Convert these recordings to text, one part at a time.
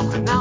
Krasnodar, auch in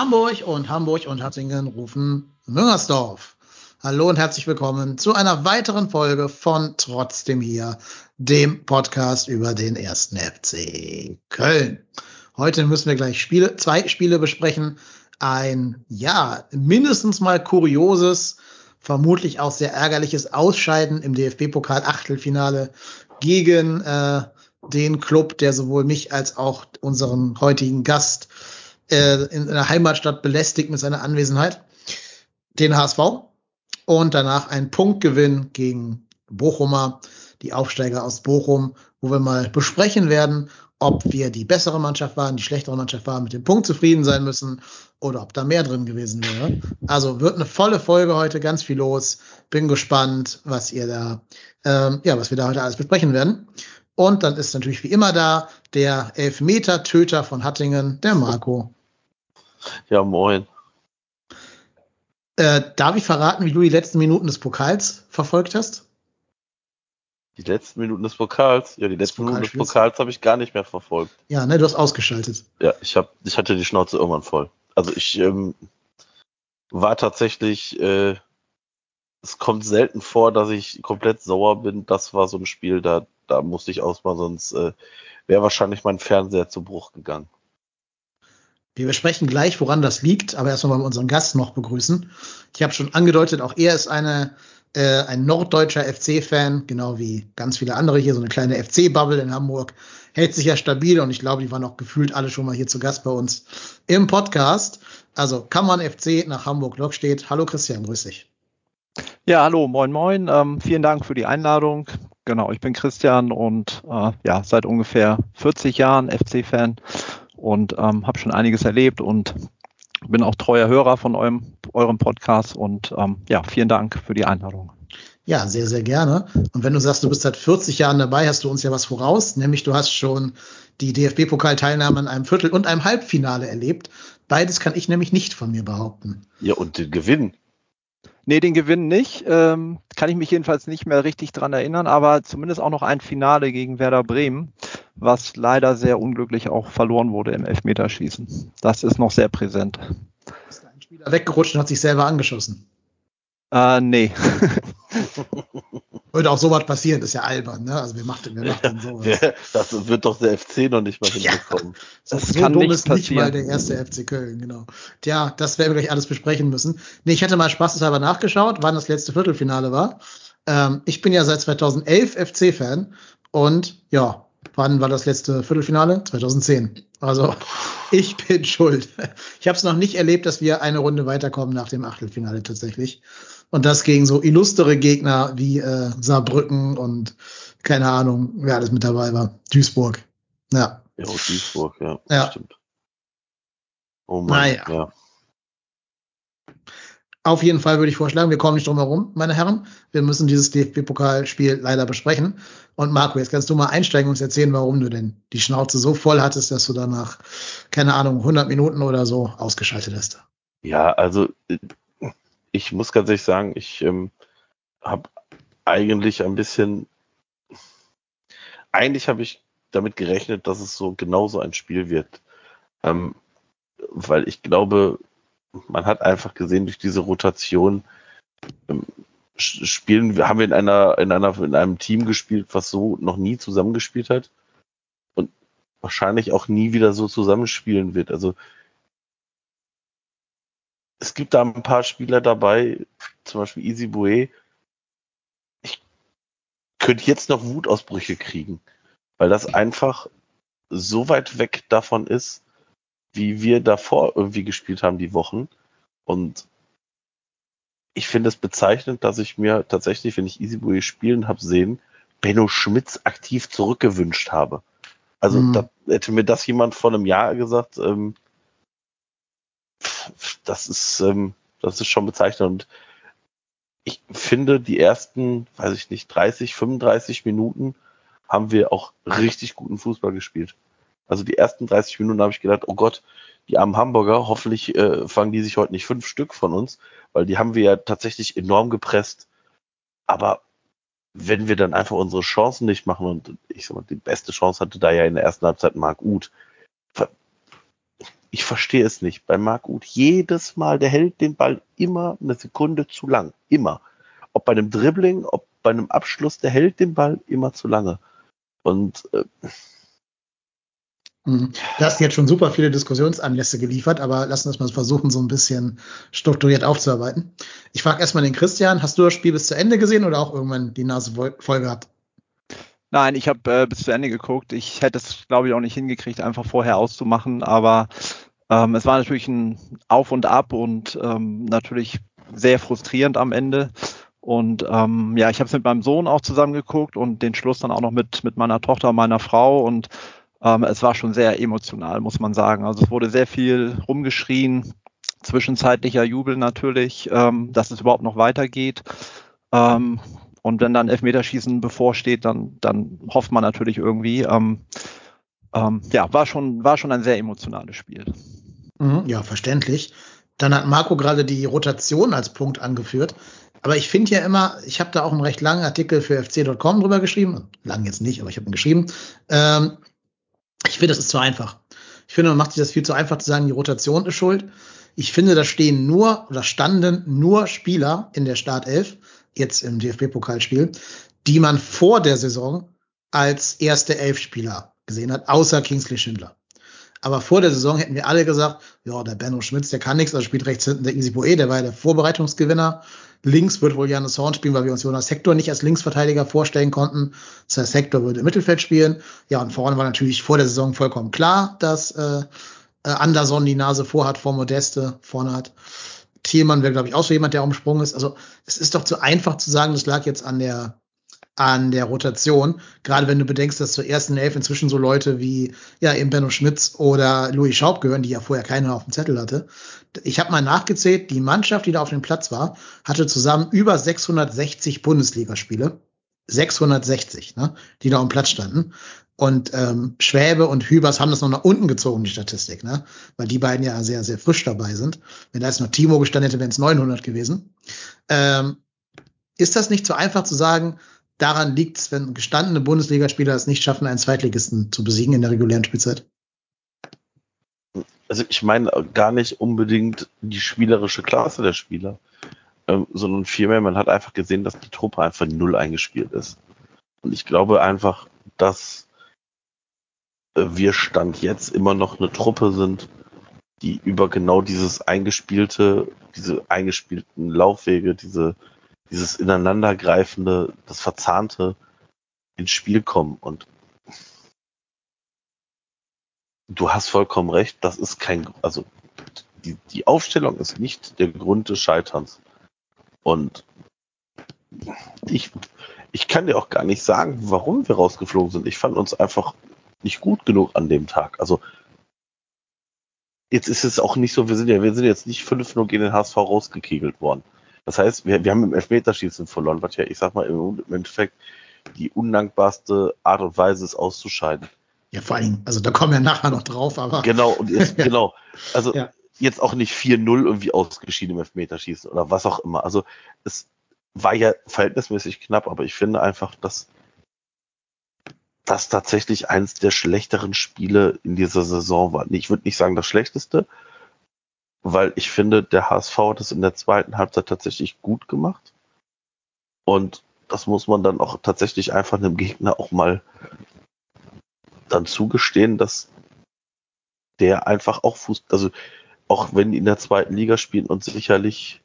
Hamburg und Hamburg und Hattingen rufen Müngersdorf. Hallo und herzlich willkommen zu einer weiteren Folge von Trotzdem hier, dem Podcast über den ersten FC Köln. Heute müssen wir gleich Spiele, zwei Spiele besprechen. Ein, ja, mindestens mal kurioses, vermutlich auch sehr ärgerliches Ausscheiden im DFB-Pokal-Achtelfinale gegen äh, den Club, der sowohl mich als auch unseren heutigen Gast äh, in der Heimatstadt belästigt mit seiner Anwesenheit, den HSV. Und danach ein Punktgewinn gegen Bochumer, die Aufsteiger aus Bochum, wo wir mal besprechen werden, ob wir die bessere Mannschaft waren, die schlechtere Mannschaft waren, mit dem Punkt zufrieden sein müssen oder ob da mehr drin gewesen wäre. Also wird eine volle Folge heute, ganz viel los. Bin gespannt, was ihr da, ähm, ja, was wir da heute alles besprechen werden. Und dann ist natürlich wie immer da der Elfmeter-Töter von Hattingen, der Marco. Ja, moin. Äh, darf ich verraten, wie du die letzten Minuten des Pokals verfolgt hast? Die letzten Minuten des Pokals, ja, die letzten Minuten des. Pokals habe ich gar nicht mehr verfolgt. Ja, ne, du hast ausgeschaltet. Ja, ich hab, ich hatte die Schnauze irgendwann voll. Also ich ähm, war tatsächlich, äh, es kommt selten vor, dass ich komplett sauer bin. Das war so ein Spiel, da, da musste ich ausmachen, sonst äh, wäre wahrscheinlich mein Fernseher zu Bruch gegangen. Wir besprechen gleich, woran das liegt, aber erstmal wollen wir unseren Gast noch begrüßen. Ich habe schon angedeutet, auch er ist eine, äh, ein norddeutscher FC-Fan, genau wie ganz viele andere hier, so eine kleine FC-Bubble in Hamburg. Hält sich ja stabil und ich glaube, die waren auch gefühlt alle schon mal hier zu Gast bei uns im Podcast. Also Kammern FC nach Hamburg-Lok steht. Hallo Christian, grüß dich. Ja, hallo, moin, moin. Ähm, vielen Dank für die Einladung. Genau, ich bin Christian und äh, ja, seit ungefähr 40 Jahren FC-Fan und ähm, habe schon einiges erlebt und bin auch treuer Hörer von eurem, eurem Podcast und ähm, ja, vielen Dank für die Einladung. Ja, sehr, sehr gerne. Und wenn du sagst, du bist seit 40 Jahren dabei, hast du uns ja was voraus, nämlich du hast schon die DFB-Pokalteilnahme an einem Viertel- und einem Halbfinale erlebt. Beides kann ich nämlich nicht von mir behaupten. Ja, und den Gewinn. Nee, den Gewinn nicht. Ähm, kann ich mich jedenfalls nicht mehr richtig dran erinnern, aber zumindest auch noch ein Finale gegen Werder Bremen, was leider sehr unglücklich auch verloren wurde im Elfmeterschießen. Das ist noch sehr präsent. Ist ein Spieler weggerutscht und hat sich selber angeschossen. Äh, nee. Würde auch sowas passieren, ist ja albern, ne? Also wir machen, wir machen sowas. Ja, das wird doch der FC noch nicht mal Ja. hinbekommen. So, Das so kann dumm nicht ist nicht mal der passieren. erste FC Köln, genau. Tja, das werden wir gleich alles besprechen müssen. Nee, ich hatte mal spaßeshalber nachgeschaut, wann das letzte Viertelfinale war. Ähm, ich bin ja seit 2011 FC-Fan und ja, wann war das letzte Viertelfinale? 2010. Also ich bin schuld. Ich habe es noch nicht erlebt, dass wir eine Runde weiterkommen nach dem Achtelfinale tatsächlich. Und das gegen so illustre Gegner wie äh, Saarbrücken und keine Ahnung, wer alles mit dabei war. Duisburg. Ja. Ja, Duisburg, ja, Ja. stimmt. Oh Mann, Naja. ja. Auf jeden Fall würde ich vorschlagen, wir kommen nicht drum herum, meine Herren. Wir müssen dieses DFB-Pokalspiel leider besprechen. Und Marco, jetzt kannst du mal einsteigen und uns erzählen, warum du denn die Schnauze so voll hattest, dass du danach, keine Ahnung, 100 Minuten oder so ausgeschaltet hast. Ja, also äh, ich muss ganz ehrlich sagen, ich ähm, habe eigentlich ein bisschen, eigentlich habe ich damit gerechnet, dass es so genauso ein Spiel wird, ähm, weil ich glaube, man hat einfach gesehen durch diese Rotation ähm, spielen, haben wir in einer in einer in einem Team gespielt, was so noch nie zusammengespielt hat und wahrscheinlich auch nie wieder so zusammenspielen wird. Also es gibt da ein paar Spieler dabei, zum Beispiel Easy Bue. Ich könnte jetzt noch Wutausbrüche kriegen, weil das einfach so weit weg davon ist, wie wir davor irgendwie gespielt haben die Wochen. Und ich finde es bezeichnend, dass ich mir tatsächlich, wenn ich Easy Bue spielen habe sehen, Benno Schmitz aktiv zurückgewünscht habe. Also mhm. da hätte mir das jemand vor einem Jahr gesagt, ähm, das ist, ähm, das ist schon bezeichnend. Und ich finde, die ersten, weiß ich nicht, 30, 35 Minuten haben wir auch richtig guten Fußball gespielt. Also die ersten 30 Minuten habe ich gedacht, oh Gott, die armen Hamburger, hoffentlich äh, fangen die sich heute nicht fünf Stück von uns, weil die haben wir ja tatsächlich enorm gepresst. Aber wenn wir dann einfach unsere Chancen nicht machen und ich sag mal, die beste Chance hatte da ja in der ersten Halbzeit Marc Uth. Ich verstehe es nicht. Bei Marc Uth jedes Mal, der hält den Ball immer eine Sekunde zu lang. Immer. Ob bei einem Dribbling, ob bei einem Abschluss, der hält den Ball immer zu lange. Und äh, Mhm. Du hast jetzt schon super viele Diskussionsanlässe geliefert, aber lass uns mal versuchen, so ein bisschen strukturiert aufzuarbeiten. Ich frage erstmal den Christian, hast du das Spiel bis zu Ende gesehen oder auch irgendwann die Nase voll gehabt? Nein, ich habe äh, bis zu Ende geguckt. Ich hätte es, glaube ich, auch nicht hingekriegt, einfach vorher auszumachen, aber ähm, es war natürlich ein Auf und Ab und ähm, natürlich sehr frustrierend am Ende. Und ähm, ja, ich habe es mit meinem Sohn auch zusammen geguckt und den Schluss dann auch noch mit, mit meiner Tochter und meiner Frau und ähm, es war schon sehr emotional, muss man sagen. Also es wurde sehr viel rumgeschrien, zwischenzeitlicher Jubel natürlich, ähm, dass es überhaupt noch weitergeht. Ähm, und wenn dann Elfmeterschießen bevorsteht, dann, dann hofft man natürlich irgendwie. Ähm, ähm, ja, war schon, war schon ein sehr emotionales Spiel. Mhm, ja, verständlich. Dann hat Marco gerade die Rotation als Punkt angeführt. Aber ich finde ja immer, ich habe da auch einen recht langen Artikel für fc.com drüber geschrieben. Lang jetzt nicht, aber ich habe ihn geschrieben. Ähm, ich finde, das ist zu einfach. Ich finde, man macht sich das viel zu einfach zu sagen, die Rotation ist schuld. Ich finde, da stehen nur oder standen nur Spieler in der Startelf, jetzt im DFB-Pokalspiel, die man vor der Saison als erste Elfspieler gesehen hat, außer Kingsley Schindler. Aber vor der Saison hätten wir alle gesagt, ja, der Benno Schmitz, der kann nichts, also spielt rechts hinten der Easy Boe, der war ja der Vorbereitungsgewinner. Links wird wohl Janis Horn spielen, weil wir uns Jonas Hector nicht als Linksverteidiger vorstellen konnten. Das heißt, Hector würde im Mittelfeld spielen. Ja, und vorne war natürlich vor der Saison vollkommen klar, dass äh, äh Anderson die Nase vorhat vor Modeste, vorne hat. Thielmann wäre, glaube ich, auch so jemand, der umsprungen ist. Also es ist doch zu einfach zu sagen, das lag jetzt an der an der Rotation. Gerade wenn du bedenkst, dass zur ersten Elf inzwischen so Leute wie ja eben Benno Schmitz oder Louis Schaub gehören, die ja vorher keiner auf dem Zettel hatte. Ich habe mal nachgezählt, die Mannschaft, die da auf dem Platz war, hatte zusammen über 660 Bundesligaspiele. 660, ne, die da auf dem Platz standen. Und ähm, Schwäbe und Hübers haben das noch nach unten gezogen, die Statistik, ne? Weil die beiden ja sehr, sehr frisch dabei sind. Wenn da jetzt noch Timo gestanden hätte, wären es 900 gewesen. Ähm, ist das nicht so einfach zu sagen, daran liegt es, wenn gestandene Bundesligaspieler es nicht schaffen, einen Zweitligisten zu besiegen in der regulären Spielzeit? Also ich meine gar nicht unbedingt die spielerische Klasse der Spieler, ähm, sondern vielmehr, man hat einfach gesehen, dass die Truppe einfach null eingespielt ist. Und ich glaube einfach, dass wir Stand jetzt immer noch eine Truppe sind, die über genau dieses eingespielte, diese eingespielten Laufwege, diese dieses ineinandergreifende, das Verzahnte ins Spiel kommen. Und du hast vollkommen recht, das ist kein, also die, die Aufstellung ist nicht der Grund des Scheiterns. Und ich, ich kann dir auch gar nicht sagen, warum wir rausgeflogen sind. Ich fand uns einfach nicht gut genug an dem Tag. Also jetzt ist es auch nicht so, wir sind ja, wir sind jetzt nicht 5-0 gegen den HSV rausgekegelt worden. Das heißt, wir, wir haben im Elfmeterschießen verloren, was ja, ich sag mal, im, Endeffekt die undankbarste Art und Weise ist auszuscheiden. Ja, vor allem, also da kommen wir nachher noch drauf, aber. Genau, und jetzt, ja. genau. Also ja. jetzt auch nicht 4-0 irgendwie ausgeschieden im Elfmeterschießen oder was auch immer. Also es war ja verhältnismäßig knapp, aber ich finde einfach, dass das tatsächlich eins der schlechteren Spiele in dieser Saison war. Ich würde nicht sagen das schlechteste, weil ich finde, der HSV hat es in der zweiten Halbzeit tatsächlich gut gemacht. Und das muss man dann auch tatsächlich einfach einem Gegner auch mal dann zugestehen, dass der einfach auch Fuß, also auch wenn die in der zweiten Liga spielen und sicherlich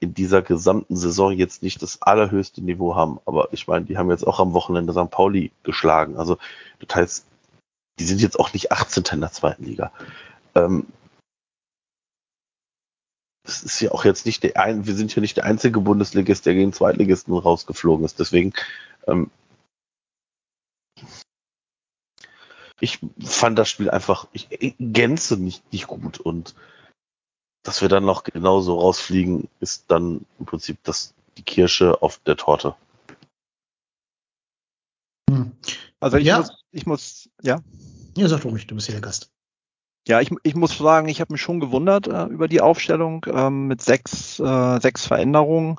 in dieser gesamten Saison jetzt nicht das allerhöchste Niveau haben. Aber ich meine, die haben jetzt auch am Wochenende St. Pauli geschlagen. Also das heißt, die sind jetzt auch nicht 18. in der zweiten Liga. Ähm, das ist ja auch jetzt nicht der ein, wir sind ja nicht der einzige Bundesligist, der gegen Zweitligisten rausgeflogen ist. Deswegen, ähm, ich fand das Spiel einfach, ich gänze nicht, nicht gut und dass wir dann noch genauso rausfliegen, ist dann im Prinzip das, die Kirsche auf der Torte. Hm. Also ich Ja. muss, ich muss, ja. Ja, sag doch ruhig, du bist hier der Gast. Ja, ich, ich muss sagen, ich habe mich schon gewundert äh, über die Aufstellung ähm, mit sechs, äh, sechs Veränderungen.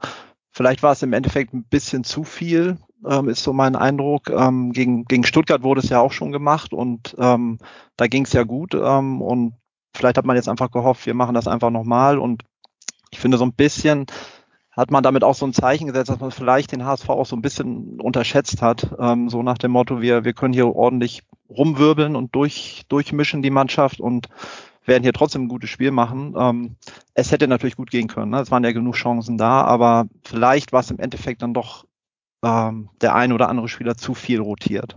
Vielleicht war es im Endeffekt ein bisschen zu viel, ähm, ist so mein Eindruck. Ähm, gegen, gegen Stuttgart wurde es ja auch schon gemacht und ähm, da ging es ja gut. Ähm, und vielleicht hat man jetzt einfach gehofft, wir machen das einfach nochmal. Und ich finde, so ein bisschen hat man damit auch so ein Zeichen gesetzt, dass man vielleicht den HSV auch so ein bisschen unterschätzt hat. Ähm, so nach dem Motto, wir, wir können hier ordentlich rumwirbeln und durch, durchmischen die Mannschaft und werden hier trotzdem ein gutes Spiel machen. Ähm, es hätte natürlich gut gehen können. Ne? Es waren ja genug Chancen da, aber vielleicht war es im Endeffekt dann doch ähm, der ein oder andere Spieler zu viel rotiert.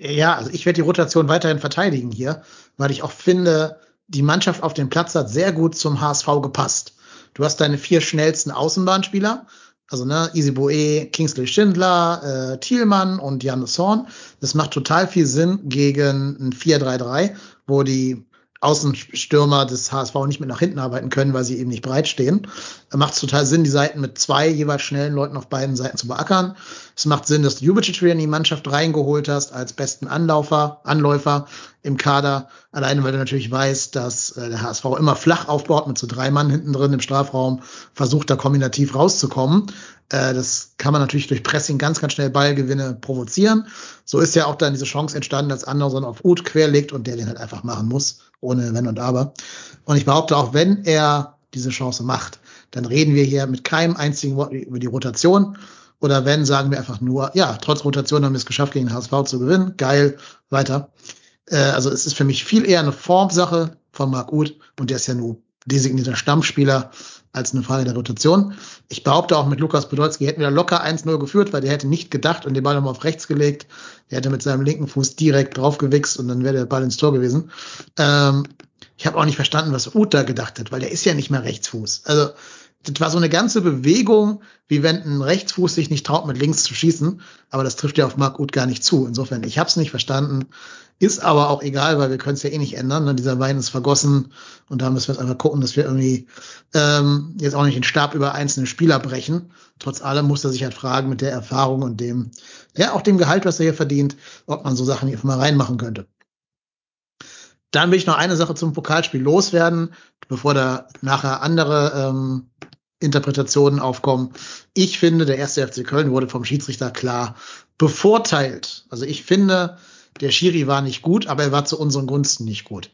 Ja, also ich werde die Rotation weiterhin verteidigen hier, weil ich auch finde, die Mannschaft auf dem Platz hat sehr gut zum HSV gepasst. Du hast deine vier schnellsten Außenbahnspieler, also ne, Easy Boe, Kingsley Schindler, äh, Thielmann und Janus Horn. Das macht total viel Sinn gegen ein 4-3-3, wo die Außenstürmer des HSV nicht mit nach hinten arbeiten können, weil sie eben nicht breit stehen. Da macht es total Sinn, die Seiten mit zwei jeweils schnellen Leuten auf beiden Seiten zu beackern. Es macht Sinn, dass du Jubicic wieder in die Mannschaft reingeholt hast als besten Anlaufer, Anläufer im Kader. Alleine, weil du natürlich weißt, dass äh, der HSV immer flach aufbaut mit so drei Mann hinten drin im Strafraum, versucht da kombinativ rauszukommen. Äh, das kann man natürlich durch Pressing ganz, ganz schnell Ballgewinne provozieren. So ist ja auch dann diese Chance entstanden, dass Anderson auf Uth querlegt und der den halt einfach machen muss, ohne Wenn und Aber. Und ich behaupte auch, wenn er diese Chance macht, dann reden wir hier mit keinem einzigen Wort über die Rotation. Oder wenn, sagen wir einfach nur, ja, trotz Rotation haben wir es geschafft, gegen den HSV zu gewinnen. Geil, weiter. Äh, also es ist für mich viel eher eine Formsache von Marc Uth und der ist ja nur designierter Stammspieler als eine Frage der Rotation. Ich behaupte auch mit Lukas Podolski hätten wir locker 1-0 geführt, weil der hätte nicht gedacht und den Ball nochmal auf rechts gelegt. Der hätte mit seinem linken Fuß direkt draufgewichst und dann wäre der Ball ins Tor gewesen. Ähm, ich habe auch nicht verstanden, was Uth da gedacht hat, weil der ist ja nicht mehr Rechtsfuß. Also das war so eine ganze Bewegung, wie wenn ein Rechtsfuß sich nicht traut, mit links zu schießen. Aber das trifft ja auf Marc Uth gar nicht zu. Insofern, ich habe es nicht verstanden. Ist aber auch egal, weil wir können es ja eh nicht ändern. Ne? Dieser Wein ist vergossen und da müssen wir jetzt einfach gucken, dass wir irgendwie ähm, jetzt auch nicht den Stab über einzelne Spieler brechen. Trotz allem muss er sich halt fragen mit der Erfahrung und dem, ja, auch dem Gehalt, was er hier verdient, ob man so Sachen hier mal reinmachen könnte. Dann will ich noch eine Sache zum Pokalspiel loswerden, bevor da nachher andere ähm, Interpretationen aufkommen. Ich finde, der erste FC Köln wurde vom Schiedsrichter klar bevorteilt. Also ich finde, der Schiri war nicht gut, aber er war zu unseren Gunsten nicht gut.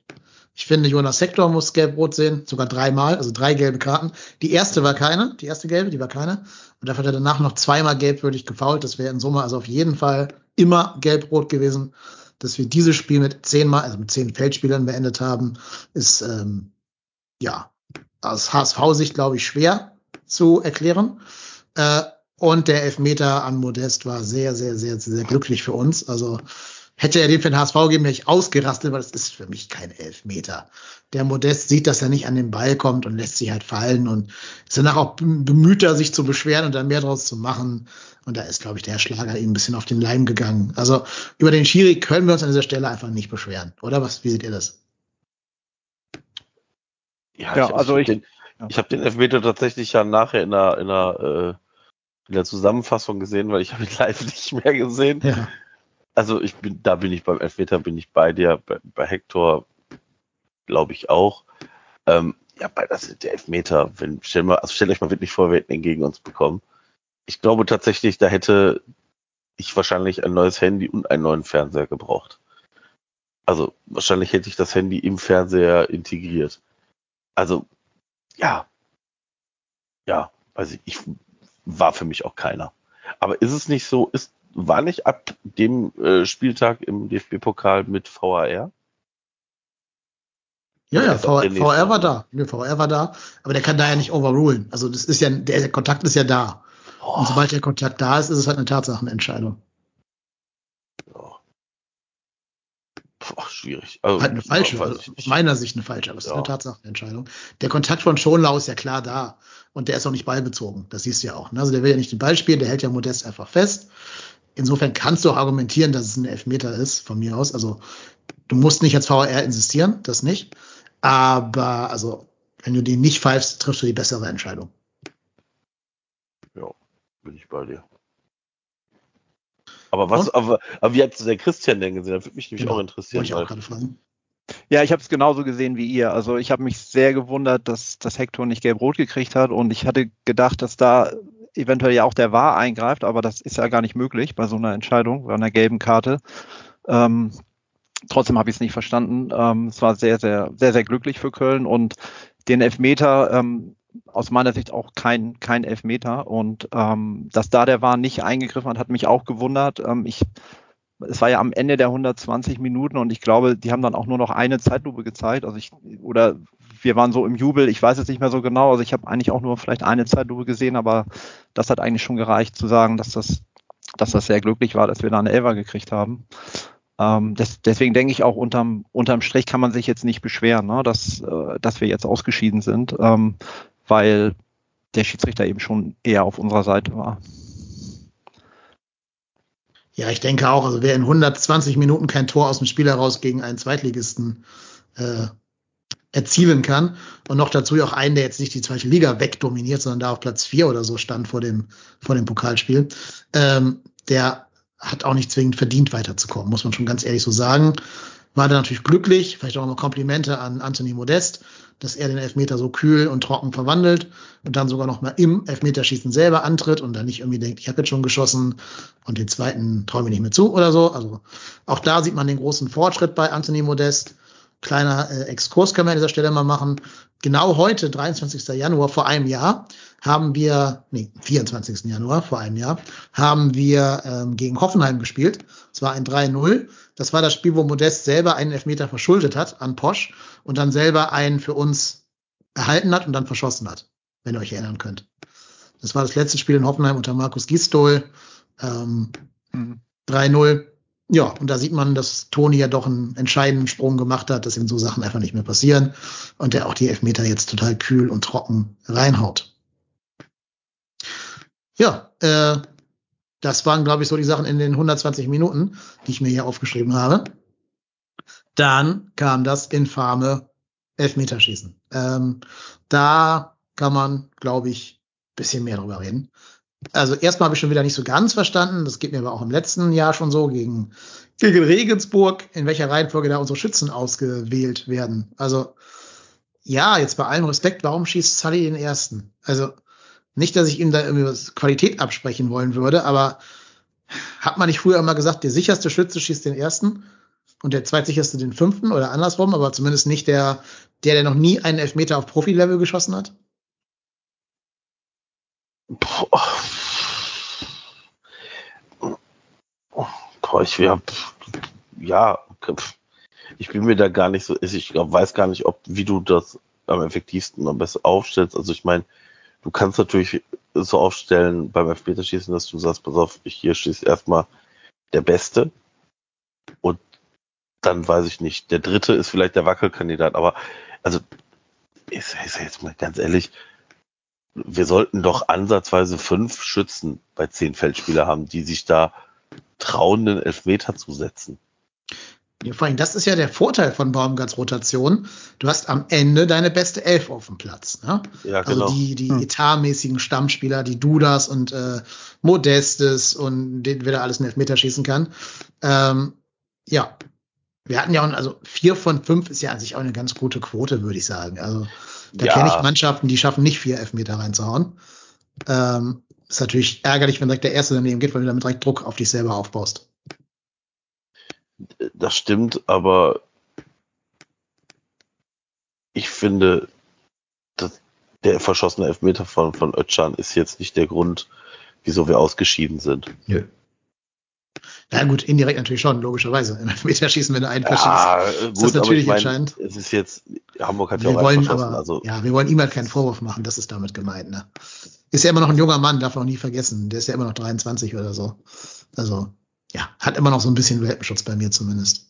Ich finde, Jonas Sektor muss gelb-rot sehen, sogar dreimal, also drei gelbe Karten. Die erste war keine, die erste gelbe, die war keine. Und dafür hat er danach noch zweimal gelbwürdig gefault. Das wäre in Summe also auf jeden Fall immer gelb-rot gewesen. Dass wir dieses Spiel mit zehnmal, also mit zehn Feldspielern beendet haben, ist ähm, ja aus HSV-Sicht, glaube ich, schwer zu erklären. Äh, und der Elfmeter an Modest war sehr, sehr, sehr, sehr glücklich für uns. Also hätte er den für den HSV gegeben, wäre ich ausgerastet, weil das ist für mich kein Elfmeter. Der Modest sieht, dass er nicht an den Ball kommt und lässt sich halt fallen und ist danach auch bemüht, er sich zu beschweren und dann mehr draus zu machen. Und da ist, glaube ich, der Schlager ihm ein bisschen auf den Leim gegangen. Also über den Schiri können wir uns an dieser Stelle einfach nicht beschweren. Oder was? Wie seht ihr das? Ja, Ja, ich, also ich, ich- den, ich habe den Elfmeter tatsächlich ja nachher in der, in der, äh, in der Zusammenfassung gesehen, weil ich habe ihn live nicht mehr gesehen. Ja. Also ich bin, da bin ich beim Elfmeter, bin ich bei dir, bei, bei Hector glaube ich auch. Ähm, ja, bei das ist der Elfmeter, wenn, stell mal, also stellt euch mal wirklich vor, wir hätten ihn gegen uns bekommen. Ich glaube tatsächlich, da hätte ich wahrscheinlich ein neues Handy und einen neuen Fernseher gebraucht. Also wahrscheinlich hätte ich das Handy im Fernseher integriert. Also, ja. Ja, also ich war für mich auch keiner. Aber ist es nicht so, ist, war nicht ab dem äh, Spieltag im DFB-Pokal mit VAR? Ja, ja, ist das VR, war da. Nee, VR war da, aber der kann da ja nicht overrulen. Also das ist ja, der, der Kontakt ist ja da. Und Oh, sobald der Kontakt da ist, ist es halt eine Tatsachenentscheidung. ja. Boah, schwierig. Also, Halt eine falsche, also aus meiner Sicht eine falsche, aber es ist Ja. eine Tatsachenentscheidung. Der Kontakt von Schonlau ist ja klar da. Und der ist auch nicht ballbezogen. Das siehst du ja auch. ne? Also der will ja nicht den Ball spielen, der hält ja Modest einfach fest. Insofern kannst du auch argumentieren, dass es ein Elfmeter ist, von mir aus. Also du musst nicht als VR insistieren, das nicht. Aber also, wenn du den nicht pfeifst, triffst du die bessere Entscheidung. Ja, bin ich bei dir. Aber was, aber, aber wie hat der Christian denn gesehen? Das würde mich nämlich Genau, auch interessieren. Wollte ich auch gerade fragen. Ja, ich habe es genauso gesehen wie ihr. Also ich habe mich sehr gewundert, dass das Hector nicht gelb-rot gekriegt hat und ich hatte gedacht, dass da eventuell ja auch der VAR eingreift, aber das ist ja gar nicht möglich bei so einer Entscheidung, bei einer gelben Karte. Ähm, trotzdem habe ich es nicht verstanden. Ähm, es war sehr, sehr, sehr, sehr glücklich für Köln und den Elfmeter ähm, aus meiner Sicht auch kein, kein Elfmeter und ähm, dass da der VAR nicht eingegriffen hat, hat mich auch gewundert. Ähm, ich es war ja am Ende der 120 Minuten und ich glaube, die haben dann auch nur noch eine Zeitlupe gezeigt. Also ich, oder wir waren so im Jubel, ich weiß es nicht mehr so genau. Also ich habe eigentlich auch nur vielleicht eine Zeitlupe gesehen, aber das hat eigentlich schon gereicht zu sagen, dass das, dass das sehr glücklich war, dass wir da eine Elfer gekriegt haben. Ähm, des, deswegen denke ich auch unterm, unterm Strich kann man sich jetzt nicht beschweren, ne, dass, äh, dass wir jetzt ausgeschieden sind, ähm, weil der Schiedsrichter eben schon eher auf unserer Seite war. Ja, ich denke auch, also wer in 120 Minuten kein Tor aus dem Spiel heraus gegen einen Zweitligisten äh, erzielen kann und noch dazu auch einen, der jetzt nicht die zweite Liga wegdominiert, sondern da auf Platz vier oder so stand vor dem, vor dem Pokalspiel, ähm, der hat auch nicht zwingend verdient weiterzukommen, muss man schon ganz ehrlich so sagen. War dann natürlich glücklich, vielleicht auch mal Komplimente an Anthony Modest, dass er den Elfmeter so kühl und trocken verwandelt und dann sogar noch mal im Elfmeterschießen selber antritt und dann nicht irgendwie denkt, ich habe jetzt schon geschossen und den zweiten traue mir nicht mehr zu oder so. Also auch da sieht man den großen Fortschritt bei Anthony Modest. Kleiner äh, Exkurs können wir an dieser Stelle mal machen. Genau heute, 23. Januar vor einem Jahr, haben wir, nee, 24. Januar vor einem Jahr, haben wir ähm, gegen Hoffenheim gespielt. Es war ein 3-0. Das war das Spiel, wo Modest selber einen Elfmeter verschuldet hat an Posch und dann selber einen für uns erhalten hat und dann verschossen hat, wenn ihr euch erinnern könnt. Das war das letzte Spiel in Hoffenheim unter Markus Gistol. Ähm, Mhm. 3-0. Ja, und da sieht man, dass Toni ja doch einen entscheidenden Sprung gemacht hat, dass ihm so Sachen einfach nicht mehr passieren und der auch die Elfmeter jetzt total kühl und trocken reinhaut. Ja, äh, das waren, glaube ich, so die Sachen in den 120 Minuten, die ich mir hier aufgeschrieben habe. Dann kam das infame Elfmeterschießen. Ähm, da kann man, glaube ich, bisschen mehr drüber reden. Also erstmal habe ich schon wieder nicht so ganz verstanden, das geht mir aber auch im letzten Jahr schon so, gegen, gegen Regensburg, in welcher Reihenfolge da unsere Schützen ausgewählt werden. Also ja, jetzt bei allem Respekt, warum schießt Sully den ersten? Also nicht, dass ich ihm da irgendwie was Qualität absprechen wollen würde, aber hat man nicht früher immer gesagt, der sicherste Schütze schießt den ersten und der zweitsicherste den fünften oder andersrum, aber zumindest nicht der, der, der noch nie einen Elfmeter auf Profilevel geschossen hat? Boah. Ich ja, ja, ich bin mir da gar nicht so, ich weiß gar nicht, ob wie du das am effektivsten am besten aufstellst. Also ich meine, du kannst natürlich so aufstellen beim Elfmeterschießen, dass du sagst, pass auf, ich hier schießt erstmal der Beste und dann weiß ich nicht, der Dritte ist vielleicht der Wackelkandidat, aber also ich sage jetzt mal ganz ehrlich, wir sollten doch ansatzweise fünf Schützen bei zehn Feldspieler haben, die sich da trauen, den Elfmeter zu setzen. Ja, vor allem, das ist ja der Vorteil von Baumgarts Rotation. Du hast am Ende deine beste Elf auf dem Platz. Ne? Ja, Also genau. die, die Hm. etatmäßigen Stammspieler, die Dudas und äh, Modestes und den wer da alles einen Elfmeter schießen kann. Ähm, ja, wir hatten ja auch, also vier von fünf ist ja an sich auch eine ganz gute Quote, würde ich sagen. Also da Ja. kenne ich Mannschaften, die schaffen nicht vier Elfmeter reinzuhauen. Ähm, ist natürlich ärgerlich, wenn direkt der erste daneben geht, weil du damit direkt Druck auf dich selber aufbaust. Das stimmt, aber ich finde, dass der verschossene Elfmeter von, von Özcan ist jetzt nicht der Grund, wieso wir ausgeschieden sind. Nö. Ja gut, indirekt natürlich schon, logischerweise. Im Elfmeterschießen, wenn du einen verschießt. Ja, ist das natürlich entscheidend. Es ist jetzt, Hamburg hat ja Wir auch einen wollen verschossen, aber, also ja, wir wollen ihm halt keinen Vorwurf machen, das ist damit gemeint, ne? Ist ja immer noch ein junger Mann, darf man auch nie vergessen. Der ist ja immer noch 23 oder so. Also, ja, hat immer noch so ein bisschen Welpenschutz bei mir zumindest.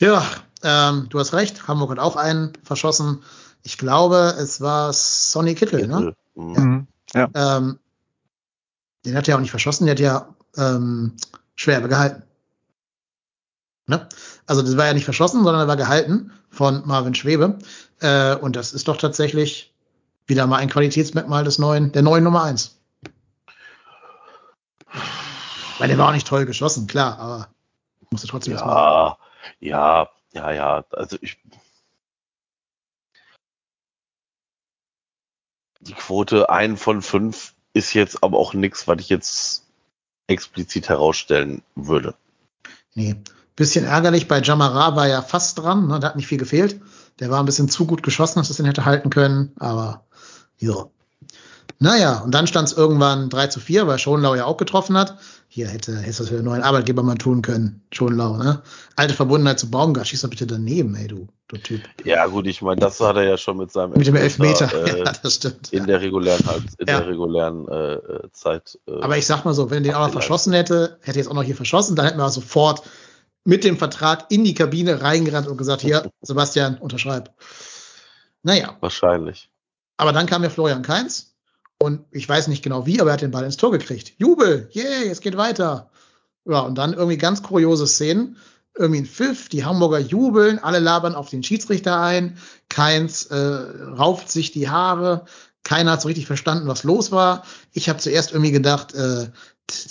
Ja, ähm, du hast recht, Hamburg hat auch einen verschossen. Ich glaube, es war Sonny Kittel, ne? Mhm. Mhm. Ähm, Den hat er auch nicht verschossen, der hat ja ähm, Schwerbe gehalten. Ne? Also das war ja nicht verschossen, sondern er war gehalten von Marvin Schwebe. Äh, und das ist doch tatsächlich wieder mal ein Qualitätsmerkmal des neuen, der neuen Nummer eins. Weil der war auch nicht toll geschossen, klar, aber musste trotzdem ja, ja, ja, ja. Also ich. Die Quote 1 von 5 ist jetzt aber auch nichts, was ich jetzt explizit herausstellen würde. Nee. Bisschen ärgerlich, bei Jamara war ja fast dran, ne? da hat nicht viel gefehlt. Der war ein bisschen zu gut geschossen, dass es den hätte halten können, aber ja. Naja, und dann stand es irgendwann 3 zu 4, weil Schonlau ja auch getroffen hat. Hier hätte, hätte das für den neuen Arbeitgeber mal tun können. Schonlau, ne? Alte Verbundenheit zu Baumgart, schieß doch bitte daneben, ey, du, du Typ. Ja, gut, ich meine, das hat er ja schon mit seinem mit dem Elfmeter. Äh, ja, das stimmt. In der regulären, in ja. der regulären äh, Zeit. Äh, Aber ich sag mal so, wenn den auch noch verschossen hätte, hätte jetzt auch noch hier verschossen, dann hätten wir sofort mit dem Vertrag in die Kabine reingerannt und gesagt, hier, Sebastian, unterschreib. Naja. Wahrscheinlich. Aber dann kam ja Florian Kainz und ich weiß nicht genau wie, aber er hat den Ball ins Tor gekriegt. Jubel, yay, es geht weiter. Ja, und dann irgendwie ganz kuriose Szenen. Irgendwie ein Pfiff, die Hamburger jubeln, alle labern auf den Schiedsrichter ein. Keins äh, rauft sich die Haare. Keiner hat so richtig verstanden, was los war. Ich habe zuerst irgendwie gedacht, äh,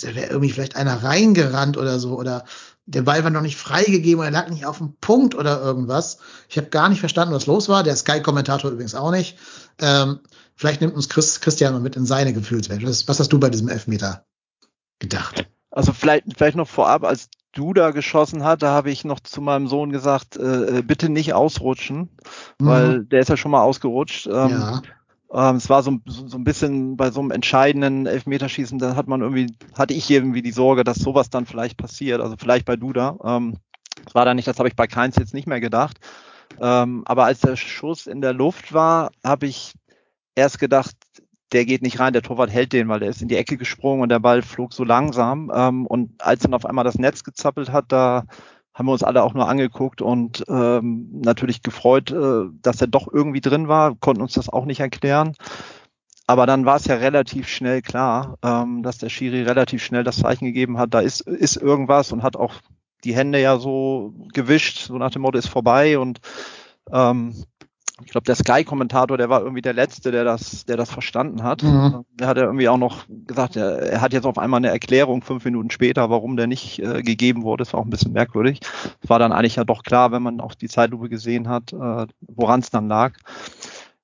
da wäre irgendwie vielleicht einer reingerannt oder so. Oder der Ball war noch nicht freigegeben, er lag nicht auf dem Punkt oder irgendwas. Ich habe gar nicht verstanden, was los war. Der Sky-Kommentator übrigens auch nicht. Ähm, vielleicht nimmt uns Chris, Christian mal mit in seine Gefühlswelt. Was, was hast du bei diesem Elfmeter gedacht? Also vielleicht, vielleicht noch vorab, als du da geschossen hast, da habe ich noch zu meinem Sohn gesagt, äh, äh bitte nicht ausrutschen, mhm. weil der ist ja schon mal ausgerutscht. Ähm, ja. Ähm, es war so, so, ein bisschen bei so einem entscheidenden Elfmeterschießen, da hat man irgendwie, hatte ich irgendwie die Sorge, dass sowas dann vielleicht passiert. Also vielleicht bei Duda. Ähm, das war da nicht, das habe ich bei Keins jetzt nicht mehr gedacht. Ähm, aber als der Schuss in der Luft war, habe ich erst gedacht, der geht nicht rein, der Torwart hält den, weil der ist in die Ecke gesprungen und der Ball flog so langsam. Ähm, und als dann auf einmal das Netz gezappelt hat, da haben wir uns alle auch nur angeguckt und ähm, natürlich gefreut, äh, dass er doch irgendwie drin war, konnten uns das auch nicht erklären. Aber dann war es ja relativ schnell klar, ähm, dass der Schiri relativ schnell das Zeichen gegeben hat, da ist, ist irgendwas und hat auch die Hände ja so gewischt, so nach dem Motto ist vorbei und ähm, ich glaube, der Sky-Kommentator, der war irgendwie der Letzte, der das, der das verstanden hat. Mhm. Der hat ja irgendwie auch noch gesagt, er, er, hat jetzt auf einmal eine Erklärung fünf Minuten später, warum der nicht äh, gegeben wurde. Das war auch ein bisschen merkwürdig. Es war dann eigentlich ja doch klar, wenn man auch die Zeitlupe gesehen hat, äh, woran es dann lag.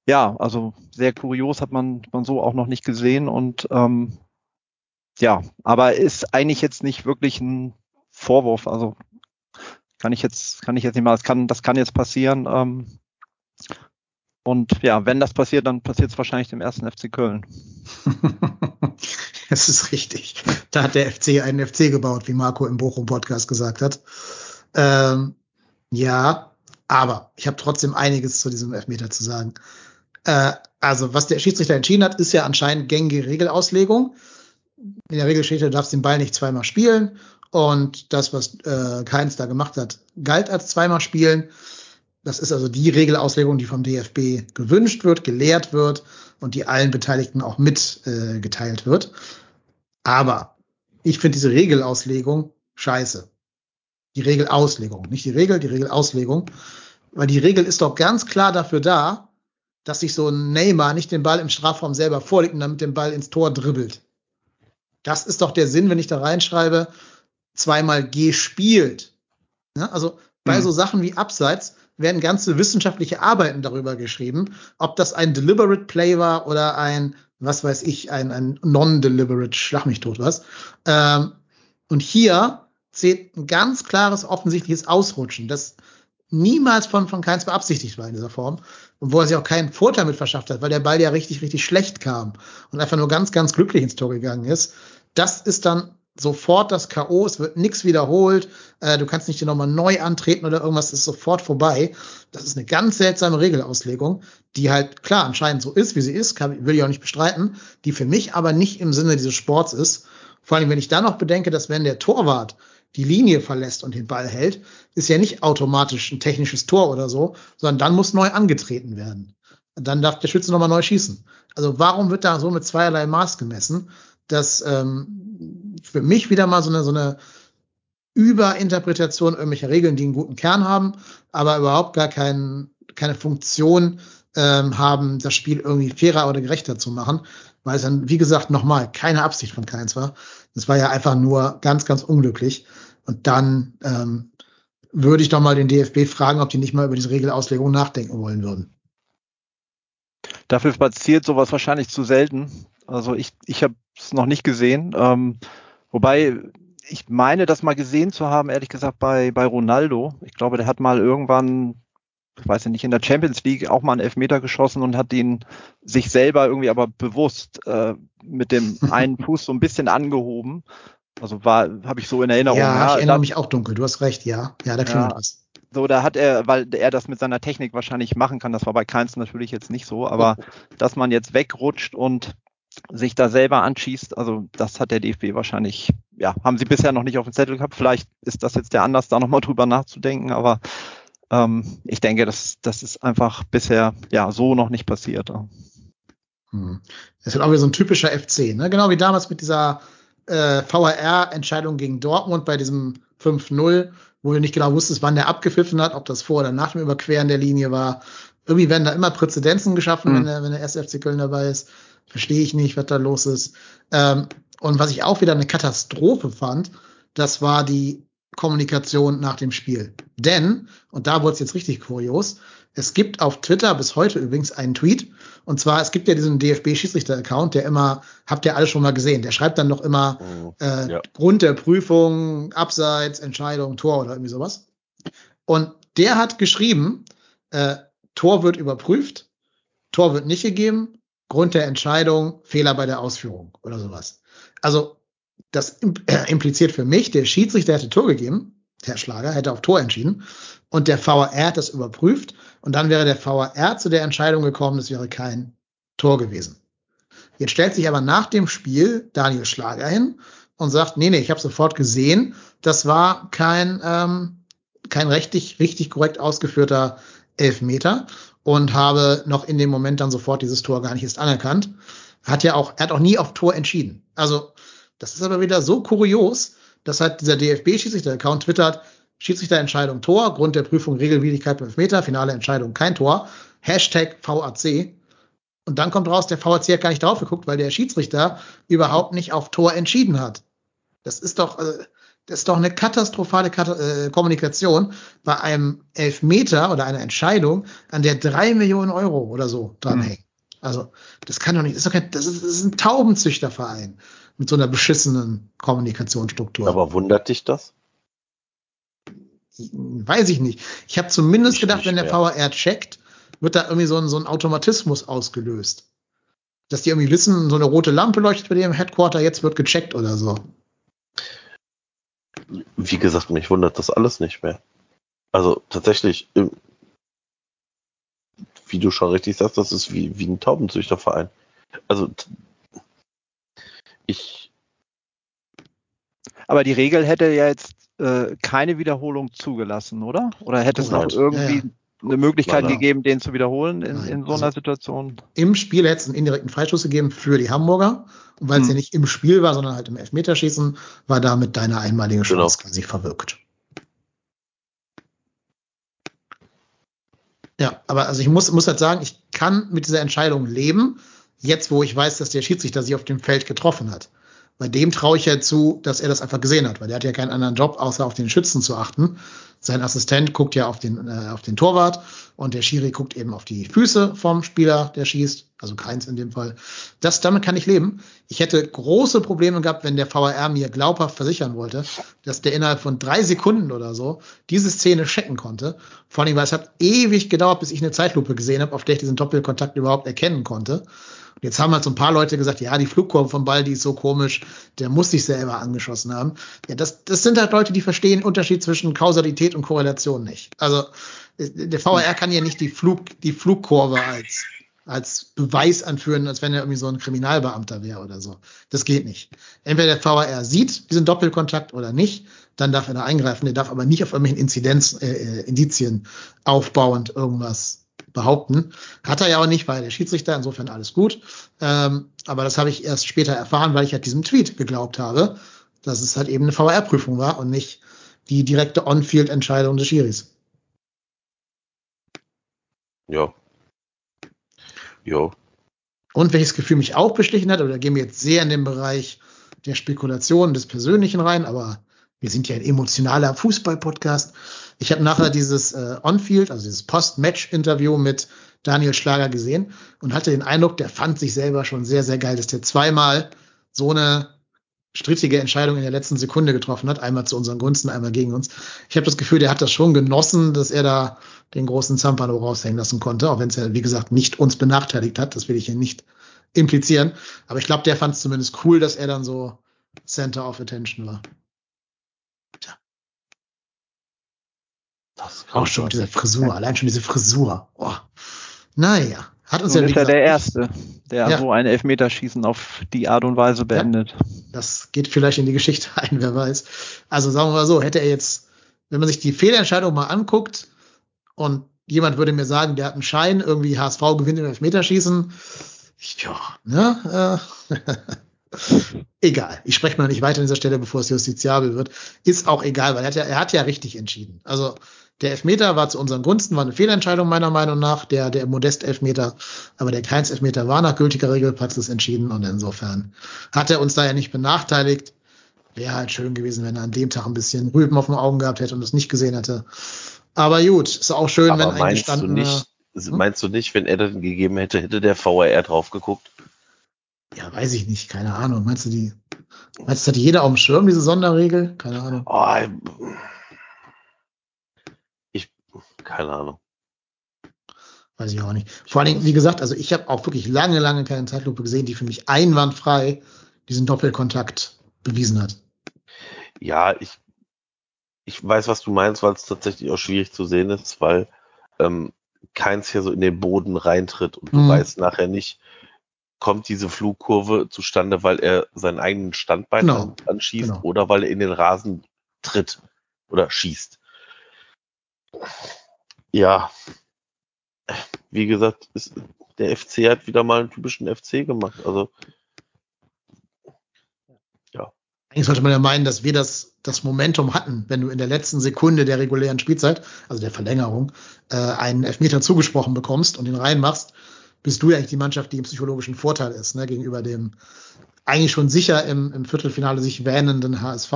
Ja, also sehr kurios hat man, man so auch noch nicht gesehen und ähm, ja, aber ist eigentlich jetzt nicht wirklich ein Vorwurf. Also kann ich jetzt, kann ich jetzt nicht mal, das kann, das kann jetzt passieren. Ähm, und ja, wenn das passiert, dann passiert es wahrscheinlich dem ersten FC Köln. das ist richtig. Da hat der FC einen FC gebaut, wie Marco im Bochum-Podcast gesagt hat. Ähm, ja, aber ich habe trotzdem einiges zu diesem Elfmeter zu sagen. Äh, also, was der Schiedsrichter entschieden hat, ist ja anscheinend gängige Regelauslegung. In der Regel steht, du darfst den Ball nicht zweimal spielen. Und das, was äh, Keins da gemacht hat, galt als zweimal spielen. Das ist also die Regelauslegung, die vom DFB gewünscht wird, gelehrt wird und die allen Beteiligten auch mitgeteilt äh, wird. Aber ich finde diese Regelauslegung scheiße. Die Regelauslegung, nicht die Regel, die Regelauslegung. Weil die Regel ist doch ganz klar dafür da, dass sich so ein Neymar nicht den Ball im Strafraum selber vorlegt und damit den Ball ins Tor dribbelt. Das ist doch der Sinn, wenn ich da reinschreibe, zweimal gespielt. Ja, also bei mhm. so Sachen wie Abseits werden ganze wissenschaftliche Arbeiten darüber geschrieben, ob das ein deliberate Play war oder ein, was weiß ich, ein, ein non-deliberate, schlag mich tot was. Ähm, und hier zählt ein ganz klares, offensichtliches Ausrutschen, das niemals von, von keins beabsichtigt war in dieser Form. Und wo er sich auch keinen Vorteil mit verschafft hat, weil der Ball ja richtig, richtig schlecht kam und einfach nur ganz, ganz glücklich ins Tor gegangen ist. Das ist dann sofort das K.O., es wird nichts wiederholt, äh, du kannst nicht hier nochmal neu antreten oder irgendwas, ist sofort vorbei. Das ist eine ganz seltsame Regelauslegung, die halt klar anscheinend so ist, wie sie ist, kann, will ich auch nicht bestreiten, die für mich aber nicht im Sinne dieses Sports ist. Vor allem, wenn ich dann noch bedenke, dass wenn der Torwart die Linie verlässt und den Ball hält, ist ja nicht automatisch ein technisches Tor oder so, sondern dann muss neu angetreten werden. Dann darf der Schütze nochmal neu schießen. Also warum wird da so mit zweierlei Maß gemessen? Dass ähm, für mich wieder mal so eine, so eine Überinterpretation irgendwelcher Regeln, die einen guten Kern haben, aber überhaupt gar kein, keine Funktion ähm, haben, das Spiel irgendwie fairer oder gerechter zu machen, weil es dann, wie gesagt, nochmal keine Absicht von keins war. Das war ja einfach nur ganz, ganz unglücklich. Und dann ähm, würde ich doch mal den DFB fragen, ob die nicht mal über diese Regelauslegung nachdenken wollen würden. Dafür passiert sowas wahrscheinlich zu selten. Also ich, ich habe es noch nicht gesehen. Ähm, wobei ich meine, das mal gesehen zu haben, ehrlich gesagt, bei, bei Ronaldo. Ich glaube, der hat mal irgendwann, ich weiß ja nicht, in der Champions League auch mal einen Elfmeter geschossen und hat ihn sich selber irgendwie aber bewusst äh, mit dem einen Fuß so ein bisschen angehoben. Also war, habe ich so in Erinnerung. Ja, ja ich erinnere mich auch dunkel. Du hast recht, ja. Ja, da klingelt ja, was. So, da hat er, weil er das mit seiner Technik wahrscheinlich machen kann. Das war bei Keins natürlich jetzt nicht so, aber dass man jetzt wegrutscht und sich da selber anschießt, also das hat der DFB wahrscheinlich, ja, haben sie bisher noch nicht auf dem Zettel gehabt. Vielleicht ist das jetzt der Anlass, da nochmal drüber nachzudenken, aber ähm, ich denke, das, das ist einfach bisher ja so noch nicht passiert. Hm. Das ist auch wieder so ein typischer FC, ne? Genau wie damals mit dieser äh, VAR-Entscheidung gegen Dortmund bei diesem 5-0, wo du nicht genau wusstest, wann der abgepfiffen hat, ob das vor oder nach dem Überqueren der Linie war. Irgendwie werden da immer Präzedenzen geschaffen, mhm. wenn, der, wenn der SFC Köln dabei ist. Verstehe ich nicht, was da los ist. Ähm, und was ich auch wieder eine Katastrophe fand, das war die Kommunikation nach dem Spiel. Denn, und da wurde es jetzt richtig kurios, es gibt auf Twitter bis heute übrigens einen Tweet. Und zwar, es gibt ja diesen DFB-Schiedsrichter-Account, der immer, habt ihr alle schon mal gesehen, der schreibt dann noch immer oh, äh, ja. Grund der Prüfung, Abseits, Entscheidung, Tor oder irgendwie sowas. Und der hat geschrieben, äh, Tor wird überprüft, Tor wird nicht gegeben, Grund der Entscheidung, Fehler bei der Ausführung oder sowas. Also das äh, impliziert für mich, der Schiedsrichter hätte Tor gegeben, Herr Schlager hätte auf Tor entschieden und der VAR hat das überprüft und dann wäre der VAR zu der Entscheidung gekommen, es wäre kein Tor gewesen. Jetzt stellt sich aber nach dem Spiel Daniel Schlager hin und sagt, nee, nee, ich habe sofort gesehen, das war kein, ähm, kein richtig, richtig korrekt ausgeführter Elfmeter und habe noch in dem Moment dann sofort dieses Tor gar nicht erst anerkannt. Hat ja auch, er hat auch nie auf Tor entschieden. Also, das ist aber wieder so kurios, dass halt dieser DFB-Schiedsrichter-Account twittert, Schiedsrichterentscheidung Tor, Grund der Prüfung Regelwidrigkeit beim Meter, finale Entscheidung kein Tor, Hashtag VAC. Und dann kommt raus, der VAC hat gar nicht drauf geguckt, weil der Schiedsrichter überhaupt nicht auf Tor entschieden hat. Das ist doch, äh, das ist doch eine katastrophale Kat äh, Kommunikation bei einem Elfmeter oder einer Entscheidung, an der drei Millionen Euro oder so dranhängen. Mhm. Also, das kann doch nicht, das ist, doch kein, das ist, das ist ein Taubenzüchterverein mit so einer beschissenen Kommunikationsstruktur. Aber wundert dich das? Weiß ich nicht. Ich habe zumindest ich gedacht, wenn der VR checkt, wird da irgendwie so ein, so ein Automatismus ausgelöst. Dass die irgendwie wissen, so eine rote Lampe leuchtet bei dem Headquarter, jetzt wird gecheckt oder so wie gesagt, mich wundert das alles nicht mehr. Also tatsächlich, wie du schon richtig sagst, das ist wie, wie ein Taubenzüchterverein. Also ich. Aber die Regel hätte ja jetzt äh, keine Wiederholung zugelassen, oder? Oder hätte es noch irgendwie ja, ja. Eine Möglichkeit Nein, gegeben, den zu wiederholen in, in so einer also Situation? Im Spiel hätte es einen indirekten Freistoß gegeben für die Hamburger. Und weil es hm. ja nicht im Spiel war, sondern halt im Elfmeterschießen, war damit deine einmalige. Chance genau. quasi verwirkt. Ja, aber also ich muss, muss halt sagen, ich kann mit dieser Entscheidung leben, jetzt wo ich weiß, dass der Schiedsrichter sich auf dem Feld getroffen hat. Bei dem traue ich ja zu, dass er das einfach gesehen hat, weil der hat ja keinen anderen Job, außer auf den Schützen zu achten. Sein Assistent guckt ja auf den, äh, auf den Torwart und der Schiri guckt eben auf die Füße vom Spieler, der schießt, also keins in dem Fall. Das, damit kann ich leben. Ich hätte große Probleme gehabt, wenn der VAR mir glaubhaft versichern wollte, dass der innerhalb von drei Sekunden oder so diese Szene checken konnte. Vor allem, weil es hat ewig gedauert, bis ich eine Zeitlupe gesehen habe, auf der ich diesen Doppelkontakt überhaupt erkennen konnte. Und jetzt haben halt so ein paar Leute gesagt, ja, die Flugkurve vom Ball, die ist so komisch, der muss sich selber angeschossen haben. Ja, das, das sind halt Leute, die verstehen den Unterschied zwischen Kausalität und Korrelation nicht. Also der VR kann ja nicht die Flug, die Flugkurve als als Beweis anführen, als wenn er irgendwie so ein Kriminalbeamter wäre oder so. Das geht nicht. Entweder der VAR sieht diesen Doppelkontakt oder nicht, dann darf er da eingreifen. Der darf aber nicht auf irgendwelchen Inzidenz, äh, äh Indizien aufbauend irgendwas behaupten. Hat er ja auch nicht, weil der Schiedsrichter, insofern alles gut. Ähm, aber das habe ich erst später erfahren, weil ich halt diesem Tweet geglaubt habe, dass es halt eben eine VR-Prüfung war und nicht die direkte On-Field-Entscheidung des Schiris. Ja. Ja. Und welches Gefühl mich auch beschlichen hat, oder da gehen wir jetzt sehr in den Bereich der Spekulation des Persönlichen rein, aber wir sind ja ein emotionaler Fußball-Podcast. Ich habe nachher dieses äh, On-Field, also dieses Post-Match-Interview mit Daniel Schlager gesehen und hatte den Eindruck, der fand sich selber schon sehr, sehr geil, dass der zweimal so eine strittige Entscheidung in der letzten Sekunde getroffen hat, einmal zu unseren Gunsten, einmal gegen uns. Ich habe das Gefühl, der hat das schon genossen, dass er da den großen Zampano raushängen lassen konnte, auch wenn es ja, wie gesagt, nicht uns benachteiligt hat. Das will ich hier nicht implizieren. Aber ich glaube, der fand es zumindest cool, dass er dann so Center of Attention war. Das Auch schon mit dieser Frisur, allein schon diese Frisur. Oh. Naja, hat uns Nun ja ist er der Erste, der Ja. so ein Elfmeterschießen auf die Art und Weise beendet. Das geht vielleicht in die Geschichte ein, wer weiß. Also sagen wir mal so, hätte er jetzt, wenn man sich die Fehlentscheidung mal anguckt und jemand würde mir sagen, der hat einen Schein, irgendwie HSV gewinnt im Elfmeterschießen, ja, ne? Äh, egal. Ich spreche mal nicht weiter an dieser Stelle, bevor es justiziabel wird. Ist auch egal, weil er hat ja, er hat ja richtig entschieden. Also der Elfmeter war zu unseren Gunsten, war eine Fehlentscheidung meiner Meinung nach, der, der Modest-Elfmeter, aber der Keins-Elfmeter war nach gültiger Regelpraxis entschieden und insofern hat er uns da ja nicht benachteiligt. Wäre halt schön gewesen, wenn er an dem Tag ein bisschen Rüben auf den Augen gehabt hätte und es nicht gesehen hätte. Aber gut, ist auch schön, wenn Aber ein meinst du gestandener, nicht, Hm? meinst du nicht, wenn er den gegeben hätte, hätte der VAR drauf geguckt? ja, weiß ich nicht, keine Ahnung. Meinst du die, meinst du, das hat jeder auf dem Schirm, diese Sonderregel? Keine Ahnung. Oh, keine Ahnung. Weiß ich auch nicht. Vor allen Dingen, wie gesagt, also ich habe auch wirklich lange, lange keine Zeitlupe gesehen, die für mich einwandfrei diesen Doppelkontakt bewiesen hat. Ja, ich, ich weiß, was du meinst, weil es tatsächlich auch schwierig zu sehen ist, weil ähm, keins hier so in den Boden reintritt und du Mhm. weißt nachher nicht, kommt diese Flugkurve zustande, weil er seinen eigenen Standbein Genau, an, anschießt genau. oder weil er in den Rasen tritt oder schießt. Ja, wie gesagt, ist, der FC hat wieder mal einen typischen FC gemacht. Also Eigentlich sollte man ja meinen, dass wir das, das Momentum hatten, wenn du in der letzten Sekunde der regulären Spielzeit, also der Verlängerung, äh, einen Elfmeter zugesprochen bekommst und den reinmachst, bist du ja eigentlich die Mannschaft, die im psychologischen Vorteil ist, ne, gegenüber dem eigentlich schon sicher im, im Viertelfinale sich wähnenden HSV.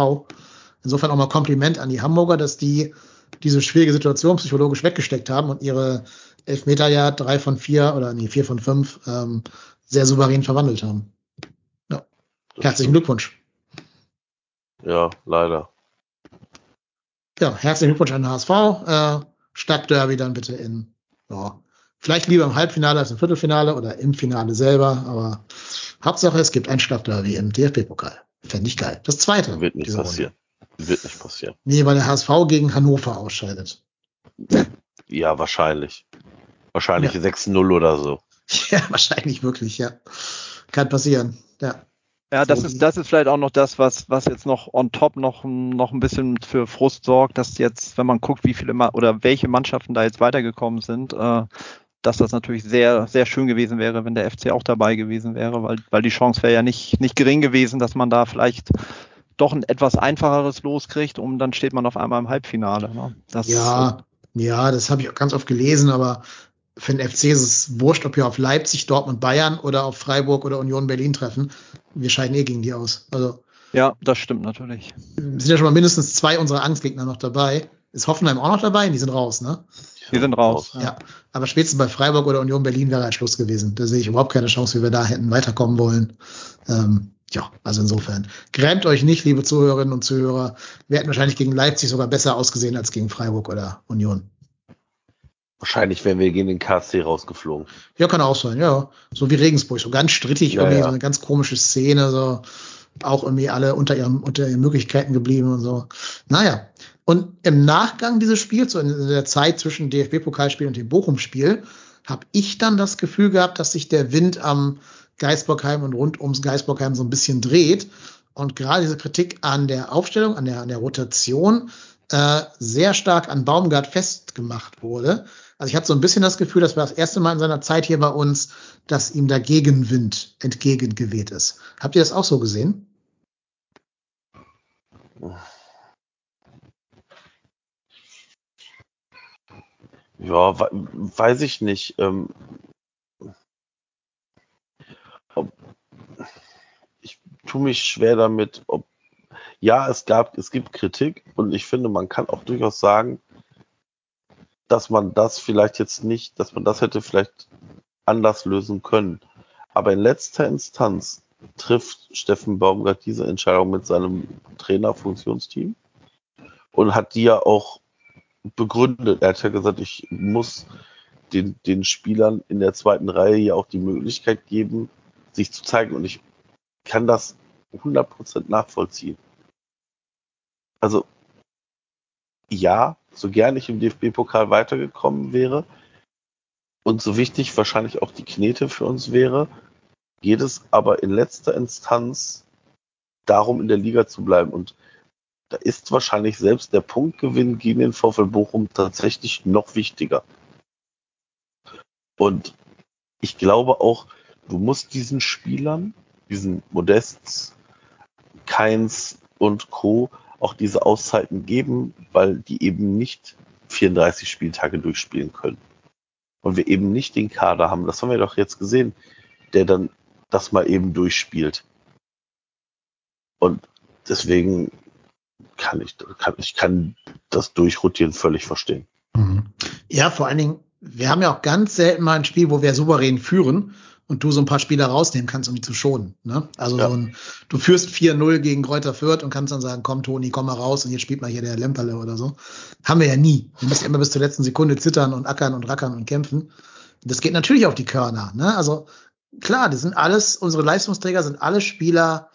Insofern auch mal Kompliment an die Hamburger, dass die diese schwierige Situation psychologisch weggesteckt haben und ihre Elfmeter ja drei von vier oder nee, vier von fünf ähm, sehr souverän verwandelt haben. das Herzlichen. Glückwunsch. Ja, leider. Ja, herzlichen Glückwunsch an den HSV. Äh, Stadtderby dann bitte in, ja, vielleicht lieber im Halbfinale als im Viertelfinale oder im Finale selber, aber Hauptsache es gibt ein Stadtderby im DFB-Pokal. Fände ich geil. Das zweite. Wird nicht passieren. Wird nicht passieren. Nee, weil der HSV gegen Hannover ausscheidet. Ja, wahrscheinlich. Wahrscheinlich Ja. 6-0 oder so. Ja, wahrscheinlich wirklich, ja. Kann passieren. Ja. Ja, das ist, das ist vielleicht auch noch das, was, was jetzt noch on top noch, noch ein bisschen für Frust sorgt, dass jetzt, wenn man guckt, wie viele Ma oder welche Mannschaften da jetzt weitergekommen sind, äh, dass das natürlich sehr, sehr schön gewesen wäre, wenn der FC auch dabei gewesen wäre, weil, weil die Chance wäre ja nicht, nicht gering gewesen, dass man da vielleicht doch ein etwas einfacheres loskriegt und dann steht man auf einmal im Halbfinale. Ne? Das, Ja, ja, das habe ich auch ganz oft gelesen, aber für den FC ist es wurscht, ob wir auf Leipzig, Dortmund, Bayern oder auf Freiburg oder Union Berlin treffen. Wir scheiden eh gegen die aus. Also Äh, ja, das stimmt natürlich. sind ja schon mal mindestens zwei unserer Angstgegner noch dabei. Ist Hoffenheim auch noch dabei? Die sind raus, ne? Wir sind raus. Ja. Aber spätestens bei Freiburg oder Union Berlin wäre halt Schluss gewesen. Da sehe ich überhaupt keine Chance, wie wir da hätten weiterkommen wollen. Ähm, ja, also insofern. Grämt euch nicht, liebe Zuhörerinnen und Zuhörer. Wir hätten wahrscheinlich gegen Leipzig sogar besser ausgesehen als gegen Freiburg oder Union. Wahrscheinlich wären wir gegen den KSC rausgeflogen. Ja, kann auch sein, ja. So wie Regensburg, so ganz strittig, Ja, irgendwie ja. so eine ganz komische Szene, so auch irgendwie alle unter ihren, unter ihren Möglichkeiten geblieben und so. Naja. Und im Nachgang dieses Spiels, so in der Zeit zwischen DFB-Pokalspiel und dem Bochum-Spiel, habe ich dann das Gefühl gehabt, dass sich der Wind am Geisbockheim und rund ums Geisbockheim so ein bisschen dreht. Und gerade diese Kritik an der Aufstellung, an der, an der Rotation, äh, sehr stark an Baumgart festgemacht wurde. Also ich hatte so ein bisschen das Gefühl, das war das erste Mal in seiner Zeit hier bei uns, dass ihm der Gegenwind entgegengeweht ist. Habt ihr das auch so gesehen? Ja, weiß ich nicht. Ähm, ich tue mich schwer damit, ob ja, es gab, es gibt Kritik und ich finde, man kann auch durchaus sagen, dass man das vielleicht jetzt nicht, dass man das hätte vielleicht anders lösen können. Aber in letzter Instanz trifft Steffen Baumgart diese Entscheidung mit seinem Trainerfunktionsteam und hat die ja auch begründet. Er hat ja gesagt, ich muss den, den Spielern in der zweiten Reihe ja auch die Möglichkeit geben, sich zu zeigen. Und ich kann das 100% nachvollziehen. Also, ja, so gern ich im DFB-Pokal weitergekommen wäre und so wichtig wahrscheinlich auch die Knete für uns wäre, geht es aber in letzter Instanz darum, in der Liga zu bleiben. Und da ist wahrscheinlich selbst der Punktgewinn gegen den VfL Bochum tatsächlich noch wichtiger. Und ich glaube auch, du musst diesen Spielern, diesen Modests, Keins und Co. auch diese Auszeiten geben, weil die eben nicht 34 Spieltage durchspielen können. Und wir eben nicht den Kader haben, das haben wir doch jetzt gesehen, der dann das mal eben durchspielt. Und deswegen kann ich, kann, ich kann das Durchrotieren völlig verstehen. Mhm. Ja, vor allen Dingen, wir haben ja auch ganz selten mal ein Spiel, wo wir souverän führen und du so ein paar Spieler rausnehmen kannst, um die zu schonen. Ne? Also ja. so ein, du führst 4-0 gegen Kräuter Fürth und kannst dann sagen, komm Toni, komm mal raus und jetzt spielt mal hier der Lemperle oder so. Haben wir ja nie. Wir müssen immer bis zur letzten Sekunde zittern und ackern und rackern und kämpfen. Das geht natürlich auf die Körner. Ne? Also klar, das sind alles, unsere Leistungsträger sind alle Spieler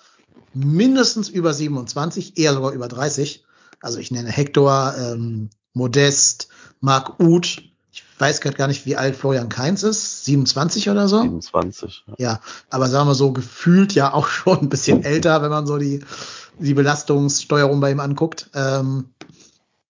mindestens über 27, eher sogar über 30. Also ich nenne Hector, ähm, Modest, Marc Uth, weiß gerade gar nicht, wie alt Florian Kainz ist, 27 oder so. 27. Ja. ja, aber sagen wir so, gefühlt ja auch schon ein bisschen älter, wenn man so die, die Belastungssteuerung bei ihm anguckt. Ähm,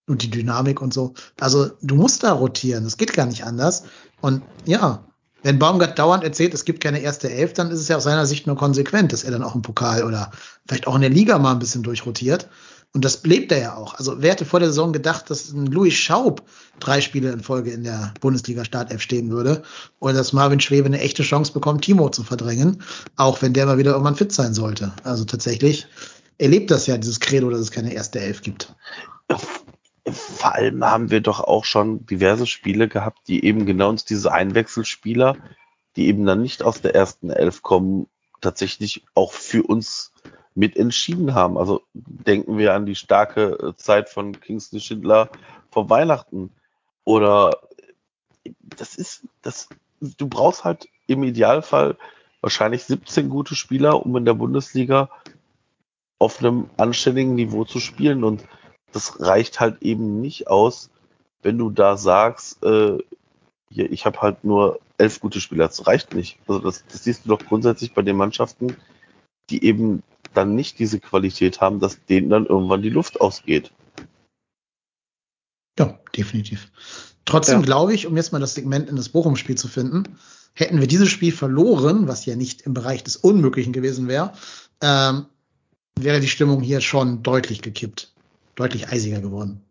und die Dynamik und so. Also du musst da rotieren, das geht gar nicht anders. Und ja, wenn Baumgart dauernd erzählt, es gibt keine erste Elf, dann ist es ja aus seiner Sicht nur konsequent, dass er dann auch im Pokal oder vielleicht auch in der Liga mal ein bisschen durchrotiert. Und das lebt er ja auch. Also wer hätte vor der Saison gedacht, dass ein Louis Schaub drei Spiele in Folge in der Bundesliga-Startelf stehen würde oder dass Marvin Schwebe eine echte Chance bekommt, Timo zu verdrängen, auch wenn der mal wieder irgendwann fit sein sollte. Also tatsächlich erlebt das ja, dieses Credo, dass es keine erste Elf gibt. Vor allem haben wir doch auch schon diverse Spiele gehabt, die eben genau uns diese Einwechselspieler, die eben dann nicht aus der ersten Elf kommen, tatsächlich auch für uns mit entschieden haben. Also denken wir an die starke äh, Zeit von Kingsley Schindler vor Weihnachten. Oder das ist, das, du brauchst halt im Idealfall wahrscheinlich 17 gute Spieler, um in der Bundesliga auf einem anständigen Niveau zu spielen. Und das reicht halt eben nicht aus, wenn du da sagst, äh, hier, ich habe halt nur elf gute Spieler. Das reicht nicht. Also das, das siehst du doch grundsätzlich bei den Mannschaften, die eben dann nicht diese Qualität haben, dass denen dann irgendwann die Luft ausgeht. Ja, definitiv. Trotzdem ja. glaube ich, um jetzt mal das Segment in das Bochum-Spiel zu finden, hätten wir dieses Spiel verloren, was ja nicht im Bereich des Unmöglichen gewesen wäre, ähm, wäre die Stimmung hier schon deutlich gekippt, deutlich eisiger geworden.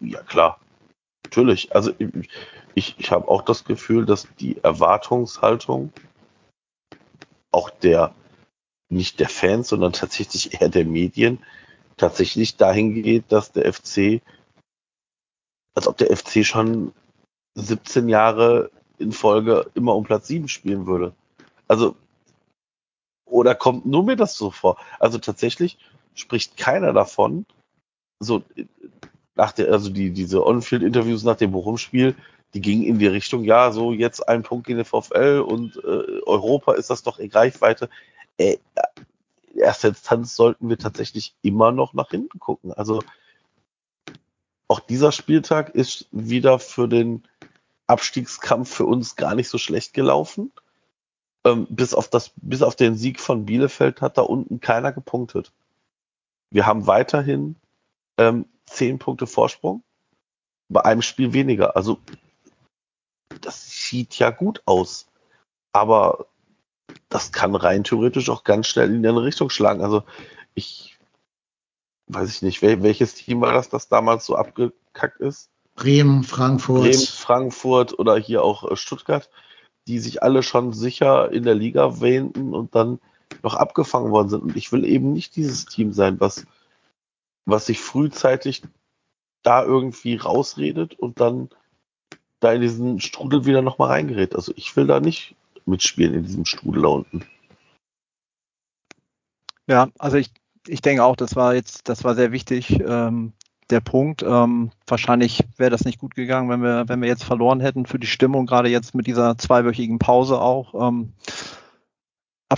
Ja, klar. Natürlich. Also ich, ich habe auch das Gefühl, dass die Erwartungshaltung auch der, nicht der Fans, sondern tatsächlich eher der Medien, tatsächlich dahin geht, dass der FC, als ob der FC schon 17 Jahre in Folge immer um Platz 7 spielen würde. Also, oder kommt nur mir das so vor? Also tatsächlich spricht keiner davon, so nach der, also die, diese On-Field-Interviews nach dem Bochum-Spiel, die gingen in die Richtung, ja, so jetzt ein Punkt gegen den VfL und äh, Europa ist das doch in Reichweite. Äh, in erster Instanz sollten wir tatsächlich immer noch nach hinten gucken. Also auch dieser Spieltag ist wieder für den Abstiegskampf für uns gar nicht so schlecht gelaufen. Ähm, bis, auf das, bis auf den Sieg von Bielefeld hat da unten keiner gepunktet. Wir haben weiterhin ähm, zehn Punkte Vorsprung, bei einem Spiel weniger. Also das sieht ja gut aus. Aber das kann rein theoretisch auch ganz schnell in eine Richtung schlagen. Also ich weiß ich nicht, wel welches Team war das, das damals so abgekackt ist? Bremen, Frankfurt. Bremen, Frankfurt oder hier auch äh, Stuttgart, die sich alle schon sicher in der Liga wähnten und dann noch abgefangen worden sind. Und ich will eben nicht dieses Team sein, was, was sich frühzeitig da irgendwie rausredet und dann da in diesen Strudel wieder nochmal reingerät. Also ich will da nicht mitspielen in diesem Strudel da unten. Ja, also ich, ich denke auch, das war jetzt, das war sehr wichtig, ähm, der Punkt. Ähm, wahrscheinlich wäre das nicht gut gegangen, wenn wir, wenn wir jetzt verloren hätten für die Stimmung, gerade jetzt mit dieser zweiwöchigen Pause auch. Ähm,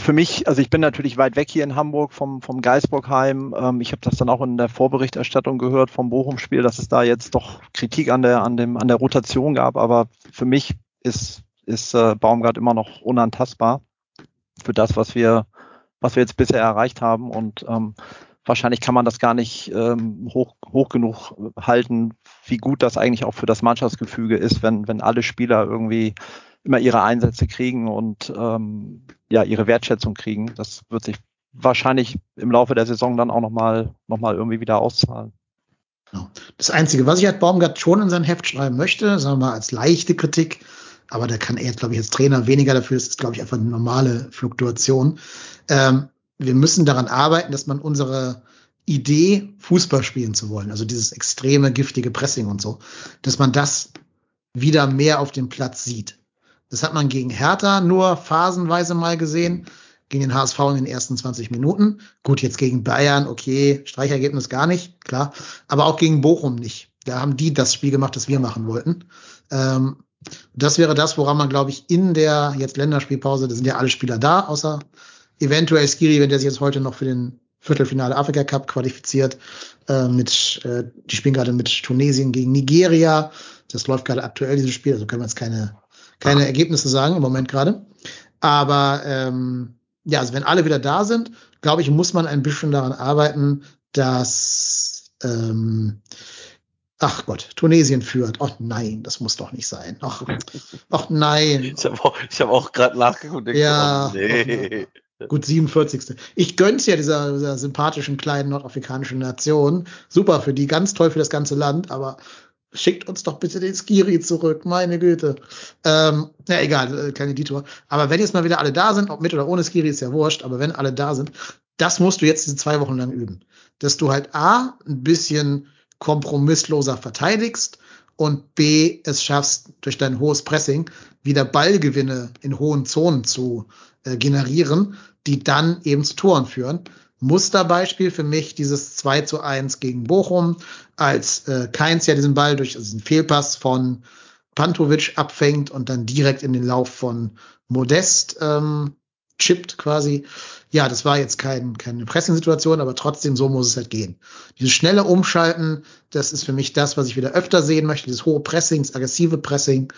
für mich, also ich bin natürlich weit weg hier in Hamburg vom, vom Geisburgheim. Ähm, ich habe das dann auch in der Vorberichterstattung gehört vom Bochum-Spiel, dass es da jetzt doch Kritik an der, an dem, an der Rotation gab. Aber für mich ist, ist äh, Baumgart immer noch unantastbar für das, was wir, was wir jetzt bisher erreicht haben. Und ähm, wahrscheinlich kann man das gar nicht ähm, hoch, hoch genug halten, wie gut das eigentlich auch für das Mannschaftsgefüge ist, wenn, wenn alle Spieler irgendwie immer ihre Einsätze kriegen und ähm, ja ihre Wertschätzung kriegen. Das wird sich wahrscheinlich im Laufe der Saison dann auch nochmal noch mal irgendwie wieder auszahlen. Genau. Das Einzige, was ich halt Baumgart schon in sein Heft schreiben möchte, sagen wir mal als leichte Kritik, aber da kann er jetzt, glaube ich, als Trainer weniger dafür, das ist, glaube ich, einfach eine normale Fluktuation. Ähm, wir müssen daran arbeiten, dass man unsere Idee, Fußball spielen zu wollen, also dieses extreme, giftige Pressing und so, dass man das wieder mehr auf dem Platz sieht. Das hat man gegen Hertha nur phasenweise mal gesehen, gegen den HSV in den ersten 20 Minuten. Gut, jetzt gegen Bayern, okay, Streichergebnis gar nicht, klar, aber auch gegen Bochum nicht. Da haben die das Spiel gemacht, das wir machen wollten. Ähm, das wäre das, woran man, glaube ich, in der jetzt Länderspielpause, da sind ja alle Spieler da, außer eventuell Skiri, wenn der sich jetzt heute noch für den Viertelfinale Afrika Cup qualifiziert, äh, mit, äh, die spielen gerade mit Tunesien gegen Nigeria. Das läuft gerade aktuell, dieses Spiel, also können wir jetzt keine keine Ergebnisse sagen im Moment gerade. Aber ähm, ja, also wenn alle wieder da sind, glaube ich, muss man ein bisschen daran arbeiten, dass ähm, Ach Gott, Tunesien führt. Ach nein, das muss doch nicht sein. Ach, ach nein. Ich habe auch, hab auch gerade nachgeguckt. Ja, oh, nee. Gut, 47. Ich gönn's ja dieser, dieser sympathischen kleinen nordafrikanischen Nation. Super für die, ganz toll für das ganze Land, aber schickt uns doch bitte den Skiri zurück, meine Güte. Ähm, ja, egal, äh, kleine Detour. Aber wenn jetzt mal wieder alle da sind, ob mit oder ohne Skiri, ist ja wurscht, aber wenn alle da sind, das musst du jetzt diese zwei Wochen lang üben. Dass du halt A, ein bisschen kompromissloser verteidigst und B, es schaffst, durch dein hohes Pressing wieder Ballgewinne in hohen Zonen zu äh, generieren, die dann eben zu Toren führen. Musterbeispiel für mich dieses 2 zu 1 gegen Bochum, als äh, Keins ja diesen Ball durch diesen Fehlpass von Pantovic abfängt und dann direkt in den Lauf von Modest ähm, chippt quasi. Ja, das war jetzt kein, keine Pressing-Situation, aber trotzdem so muss es halt gehen. Dieses schnelle Umschalten, das ist für mich das, was ich wieder öfter sehen möchte, dieses hohe Pressing, das aggressive Pressing.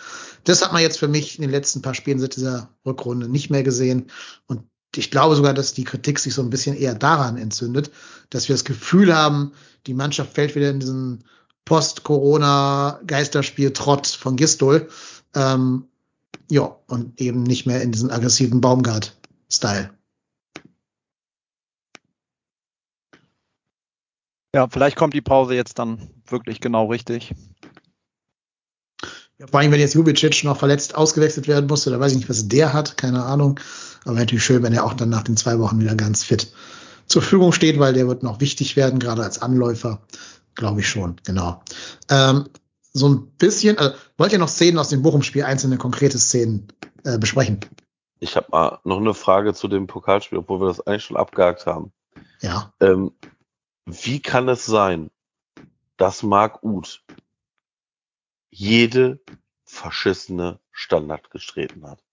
Das hat man jetzt für mich in den letzten paar Spielen seit dieser Rückrunde nicht mehr gesehen. Und ich glaube sogar, dass die Kritik sich so ein bisschen eher daran entzündet, dass wir das Gefühl haben, die Mannschaft fällt wieder in diesen Post-Corona-Geisterspiel-Trott von Gistol. Ähm, ja, und eben nicht mehr in diesen aggressiven Baumgart-Style. Ja, vielleicht kommt die Pause jetzt dann wirklich genau richtig. Ja, vor allem, wenn jetzt Jubicic noch verletzt ausgewechselt werden musste, da weiß ich nicht, was der hat, keine Ahnung. Aber natürlich schön, wenn er auch dann nach den zwei Wochen wieder ganz fit zur Verfügung steht, weil der wird noch wichtig werden, gerade als Anläufer. Glaube ich schon, genau. Ähm, so ein bisschen, also, wollt ihr noch Szenen aus dem Bochum-Spiel, einzelne konkrete Szenen äh, besprechen? Ich habe mal noch eine Frage zu dem Pokalspiel, obwohl wir das eigentlich schon abgehakt haben. Ja. Ähm, wie kann es sein, dass Marc Uth jede verschissene Standard gestreten hat.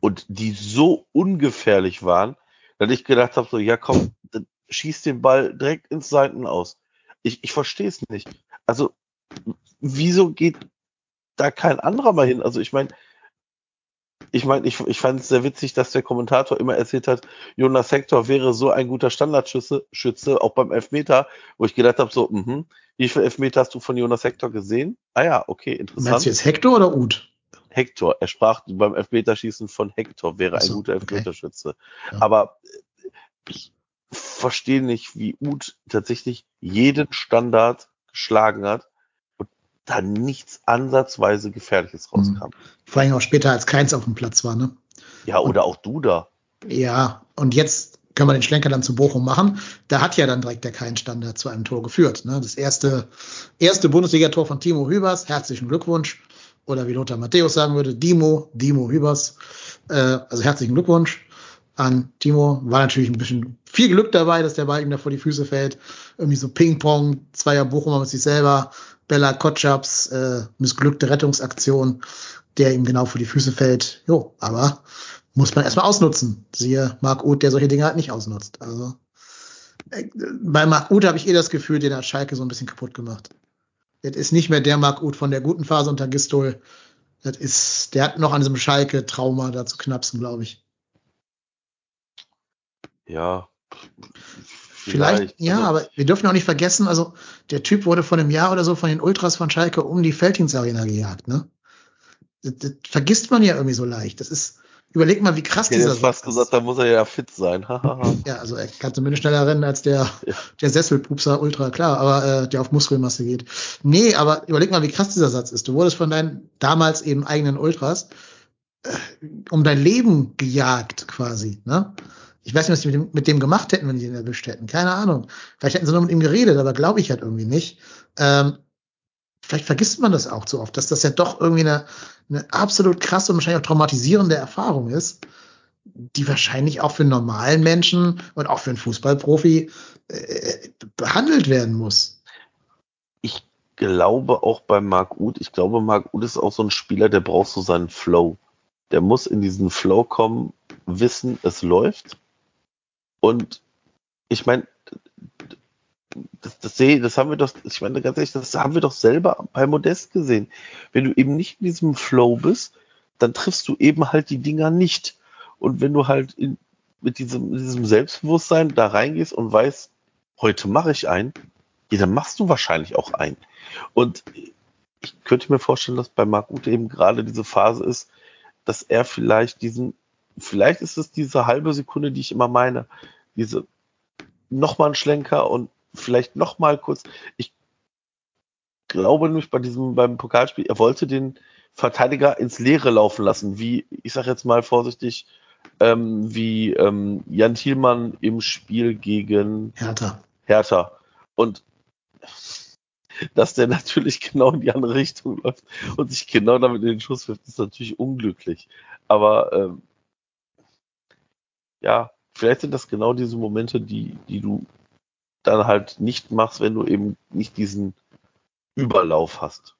Und die so ungefährlich waren, dass ich gedacht habe, so, ja komm, schieß den Ball direkt ins Seiten aus. Ich, ich verstehe es nicht. Also, wieso geht da kein anderer mal hin? Also ich meine, ich meine, ich, ich fand es sehr witzig, dass der Kommentator immer erzählt hat, Jonas Hector wäre so ein guter Standardschütze, Schütze, auch beim Elfmeter, wo ich gedacht habe, so, mh, wie viele Elfmeter hast du von Jonas Hector gesehen? Ah ja, okay, interessant. Meinst du jetzt Hector oder Uth? Hector, er sprach beim Elfmeterschießen von Hector, wäre Ach so, ein guter okay. Elfmeterschütze. Ja. Aber ich verstehe nicht, wie Uth tatsächlich jeden Standard geschlagen hat da nichts ansatzweise Gefährliches Mhm. rauskam. Vor allem auch später, als Keins auf dem Platz war, ne? Ja, oder auch Duda. Ja, und jetzt können wir den Schlenker dann zu Bochum machen. Da hat ja dann direkt der Kein-Standard zu einem Tor geführt. Ne? Das erste, erste Bundesligator von Timo Hübers. Herzlichen Glückwunsch. Oder wie Lothar Matthäus sagen würde, Dimo, Dimo Hübers. Äh, also herzlichen Glückwunsch an Timo. War natürlich ein bisschen viel Glück dabei, dass der Ball ihm da vor die Füße fällt. Irgendwie so Ping-Pong, Zweier Bochumer mit sich selber. Bella Kotschaps, äh, missglückte Rettungsaktion, der ihm genau vor die Füße fällt. Jo, aber muss man erstmal ausnutzen. Siehe Marc Uth, der solche Dinge halt nicht ausnutzt. Also äh, bei Marc Uth habe ich eh das Gefühl, den hat Schalke so ein bisschen kaputt gemacht. Das ist nicht mehr der Marc Uth von der guten Phase unter Gistol. Das ist, der hat noch an diesem Schalke-Trauma da zu knapsen, glaube ich. Ja. Vielleicht, ja, Also, aber wir dürfen auch nicht vergessen, also der Typ wurde vor einem Jahr oder so von den Ultras von Schalke um die Felddienstarena gejagt, ne? Das, das vergisst man ja irgendwie so leicht. Das ist, überleg mal, wie krass Ich hätte dieser jetzt fast Satz ist. gesagt, da muss er ja fit sein. Ja, also er kann zumindest schneller rennen als der, Ja. der Sesselpupser Ultra, klar, aber äh, der auf Muskelmasse geht. Nee, aber überleg mal, wie krass dieser Satz ist. Du wurdest von deinen damals eben eigenen Ultras äh, um dein Leben gejagt quasi, ne? Ich weiß nicht, was die mit dem, mit dem gemacht hätten, wenn die ihn erwischt hätten. Keine Ahnung. Vielleicht hätten sie nur mit ihm geredet, aber glaube ich halt irgendwie nicht. Ähm, vielleicht vergisst man das auch zu oft, dass das ja doch irgendwie eine, eine absolut krasse und wahrscheinlich auch traumatisierende Erfahrung ist, die wahrscheinlich auch für einen normalen Menschen und auch für einen Fußballprofi äh, behandelt werden muss. Ich glaube auch bei Marc Uth, ich glaube, Marc Uth ist auch so ein Spieler, der braucht so seinen Flow. Der muss in diesen Flow kommen, wissen, es läuft. Und ich meine, das, das sehe, das haben wir doch, ich meine ganz ehrlich, das haben wir doch selber bei Modest gesehen. Wenn du eben nicht in diesem Flow bist, dann triffst du eben halt die Dinger nicht. Und wenn du halt in, mit diesem, diesem Selbstbewusstsein da reingehst und weißt, heute mache ich einen, ja, dann machst du wahrscheinlich auch einen. Und ich könnte mir vorstellen, dass bei Marc Ute eben gerade diese Phase ist, dass er vielleicht diesen, vielleicht ist es diese halbe Sekunde, die ich immer meine, diese nochmal ein Schlenker und vielleicht nochmal kurz. Ich glaube nämlich bei diesem, beim Pokalspiel, er wollte den Verteidiger ins Leere laufen lassen, wie, ich sag jetzt mal vorsichtig, ähm, wie ähm, Jan Thielmann im Spiel gegen Hertha. Hertha. Und dass der natürlich genau in die andere Richtung läuft und sich genau damit in den Schuss wirft, ist natürlich unglücklich. Aber ähm, ja, vielleicht sind das genau diese Momente, die, die du dann halt nicht machst, wenn du eben nicht diesen Überlauf hast.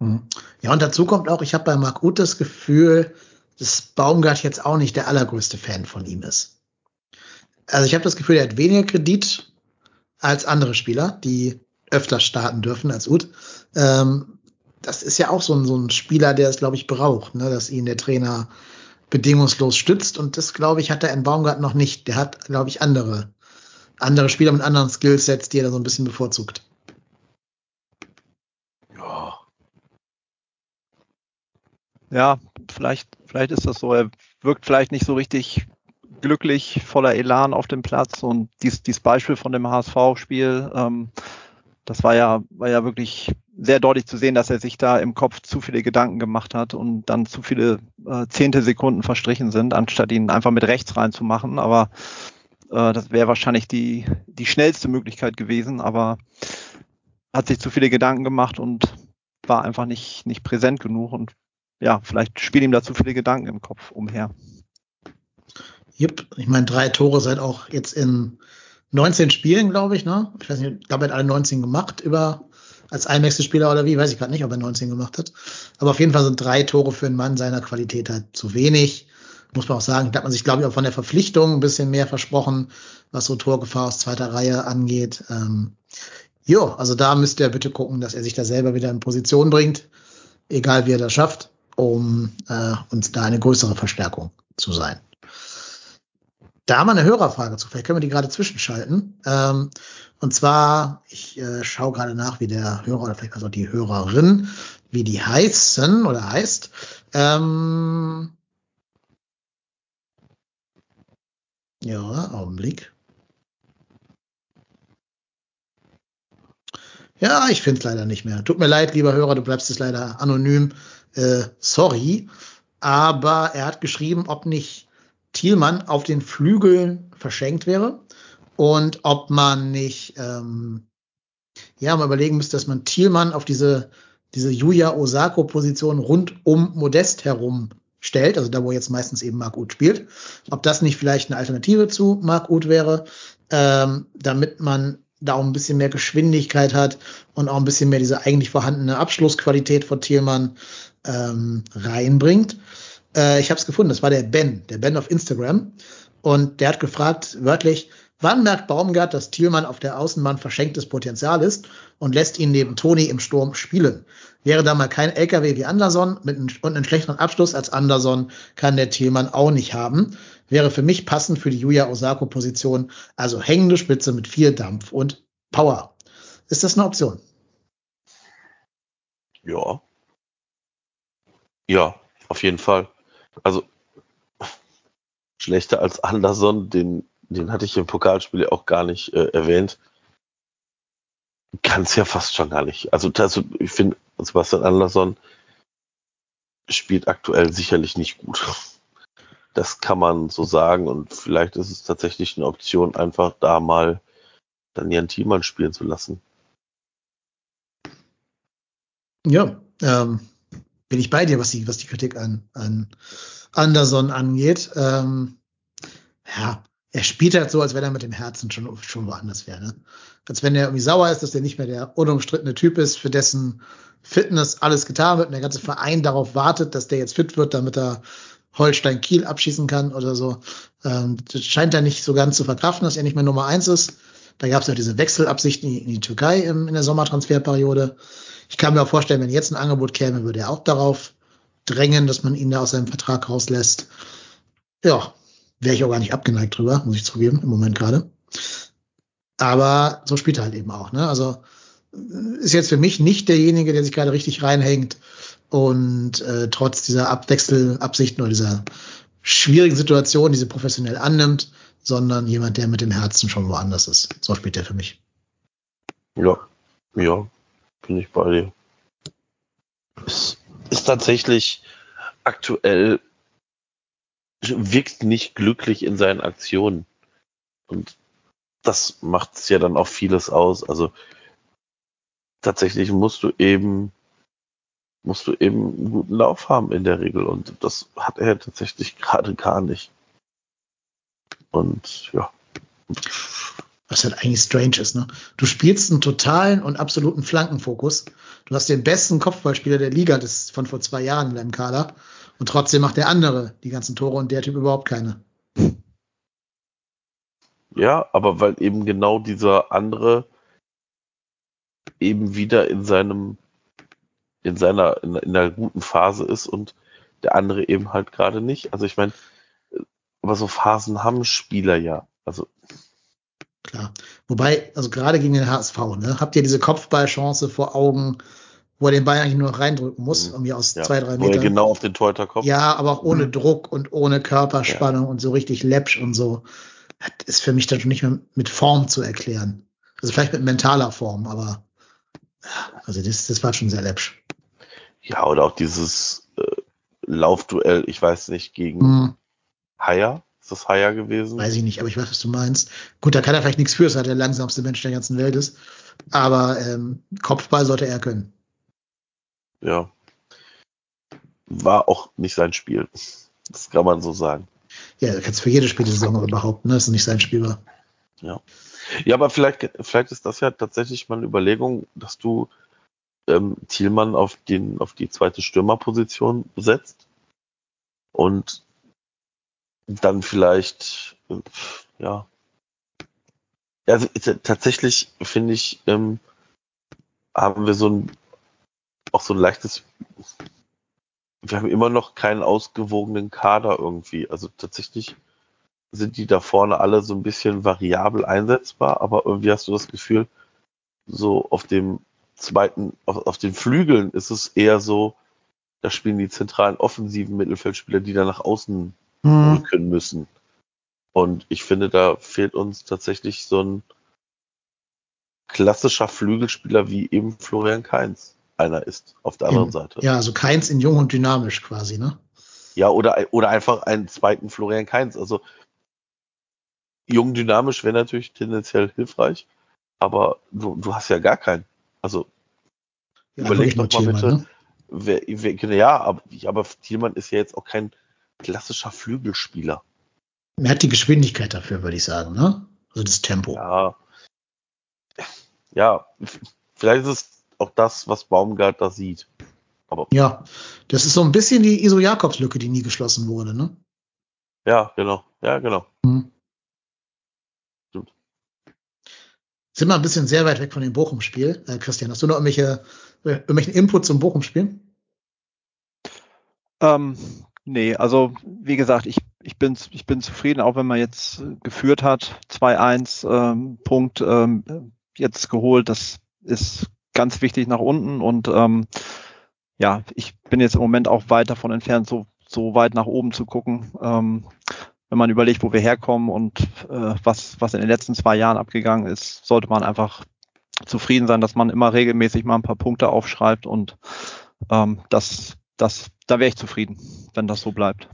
Mhm. Ja, und dazu kommt auch, ich habe bei Marc Uth das Gefühl, dass Baumgart jetzt auch nicht der allergrößte Fan von ihm ist. Also ich habe das Gefühl, er hat weniger Kredit als andere Spieler, die öfter starten dürfen als Uth. Ähm, das ist ja auch so ein, so ein Spieler, der es, glaube ich, braucht, ne? dass ihn der Trainer bedingungslos stützt. Und das, glaube ich, hat er in Baumgart noch nicht. Der hat, glaube ich, andere, andere Spieler mit anderen Skillsets, die er da so ein bisschen bevorzugt. Ja, Ja, vielleicht, vielleicht ist das so. Er wirkt vielleicht nicht so richtig glücklich, voller Elan auf dem Platz. Und dies, dieses Beispiel von dem HSV-Spiel, ähm, das war ja, war ja wirklich sehr deutlich zu sehen, dass er sich da im Kopf zu viele Gedanken gemacht hat und dann zu viele äh, zehnte Sekunden verstrichen sind, anstatt ihn einfach mit rechts reinzumachen. Aber äh, das wäre wahrscheinlich die, die schnellste Möglichkeit gewesen, aber hat sich zu viele Gedanken gemacht und war einfach nicht, nicht präsent genug und ja, vielleicht spielen ihm da zu viele Gedanken im Kopf umher. Jupp, ich meine, drei Tore seit auch jetzt in 19 Spielen, glaube ich, ne? Ich weiß nicht, hat alle 19 gemacht über als Einwechselspieler oder wie, weiß ich gerade nicht, ob er 19 gemacht hat. Aber auf jeden Fall sind drei Tore für einen Mann seiner Qualität halt zu wenig. Muss man auch sagen, da hat man sich, glaube ich, auch von der Verpflichtung ein bisschen mehr versprochen, was so Torgefahr aus zweiter Reihe angeht. Ähm, jo, also da müsste er bitte gucken, dass er sich da selber wieder in Position bringt. Egal wie er das schafft. um äh, uns da eine größere Verstärkung zu sein. Da haben wir eine Hörerfrage zu. Vielleicht können wir die gerade zwischenschalten. Ähm, und zwar, ich äh, schaue gerade nach, wie der Hörer oder vielleicht also die Hörerin, wie die heißen oder heißt. Ähm, ja, Augenblick. Ja, ich finde es leider nicht mehr. Tut mir leid, lieber Hörer, du bleibst es leider anonym. Äh, sorry. Aber er hat geschrieben, ob nicht Thielmann auf den Flügeln verschenkt wäre und ob man nicht ähm, ja mal überlegen müsste, dass man Thielmann auf diese diese Yuya Osako Position rund um Modest herum stellt, also da wo jetzt meistens eben Mark Uth spielt, ob das nicht vielleicht eine Alternative zu Mark Uth wäre, ähm, damit man da auch ein bisschen mehr Geschwindigkeit hat und auch ein bisschen mehr diese eigentlich vorhandene Abschlussqualität von Thielmann ähm, reinbringt. Äh, ich habe es gefunden, das war der Ben, der Ben auf Instagram. Und der hat gefragt, wörtlich, wann merkt Baumgart, dass Thielmann auf der Außenbahn verschenktes Potenzial ist und lässt ihn neben Toni im Sturm spielen? Wäre da mal kein LKW wie Anderson mit und einen schlechteren Abschluss als Anderson kann der Thielmann auch nicht haben. Wäre für mich passend für die Yuya Osako Position, also hängende Spitze mit viel Dampf und Power. Ist das eine Option? Ja. Ja, auf jeden Fall. Also schlechter als Anderson, den, den hatte ich im Pokalspiel auch gar nicht äh, erwähnt. Kann es ja fast schon gar nicht. Also, also ich finde, Sebastian Anderson spielt aktuell sicherlich nicht gut. Das kann man so sagen und vielleicht ist es tatsächlich eine Option, einfach da mal dann Jan Thiemann spielen zu lassen. Ja, ähm, bin ich bei dir, was die, was die Kritik an, an Anderson angeht. Ähm, ja, er spielt halt so, als wenn er mit dem Herzen schon, schon woanders wäre. Ne? Als wenn er irgendwie sauer ist, dass er nicht mehr der unumstrittene Typ ist, für dessen Fitness alles getan wird und der ganze Verein darauf wartet, dass der jetzt fit wird, damit er Holstein Kiel abschießen kann oder so. Ähm, das scheint er nicht so ganz zu verkraften, dass er nicht mehr Nummer eins ist. Da gab es ja diese Wechselabsichten in die Türkei im, in der Sommertransferperiode. Ich kann mir auch vorstellen, wenn jetzt ein Angebot käme, würde er auch darauf drängen, dass man ihn da aus seinem Vertrag rauslässt. Ja, wäre ich auch gar nicht abgeneigt drüber, muss ich zugeben, im Moment gerade. Aber so spielt er halt eben auch. Ne? Also ist jetzt für mich nicht derjenige, der sich gerade richtig reinhängt und äh, trotz dieser Abwechselabsichten oder dieser schwierigen Situation, diese professionell annimmt, sondern jemand, der mit dem Herzen schon woanders ist. So spielt er für mich. Ja, ja, bin ich bei dir. Es ist tatsächlich aktuell wirkt nicht glücklich in seinen Aktionen. Und das macht es ja dann auch vieles aus. Also tatsächlich musst du eben musst du eben einen guten Lauf haben in der Regel und das hat er tatsächlich gerade gar nicht. Und ja. Was halt eigentlich strange ist, ne? Du spielst einen totalen und absoluten Flankenfokus. Du hast den besten Kopfballspieler der Liga des, von vor zwei Jahren in deinem Kader. Und trotzdem macht der andere die ganzen Tore und der Typ überhaupt keine. Ja, aber weil eben genau dieser andere eben wieder in seinem, in seiner, in, in einer guten Phase ist und der andere eben halt gerade nicht. Also ich meine, aber so Phasen haben Spieler ja. Also Klar. Wobei, also gerade gegen den HSV, ne, habt ihr diese Kopfballchance vor Augen, wo er den Ball eigentlich nur noch reindrücken muss, Mhm. irgendwie aus ja, zwei, drei wo er Metern. genau auf den Torhüter kommt. Ja, aber auch ohne Mhm. Druck und ohne Körperspannung und so richtig läppsch und so. Das ist für mich dann schon nicht mehr mit Form zu erklären. Also vielleicht mit mentaler Form, aber ja, also das, das war schon sehr läppsch. Ja, oder auch dieses äh, Laufduell, ich weiß nicht, gegen Hm, Haier. Ist das Haier gewesen? weiß ich nicht, aber ich weiß, was du meinst. Gut, da kann er vielleicht nichts für, dass er der langsamste Mensch der ganzen Welt ist. Aber ähm, Kopfball sollte er können. Ja. War auch nicht sein Spiel. Das kann man so sagen. Ja, du kannst für jede Spielsaison aber behaupten, ne, dass es nicht sein Spiel war. Ja, aber vielleicht, vielleicht ist das ja tatsächlich mal eine Überlegung, dass du ähm, Thielmann auf, den, auf die zweite Stürmerposition setzt und dann vielleicht, äh, ja. Also tatsächlich finde ich, ähm, haben wir so ein auch so ein leichtes wir haben immer noch keinen ausgewogenen Kader irgendwie. Also tatsächlich sind die da vorne alle so ein bisschen variabel einsetzbar, aber irgendwie hast du das Gefühl, so auf dem zweiten, auf, auf den Flügeln ist es eher so, da spielen die zentralen offensiven Mittelfeldspieler, die da nach außen Hm. rücken müssen. Und ich finde, da fehlt uns tatsächlich so ein klassischer Flügelspieler wie eben Florian Kainz einer ist auf der anderen Seite. Ja, also keins in jung und dynamisch quasi, ne? Ja, oder, oder einfach einen zweiten Florian Kainz. Also jung dynamisch wäre natürlich tendenziell hilfreich, aber du, du hast ja gar keinen. Also Ja, Überleg doch mal Thielmann, bitte. wer, wer, ja, aber, aber Thielmann ist ja jetzt auch kein klassischer Flügelspieler. Ne? Er hat die Geschwindigkeit dafür, würde ich sagen, ne? Also das Tempo. Ja. Ja, vielleicht ist es auch das, was Baumgart da sieht. Aber Ja, das ist so ein bisschen die Iso-Jakobs-Lücke, die nie geschlossen wurde, ne? ja, genau. Ja, genau. Mhm. Stimmt. Sind wir ein bisschen sehr weit weg von dem Bochum-Spiel. Äh, Christian, hast du noch irgendwelche, äh, irgendwelchen Input zum Bochum-Spiel? Ähm, nee, also wie gesagt, ich, ich, bin, ich bin zufrieden, auch wenn man jetzt geführt hat, 2-1 ähm, Punkt ähm, jetzt geholt. Das ist ganz wichtig nach unten und ähm, ja, ich bin jetzt im Moment auch weit davon entfernt, so, so weit nach oben zu gucken. Ähm, wenn man überlegt, wo wir herkommen und äh, was, was in den letzten zwei Jahren abgegangen ist, sollte man einfach zufrieden sein, dass man immer regelmäßig mal ein paar Punkte aufschreibt und ähm, das, das, da wäre ich zufrieden, wenn das so bleibt.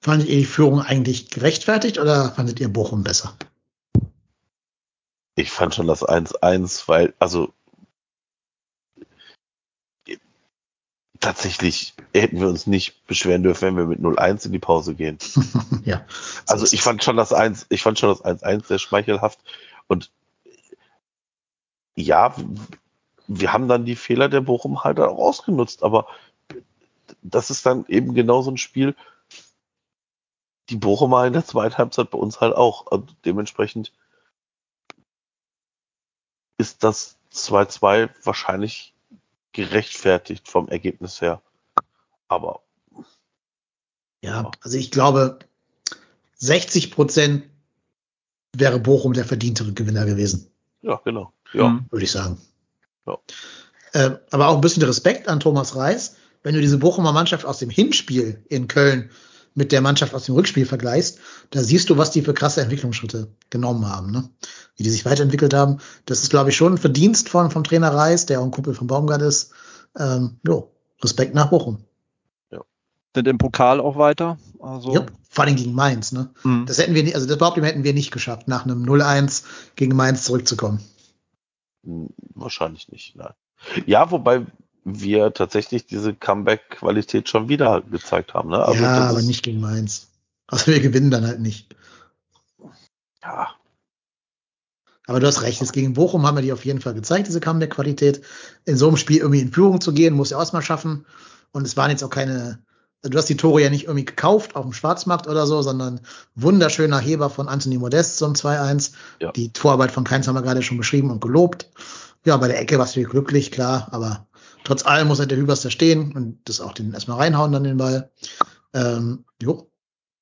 Fandet ihr die Führung eigentlich gerechtfertigt oder fandet ihr Bochum besser? Ich fand schon das 1-1, weil, also tatsächlich hätten wir uns nicht beschweren dürfen, wenn wir mit 0-1 in die Pause gehen. ja. Also ich fand schon das 1, ich fand schon das 1-1 sehr schmeichelhaft und ja, wir haben dann die Fehler der Bochum halt auch ausgenutzt, aber das ist dann eben genau so ein Spiel, die Bochumer in der zweiten Halbzeit bei uns halt auch. Und dementsprechend ist das 2-2 wahrscheinlich gerechtfertigt vom Ergebnis her. Aber Ja, also ich glaube, 60 Prozent wäre Bochum der verdientere Gewinner gewesen, ja, genau. Ja, Mhm. würde ich sagen. Ja. Äh, aber auch ein bisschen Respekt an Thomas Reis, wenn du diese Bochumer Mannschaft aus dem Hinspiel in Köln mit der Mannschaft aus dem Rückspiel vergleichst, da siehst du, was die für krasse Entwicklungsschritte genommen haben, ne? wie die sich weiterentwickelt haben. Das ist, glaube ich, schon ein Verdienst von, vom Trainer Reis, der auch ein Kumpel von Baumgart ist. Ähm, jo, Respekt nach Bochum. Sind im Pokal auch weiter. Also Jupp, vor allem gegen Mainz. Ne? mhm. Das hätten wir nicht, also das behaupte ich, hätten wir nicht geschafft, nach einem 0-1 gegen Mainz zurückzukommen. Hm, Wahrscheinlich nicht, nein. Ja, wobei wir tatsächlich diese Comeback-Qualität schon wieder gezeigt haben. Ne? Also ja, aber ist- nicht gegen Mainz. Also wir gewinnen dann halt nicht. Ja, Aber du hast recht, jetzt gegen Bochum haben wir die auf jeden Fall gezeigt, diese Comeback-Qualität. In so einem Spiel irgendwie in Führung zu gehen, muss ja auch mal schaffen. Und es waren jetzt auch keine, also du hast die Tore ja nicht irgendwie gekauft auf dem Schwarzmarkt oder so, sondern wunderschöner Heber von Anthony Modest zum 2-1. Ja. Die Torarbeit von Keins haben wir gerade schon beschrieben und gelobt. Ja, bei der Ecke warst du glücklich, klar, aber trotz allem muss halt der Hübers da stehen und das auch den erstmal reinhauen, dann den Ball. Ähm, jo,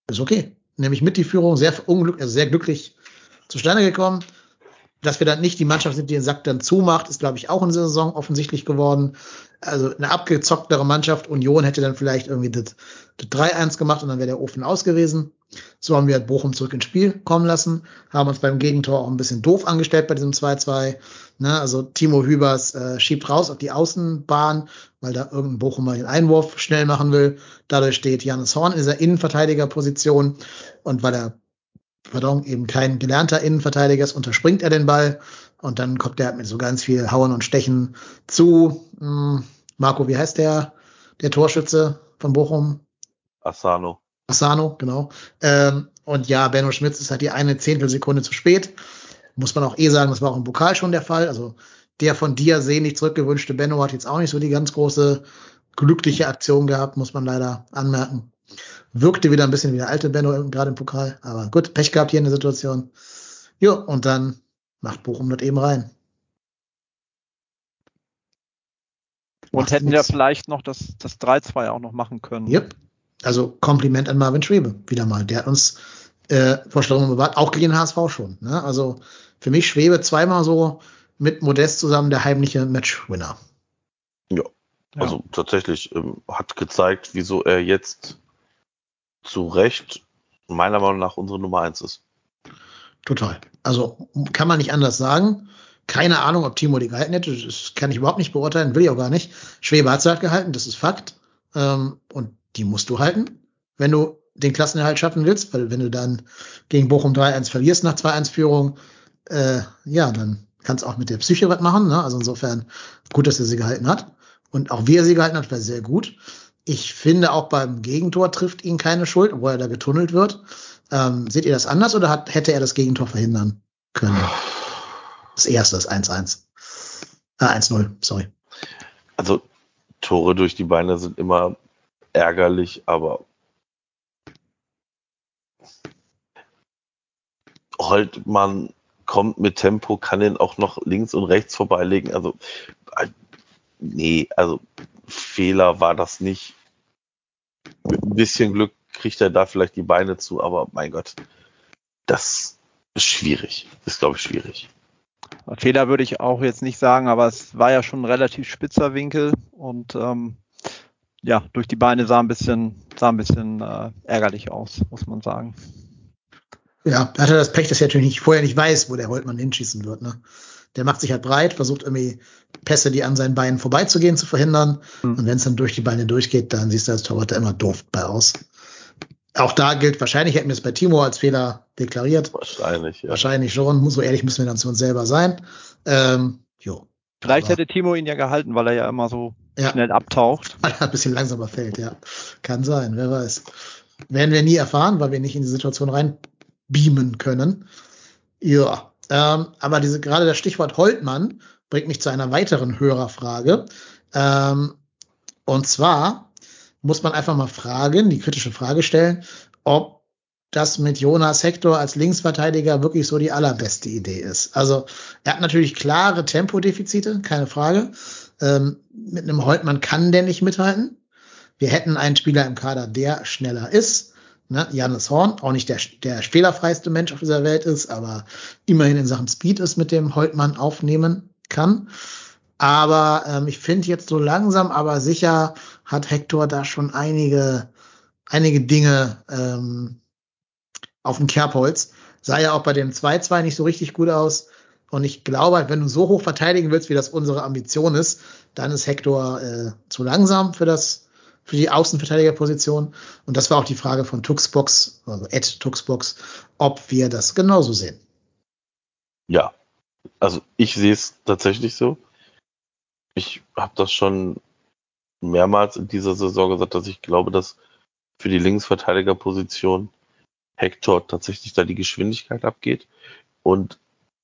ist okay. Nämlich mit die Führung sehr unglücklich, also sehr glücklich zustande gekommen. Dass wir dann nicht die Mannschaft sind, die den Sack dann zumacht, ist, glaube ich, auch in dieser Saison offensichtlich geworden. Also eine abgezocktere Mannschaft, Union hätte dann vielleicht irgendwie das, das 3-1 gemacht und dann wäre der Ofen aus gewesen. So haben wir halt Bochum zurück ins Spiel kommen lassen, haben uns beim Gegentor auch ein bisschen doof angestellt bei diesem 2-2. Ne, also Timo Hübers äh, schiebt raus auf die Außenbahn, weil da irgendein Bochumer den Einwurf schnell machen will. Dadurch steht Janis Horn in dieser Innenverteidigerposition und weil er pardon, eben kein gelernter Innenverteidiger ist, unterspringt er den Ball und dann kommt er mit so ganz viel Hauen und Stechen zu. Hm, Marco, wie heißt der, der Torschütze von Bochum? Asano. Asano, genau. Ähm, und ja, Benno Schmitz ist halt die eine Zehntelsekunde zu spät. Muss man auch eh sagen, das war auch im Pokal schon der Fall. Also der von dir sehnlich zurückgewünschte Benno hat jetzt auch nicht so die ganz große glückliche Aktion gehabt, muss man leider anmerken. Wirkte wieder ein bisschen wie der alte Benno gerade im Pokal. Aber gut, Pech gehabt hier in der Situation. Jo, und dann macht Bochum das eben rein. Und hätten ja vielleicht noch das, das 3-2 auch noch machen können. Yep. Also Kompliment an Marvin Schwebe wieder mal. Der hat uns äh, Vorstellungen bewahrt, auch gegen den HSV schon. Ne? Also für mich Schwebe zweimal so mit Modest zusammen der heimliche Matchwinner. Ja, also ja. tatsächlich ähm, hat gezeigt, wieso er jetzt zu Recht meiner Meinung nach unsere Nummer eins ist. Total. Also kann man nicht anders sagen. Keine Ahnung, ob Timo die gehalten hätte. Das kann ich überhaupt nicht beurteilen, will ich auch gar nicht. Schwebe hat sie halt gehalten, das ist Fakt. Ähm, und die musst du halten, wenn du den Klassenerhalt schaffen willst, weil wenn du dann gegen Bochum 3-1 verlierst nach 2-1-Führung, äh, ja, dann kannst du auch mit der Psyche was machen. Ne? Also insofern gut, dass er sie gehalten hat. Und auch wie er sie gehalten hat, war sehr gut. Ich finde auch beim Gegentor trifft ihn keine Schuld, obwohl er da getunnelt wird. Ähm, seht ihr das anders oder hat, hätte er das Gegentor verhindern können? Das erste, das 1-1. Äh, 1-0, sorry. Also Tore durch die Beine sind immer ärgerlich, aber Holtmann kommt mit Tempo, kann ihn auch noch links und rechts vorbeilegen. Also, äh, nee, also Fehler war das nicht. Mit ein bisschen Glück kriegt er da vielleicht die Beine zu, aber mein Gott, das ist schwierig. Ist, glaube ich, schwierig. Fehler würde ich auch jetzt nicht sagen, aber es war ja schon ein relativ spitzer Winkel und ähm, ja, durch die Beine sah ein bisschen, sah ein bisschen äh, ärgerlich aus, muss man sagen. Ja, er hatte das Pech, dass er natürlich nicht, vorher nicht weiß, wo der Holtmann hinschießen wird. Ne? Der macht sich halt breit, versucht irgendwie Pässe, die an seinen Beinen vorbeizugehen, zu verhindern. Mhm. Und wenn es dann durch die Beine durchgeht, dann siehst du als Torwart immer doof bei aus. Auch da gilt, wahrscheinlich hätten wir es bei Timo als Fehler deklariert. Wahrscheinlich, ja. Wahrscheinlich schon. So ehrlich müssen wir dann zu uns selber sein. Ähm, jo. Vielleicht Aber, hätte Timo ihn ja gehalten, weil er ja immer so ja. schnell abtaucht. Weil er ein bisschen langsamer fällt, ja. Kann sein, wer weiß. Werden wir nie erfahren, weil wir nicht in die Situation reinbeamen können. Ja. Ähm, aber diese, gerade das Stichwort Holtmann bringt mich zu einer weiteren Hörerfrage. Ähm, und zwar, muss man einfach mal fragen, die kritische Frage stellen, ob das mit Jonas Hector als Linksverteidiger wirklich so die allerbeste Idee ist. Also er hat natürlich klare Tempodefizite, keine Frage. Ähm, mit einem Holtmann kann der nicht mithalten. Wir hätten einen Spieler im Kader, der schneller ist. Ne? Janis Horn, auch nicht der, der fehlerfreiste Mensch auf dieser Welt ist, aber immerhin in Sachen Speed ist, mit dem Holtmann aufnehmen kann. Aber ähm, ich finde jetzt so langsam, aber sicher hat Hector da schon einige, einige Dinge ähm, auf dem Kerbholz. Sah ja auch bei dem 2-2 nicht so richtig gut aus. Und ich glaube, wenn du so hoch verteidigen willst, wie das unsere Ambition ist, dann ist Hector äh, zu langsam für das, für die Außenverteidigerposition. Und das war auch die Frage von Tuxbox, also Ed Tuxbox, ob wir das genauso sehen. Ja, also ich sehe es tatsächlich so ich habe das schon mehrmals in dieser Saison gesagt, dass ich glaube, dass für die Linksverteidigerposition Hector tatsächlich da die Geschwindigkeit abgeht. Und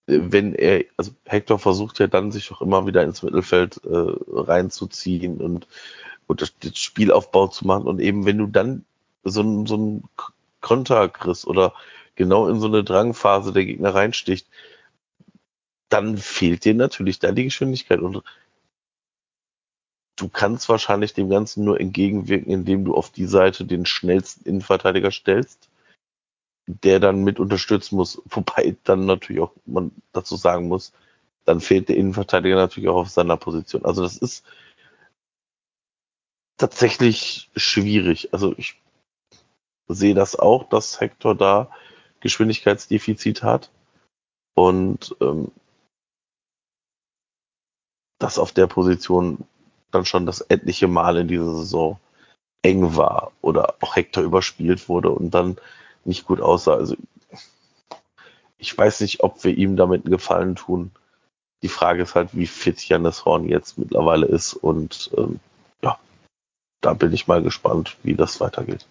wenn er, also Hector versucht ja dann sich auch immer wieder ins Mittelfeld äh, reinzuziehen und, und das, das Spielaufbau zu machen. Und eben, wenn du dann so, ein so ein Konter kriegst oder genau in so eine Drangphase der Gegner reinsticht, dann fehlt dir natürlich da die Geschwindigkeit. Und du kannst wahrscheinlich dem Ganzen nur entgegenwirken, indem du auf die Seite den schnellsten Innenverteidiger stellst, der dann mit unterstützen muss. Wobei dann natürlich auch man dazu sagen muss, dann fehlt der Innenverteidiger natürlich auch auf seiner Position. Also das ist tatsächlich schwierig. Also ich sehe das auch, dass Hector da Geschwindigkeitsdefizit hat und ähm, das auf der Position dann schon das etliche Mal in dieser Saison eng war oder auch Hector überspielt wurde und dann nicht gut aussah. Also ich weiß nicht, ob wir ihm damit einen Gefallen tun. Die Frage ist halt, wie fit Janis Horn jetzt mittlerweile ist und ähm, ja, da bin ich mal gespannt, wie das weitergeht.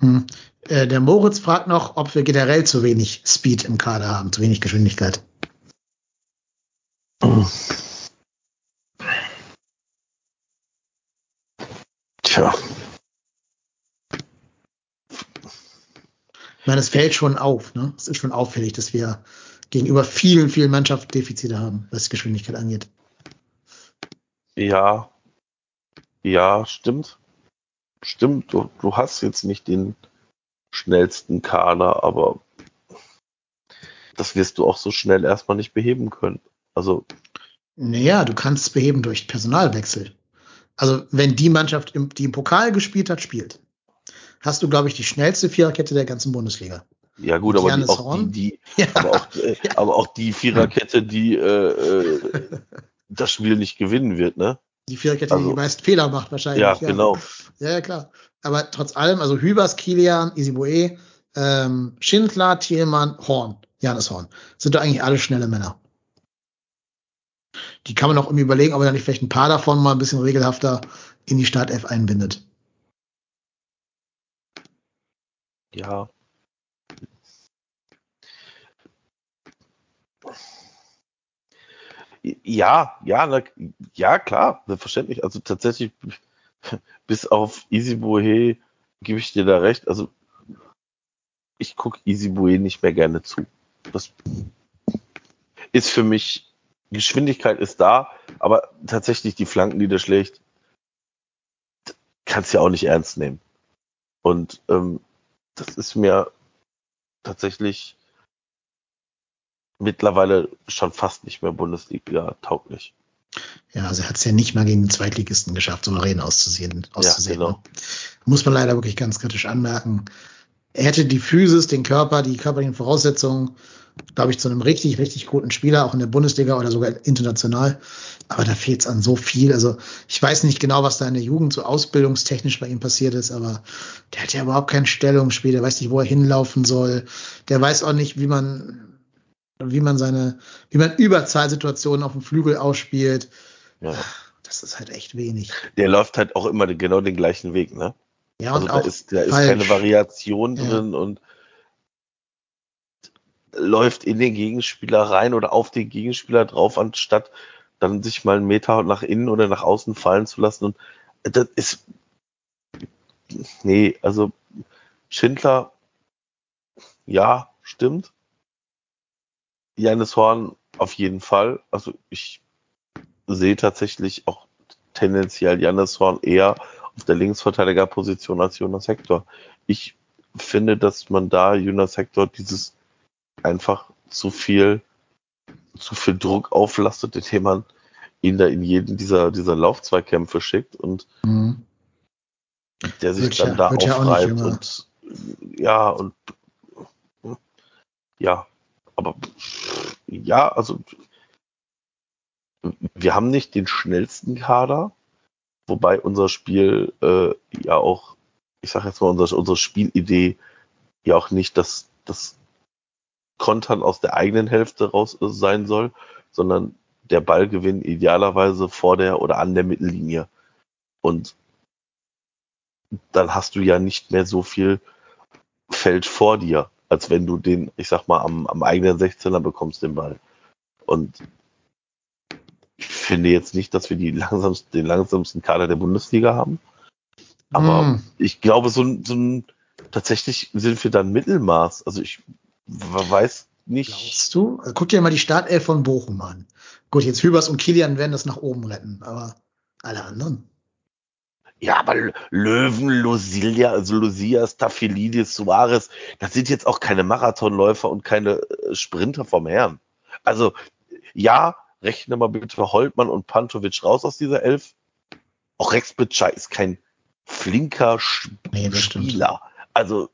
Hm. Äh, der Moritz fragt noch, ob wir generell zu wenig Speed im Kader haben, zu wenig Geschwindigkeit. Tja. Meine, es fällt schon auf, ne? Es ist schon auffällig, dass wir gegenüber vielen, vielen Mannschaften Defizite haben, was Geschwindigkeit angeht. Ja, ja, stimmt. Stimmt, du, du hast jetzt nicht den schnellsten Kader, aber das wirst du auch so schnell erstmal nicht beheben können. Also. Naja, du kannst es beheben durch Personalwechsel. Also, wenn die Mannschaft, im, die im Pokal gespielt hat, spielt, hast du, glaube ich, die schnellste Viererkette der ganzen Bundesliga. Ja gut, aber die, auch die, die ja. aber, auch, äh, aber auch die Viererkette, die äh, äh, das Spiel nicht gewinnen wird, ne? Die Viererkette, also, die die meisten Fehler macht wahrscheinlich. Ja, ja, genau. Ja, ja, klar. Aber trotz allem, also Hübers, Kilian, Isibue, ähm, Schindler, Thielmann, Horn, Janis Horn, sind doch eigentlich alle schnelle Männer. Die kann man auch irgendwie überlegen, ob er nicht vielleicht ein paar davon mal ein bisschen regelhafter in die Startelf einbindet. Ja, Ja, ja, na, ja, klar, selbstverständlich. Also tatsächlich, bis auf Easy Bohe gebe ich dir da recht. Also ich gucke Easy Bohe nicht mehr gerne zu. Das ist für mich, Geschwindigkeit ist da, aber tatsächlich die Flanken, die der schlägt, kannst du ja auch nicht ernst nehmen. Und ähm, das ist mir tatsächlich mittlerweile schon fast nicht mehr Bundesliga tauglich. Ja, also er hat es ja nicht mal gegen den Zweitligisten geschafft, souverän auszusehen. auszusehen ja, genau. Muss man leider wirklich ganz kritisch anmerken. Er hätte die Physis, den Körper, die körperlichen Voraussetzungen, glaube ich, zu einem richtig, richtig guten Spieler, auch in der Bundesliga oder sogar international. Aber da fehlt es an so viel. Also ich weiß nicht genau, was da in der Jugend so ausbildungstechnisch bei ihm passiert ist, aber der hat ja überhaupt kein Stellungsspiel, der weiß nicht, wo er hinlaufen soll. Der weiß auch nicht, wie man wie man seine, wie man Überzahlsituationen auf dem Flügel ausspielt. Ja. Das ist halt echt wenig. Der läuft halt auch immer genau den gleichen Weg, ne? Ja, also da ist, da ist keine Variation Ja. drin und läuft in den Gegenspieler rein oder auf den Gegenspieler drauf, anstatt dann sich mal einen Meter nach innen oder nach außen fallen zu lassen. Und das ist, nee, also Schindler, ja, stimmt. Janis Horn auf jeden Fall. Also ich sehe tatsächlich auch tendenziell Janis Horn eher auf der Linksverteidigerposition als Jonas Hector. Ich finde, dass man da Jonas Hector dieses einfach zu viel, zu viel Druck auflastet, indem man ihn da in jeden dieser, dieser Laufzweikämpfe schickt und Mhm. der sich Wird dann ja- da ja aufreibt jünger. und ja, und ja, aber ja, also wir haben nicht den schnellsten Kader, wobei unser Spiel äh, ja auch, ich sag jetzt mal, unser, unsere Spielidee ja auch nicht das, das Kontern aus der eigenen Hälfte raus äh, sein soll, sondern der Ballgewinn idealerweise vor der oder an der Mittellinie. Und dann hast du ja nicht mehr so viel Feld vor dir, als wenn du den, ich sag mal, am, am eigenen 16er bekommst, den Ball. Und finde jetzt nicht, dass wir die langsamsten, den langsamsten Kader der Bundesliga haben. Aber Mhm. ich glaube, so ein, so ein, tatsächlich sind wir dann Mittelmaß. Also ich weiß nicht. Glaubst du? Also Guck dir mal die Startelf von Bochum an. Gut, jetzt Hübers und Kilian werden das nach oben retten, aber alle anderen. Ja, aber Löwen, Lusilia, also Lucia, Staphylidis, Suarez, das sind jetzt auch keine Marathonläufer und keine äh, Sprinter vom Herrn. Also, ja, rechne mal bitte Holtmann und Pantovic raus aus dieser Elf. Auch Rex Bitschei ist kein flinker Sch Nee, das stimmt. Spieler. Also,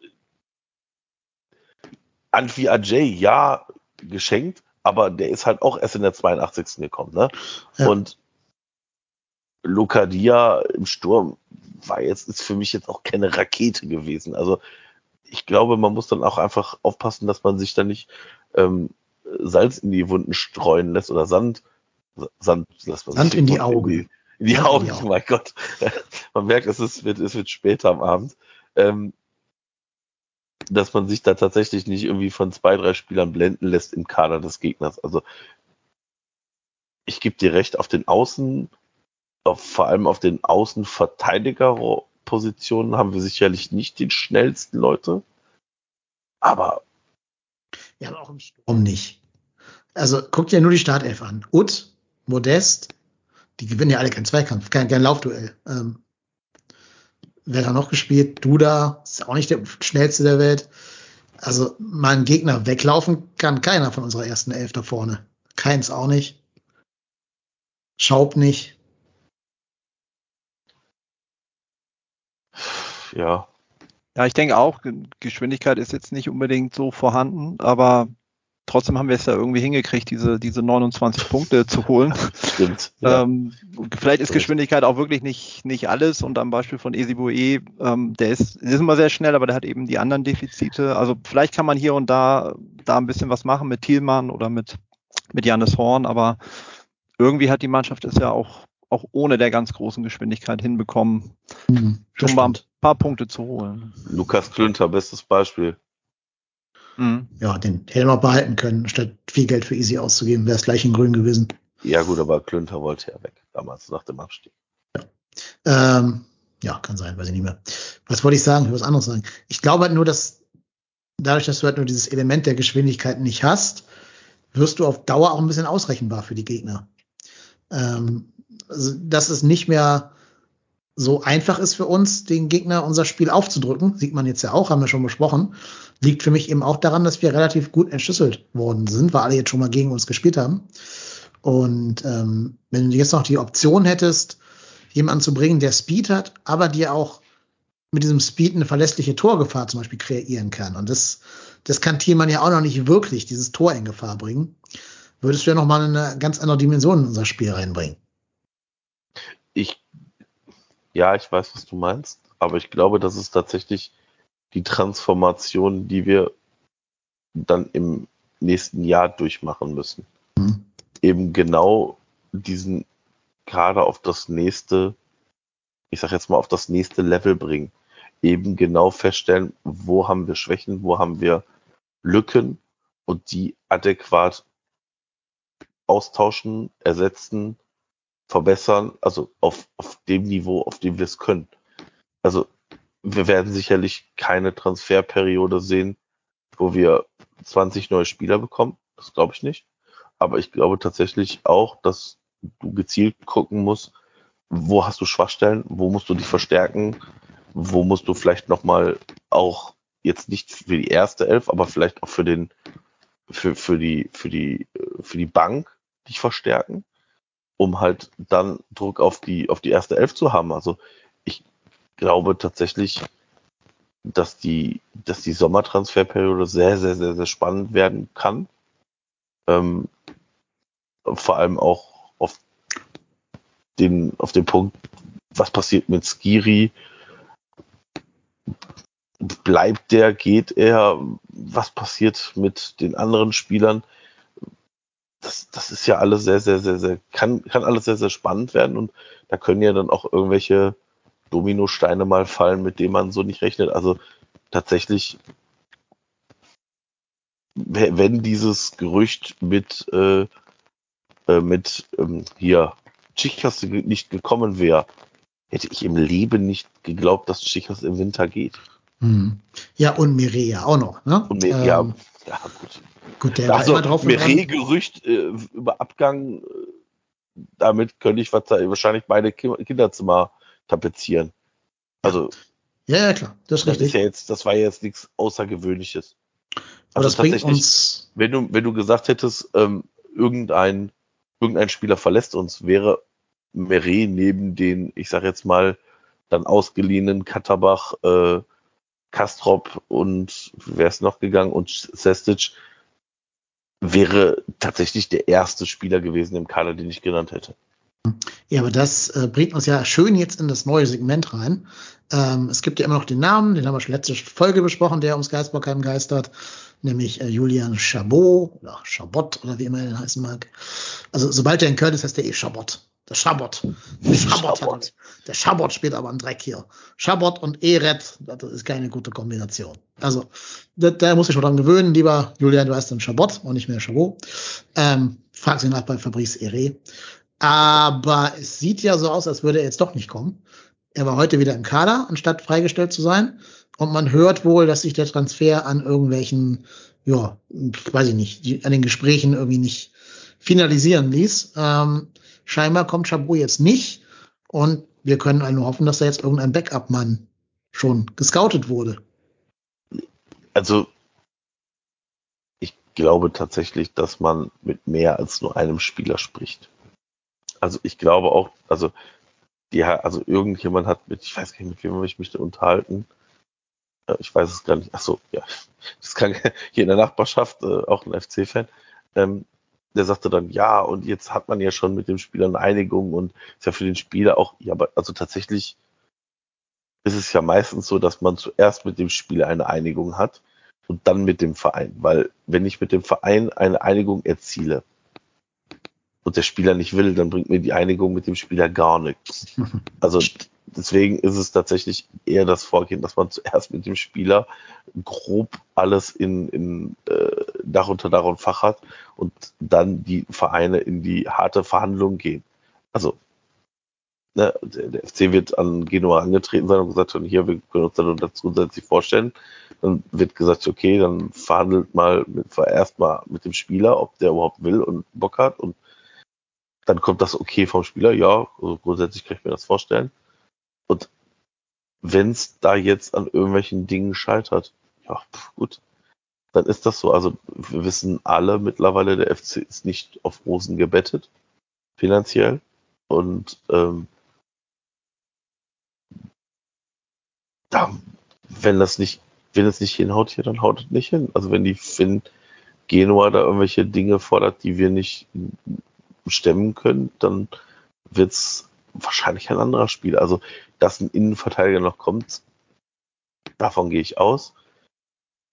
Anfi Ajay, ja, geschenkt, aber der ist halt auch erst in der 82. gekommen, ne? Ja. Und Lokadia im Sturm war jetzt, ist für mich jetzt auch keine Rakete gewesen. Also ich glaube, man muss dann auch einfach aufpassen, dass man sich da nicht ähm, Salz in die Wunden streuen lässt oder Sand, Sand, lässt man Sand in die Augen. In die, in die Augen, Augen. mein Gott. Man merkt, es ist, wird, es wird später am Abend. Ähm, dass man sich da tatsächlich nicht irgendwie von zwei, drei Spielern blenden lässt im Kader des Gegners. Also ich gebe dir recht, auf den Außen, auf, vor allem auf den Außenverteidigerpositionen haben wir sicherlich nicht die schnellsten Leute. Aber Ja, aber auch im Sturm nicht. Also guck dir nur die Startelf an. Ut, Modest, die gewinnen ja alle keinen Zweikampf, kein, kein Laufduell. Ähm, wer da noch gespielt? Duda, ist auch nicht der schnellste der Welt. Also mal einen Gegner weglaufen kann keiner von unserer ersten Elf da vorne. Keins auch nicht. Schaub nicht. Ja. Ja, ich denke auch, Geschwindigkeit ist jetzt nicht unbedingt so vorhanden, aber trotzdem haben wir es ja irgendwie hingekriegt, diese, diese 29 Punkte zu holen. Stimmt. Ja. Ähm, vielleicht ist Geschwindigkeit auch wirklich nicht, nicht alles und am Beispiel von Esibue, ähm, der ist, der ist immer sehr schnell, aber der hat eben die anderen Defizite. Also vielleicht kann man hier und da, da ein bisschen was machen mit Thielmann oder mit, mit Janis Horn, aber irgendwie hat die Mannschaft es ja auch, auch ohne der ganz großen Geschwindigkeit hinbekommen, Hm, das schon mal ein paar Punkte zu holen. Lukas Klünter, bestes Beispiel. Mhm. Ja, den auch behalten können, statt viel Geld für Easy auszugeben, wäre es gleich in Grün gewesen. Ja gut, aber Klünter wollte ja weg, damals nach dem Abstieg. Ähm, ja, kann sein, weiß ich nicht mehr. Was wollte ich sagen? Ich will was anderes sagen. Ich glaube halt nur, dass dadurch, dass du halt nur dieses Element der Geschwindigkeit nicht hast, wirst du auf Dauer auch ein bisschen ausrechenbar für die Gegner. Ähm, also, dass es nicht mehr so einfach ist für uns, den Gegner unser Spiel aufzudrücken, sieht man jetzt ja auch, haben wir schon besprochen, liegt für mich eben auch daran, dass wir relativ gut entschlüsselt worden sind, weil alle jetzt schon mal gegen uns gespielt haben. Und ähm, wenn du jetzt noch die Option hättest, jemanden zu bringen, der Speed hat, aber dir auch mit diesem Speed eine verlässliche Torgefahr zum Beispiel kreieren kann. Und das, das kann Thielmann ja auch noch nicht wirklich, dieses Tor in Gefahr bringen. Würdest du ja noch mal eine ganz andere Dimension in unser Spiel reinbringen. Ich, ja, ich weiß, was du meinst, aber ich glaube, das ist tatsächlich die Transformation, die wir dann im nächsten Jahr durchmachen müssen. Mhm. Eben genau diesen Kader auf das nächste, ich sag jetzt mal, auf das nächste Level bringen. Eben genau feststellen, wo haben wir Schwächen, wo haben wir Lücken und die adäquat austauschen, ersetzen, verbessern, also auf, auf dem Niveau, auf dem wir es können. Also wir werden sicherlich keine Transferperiode sehen, wo wir 20 neue Spieler bekommen. Das glaube ich nicht. Aber ich glaube tatsächlich auch, dass du gezielt gucken musst, wo hast du Schwachstellen, wo musst du dich verstärken, wo musst du vielleicht nochmal auch jetzt nicht für die erste Elf, aber vielleicht auch für den, für, für die, für die, für die Bank dich verstärken, um halt dann Druck auf die, auf die erste Elf zu haben. Also ich glaube tatsächlich, dass die, dass die Sommertransferperiode sehr, sehr, sehr, sehr spannend werden kann. Ähm, vor allem auch auf den, auf den Punkt, was passiert mit Skiri? Bleibt der, geht er? Was passiert mit den anderen Spielern? Das, das ist ja alles sehr, sehr, sehr, sehr, kann, kann alles sehr, sehr spannend werden und da können ja dann auch irgendwelche Dominosteine mal fallen, mit denen man so nicht rechnet. Also tatsächlich, we- wenn dieses Gerücht mit, äh, äh, mit ähm, hier Chicas nicht gekommen wäre, hätte ich im Leben nicht geglaubt, dass Chicas im Winter geht. Hm. Ja, und Mireia auch noch. Ne? Und mir, Ähm, ja, ja, gut. Gut, der war Also, immer drauf mir und dran. Gerücht äh, über Abgang, äh, damit könnte ich wahrscheinlich beide Ki Kinderzimmer tapezieren. Also, Ja, ja, klar, das ist das ist ja jetzt, das war ja jetzt nichts Außergewöhnliches. Aber Also das bringt uns. wenn du, wenn du gesagt hättest, ähm, irgendein, irgendein Spieler verlässt uns, wäre Meret neben den, ich sag jetzt mal, dann ausgeliehenen Katterbach, äh, Kastrop und wer ist noch gegangen und Sestic wäre tatsächlich der erste Spieler gewesen im Kader, den ich genannt hätte. Ja, aber das äh, bringt uns ja schön jetzt in das neue Segment rein. Ähm, es gibt ja immer noch den Namen, den haben wir schon letzte Folge besprochen, der ums Geistbockheim geistert, nämlich äh, Julian Chabot oder Chabot oder wie immer er denn heißen mag. Also sobald er in Köln ist, heißt er eh Chabot. Der Chabot. Der Chabot, Chabot. hat, der Chabot spielt aber einen Dreck hier. Chabot und Eret, das ist keine gute Kombination. Also da, muss ich schon dran gewöhnen, lieber Julian, du heißt dann Chabot und nicht mehr Chabot. Ähm, frag sie nach bei Fabrice Ere. Aber es sieht ja so aus, als würde er jetzt doch nicht kommen. Er war heute wieder im Kader, anstatt freigestellt zu sein. Und man hört wohl, dass sich der Transfer an irgendwelchen ja, weiß ich nicht, an den Gesprächen irgendwie nicht finalisieren ließ. Ähm, scheinbar kommt Chabot jetzt nicht und wir können nur hoffen, dass da jetzt irgendein Backup-Mann schon gescoutet wurde. Also ich glaube tatsächlich, dass man mit mehr als nur einem Spieler spricht. Also ich glaube auch, also die, also irgendjemand hat mit, ich weiß gar nicht, mit wem ich mich da unterhalten. Äh, ich weiß es gar nicht. Ach so, ja, das kann hier in der Nachbarschaft äh, auch ein FC-Fan. Ähm, der sagte dann, ja, und jetzt hat man ja schon mit dem Spieler eine Einigung und ist ja für den Spieler auch, ja, aber also tatsächlich ist es ja meistens so, dass man zuerst mit dem Spieler eine Einigung hat und dann mit dem Verein. Weil wenn ich mit dem Verein eine Einigung erziele und der Spieler nicht will, dann bringt mir die Einigung mit dem Spieler gar nichts. Also deswegen ist es tatsächlich eher das Vorgehen, dass man zuerst mit dem Spieler grob alles in, in äh, Dach unter Dach und Fach hat und dann die Vereine in die harte Verhandlung gehen. Also ne, der, der, FC wird an Genua angetreten sein und gesagt, und hier, wir können uns dann das grundsätzlich vorstellen. Dann wird gesagt, okay, dann verhandelt mal mit, erstmal mit dem Spieler, ob der überhaupt will und Bock hat und dann kommt das okay vom Spieler, ja, also grundsätzlich kann ich mir das vorstellen. Und wenn es da jetzt an irgendwelchen Dingen scheitert, ja, pf, gut, dann ist das so. Also wir wissen alle mittlerweile, der FC ist nicht auf Rosen gebettet, finanziell. Und ähm, ja, wenn das nicht, wenn es nicht hinhaut hier, dann haut es nicht hin. Also wenn die Finn Genua da irgendwelche Dinge fordert, die wir nicht stemmen können, dann wird es wahrscheinlich ein anderer Spieler. Also, dass ein Innenverteidiger noch kommt, davon gehe ich aus.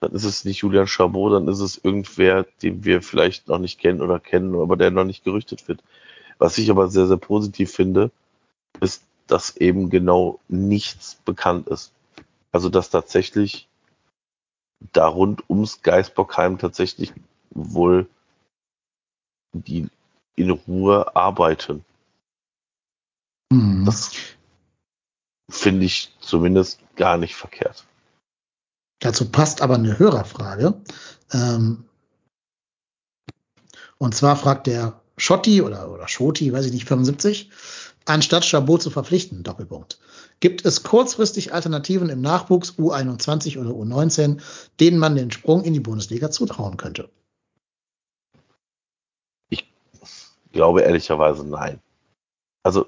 Dann ist es nicht Julian Chabot, dann ist es irgendwer, den wir vielleicht noch nicht kennen oder kennen, aber der noch nicht gerüchtet wird. Was ich aber sehr, sehr positiv finde, ist, dass eben genau nichts bekannt ist. Also, dass tatsächlich da rund ums Geisbockheim tatsächlich wohl die in Ruhe arbeiten. Mhm. Das finde ich zumindest gar nicht verkehrt. Dazu passt aber eine Hörerfrage. Ähm, und zwar fragt der Schotti oder, oder Schoti, weiß ich nicht, 75, anstatt Chabot zu verpflichten, Doppelpunkt. Gibt es kurzfristig Alternativen im Nachwuchs U21 oder U19, denen man den Sprung in die Bundesliga zutrauen könnte? Glaube ehrlicherweise nein. Also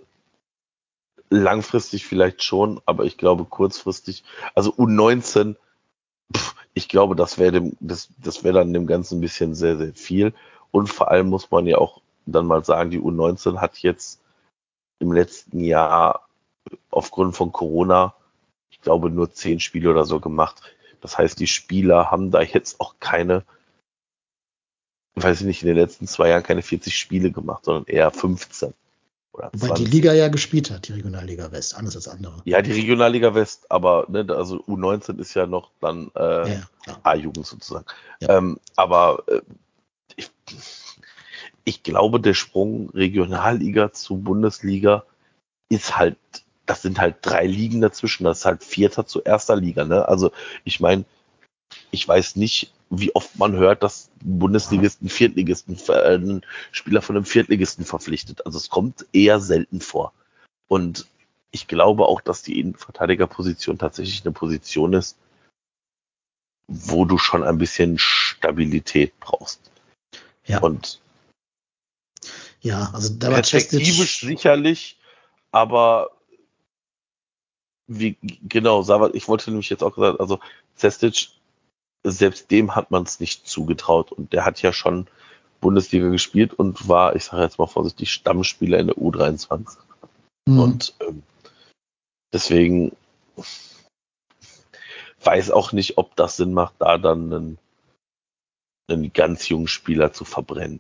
langfristig vielleicht schon, aber ich glaube kurzfristig, also U19, pff, ich glaube, das wäre das, das wäre dann dem Ganzen ein bisschen sehr, sehr viel. Und vor allem muss man ja auch dann mal sagen, die U19 hat jetzt im letzten Jahr aufgrund von Corona, ich glaube, nur zehn Spiele oder so gemacht. Das heißt, die Spieler haben da jetzt auch keine weiß ich nicht, in den letzten zwei Jahren keine 40 Spiele gemacht, sondern eher 15. Oder Weil die Liga ja gespielt hat, die Regionalliga West, anders als andere. Ja, die Regionalliga West, aber ne, also U19 ist ja noch dann äh, ja, A-Jugend sozusagen. Ja. Ähm, aber äh, ich, ich glaube, der Sprung Regionalliga zu Bundesliga ist halt, das sind halt drei Ligen dazwischen, das ist halt Vierter zu erster Liga. Ne? Also ich meine, ich weiß nicht, wie oft man hört, dass Bundesligisten, Viertligisten, äh, einen Spieler von einem Viertligisten verpflichtet. Also es kommt eher selten vor. Und ich glaube auch, dass die Innenverteidigerposition tatsächlich eine Position ist, wo du schon ein bisschen Stabilität brauchst. Ja. Und ja, also da perspektivisch sicherlich, aber wie genau, ich wollte nämlich jetzt auch gesagt, also Cestic selbst dem hat man es nicht zugetraut. Und der hat ja schon Bundesliga gespielt und war, ich sage jetzt mal vorsichtig, Stammspieler in der U23. Mhm. Und ähm, deswegen weiß auch nicht, ob das Sinn macht, da dann einen, einen ganz jungen Spieler zu verbrennen.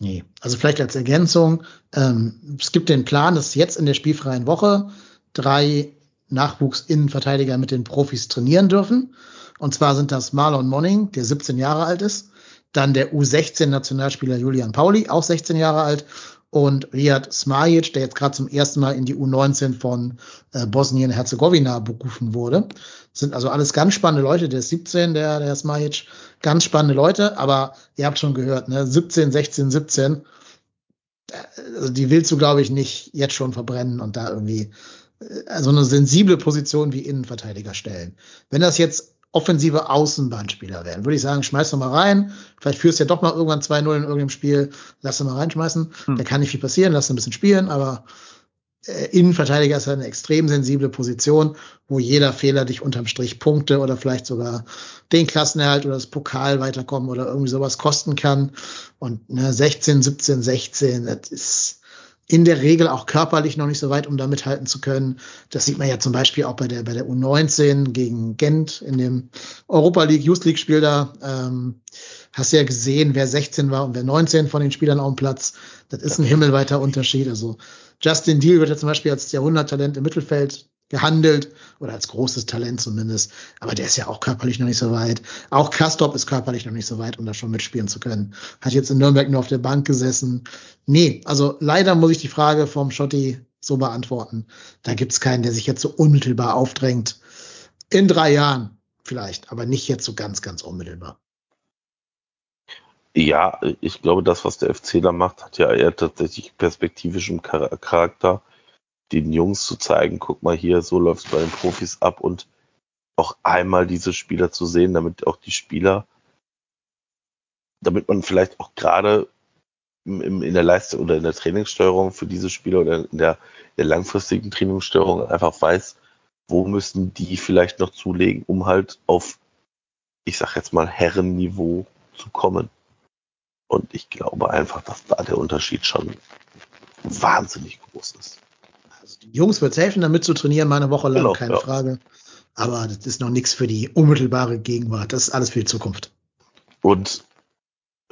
Nee, also vielleicht als Ergänzung, ähm, es gibt den Plan, dass jetzt in der spielfreien Woche drei Nachwuchsinnenverteidiger mit den Profis trainieren dürfen. Und zwar sind das Marlon Monning, der 17 Jahre alt ist, dann der U16-Nationalspieler Julian Pauli, auch 16 Jahre alt, und Riyad Smajic, der jetzt gerade zum ersten Mal in die U19 von äh, Bosnien-Herzegowina berufen wurde. Das sind also alles ganz spannende Leute. Der ist 17, der, der Smajic. Ganz spannende Leute, aber ihr habt schon gehört, ne? 17, 16, 17. Also die willst du, glaube ich, nicht jetzt schon verbrennen und da irgendwie äh, so eine sensible Position wie Innenverteidiger stellen. Wenn das jetzt offensive Außenbahnspieler werden. Würde ich sagen, schmeiß doch mal rein. Vielleicht führst du ja doch mal irgendwann 2-0 in irgendeinem Spiel. Lass doch mal reinschmeißen. Hm. Da kann nicht viel passieren. Lass ein bisschen spielen. Aber äh, Innenverteidiger ist eine extrem sensible Position, wo jeder Fehler dich unterm Strich Punkte oder vielleicht sogar den Klassenerhalt oder das Pokal weiterkommen oder irgendwie sowas kosten kann. Und ne, 16, 17, 16, das ist in der Regel auch körperlich noch nicht so weit, um da mithalten zu können. Das sieht man ja zum Beispiel auch bei der, bei der U19 gegen Gent in dem Europa League, Youth League Spiel da. Ähm, hast ja gesehen, wer 16 war und wer 19 von den Spielern auf dem Platz. Das ist ein himmelweiter Unterschied. Also Justin Deal wird ja zum Beispiel als Jahrhunderttalent im Mittelfeld gehandelt oder als großes Talent zumindest. Aber der ist ja auch körperlich noch nicht so weit. Auch Kastrop ist körperlich noch nicht so weit, um da schon mitspielen zu können. Hat jetzt in Nürnberg nur auf der Bank gesessen. Nee, also leider muss ich die Frage vom Schotti so beantworten. Da gibt's keinen, der sich jetzt so unmittelbar aufdrängt. In drei Jahren vielleicht, aber nicht jetzt so ganz, ganz unmittelbar. Ja, ich glaube, das, was der FC da macht, hat ja eher tatsächlich perspektivischen Charakter den Jungs zu zeigen, guck mal hier, so läuft es bei den Profis ab und auch einmal diese Spieler zu sehen, damit auch die Spieler, damit man vielleicht auch gerade in der Leistung oder in der Trainingssteuerung für diese Spieler oder in der, der langfristigen Trainingssteuerung einfach weiß, wo müssen die vielleicht noch zulegen, um halt auf, ich sag jetzt mal, Herrenniveau zu kommen. Und ich glaube einfach, dass da der Unterschied schon wahnsinnig groß ist. Also die Jungs wird es helfen, damit zu trainieren, mal eine Woche lang, genau, keine ja. Frage. Aber das ist noch nichts für die unmittelbare Gegenwart. Das ist alles für die Zukunft. Und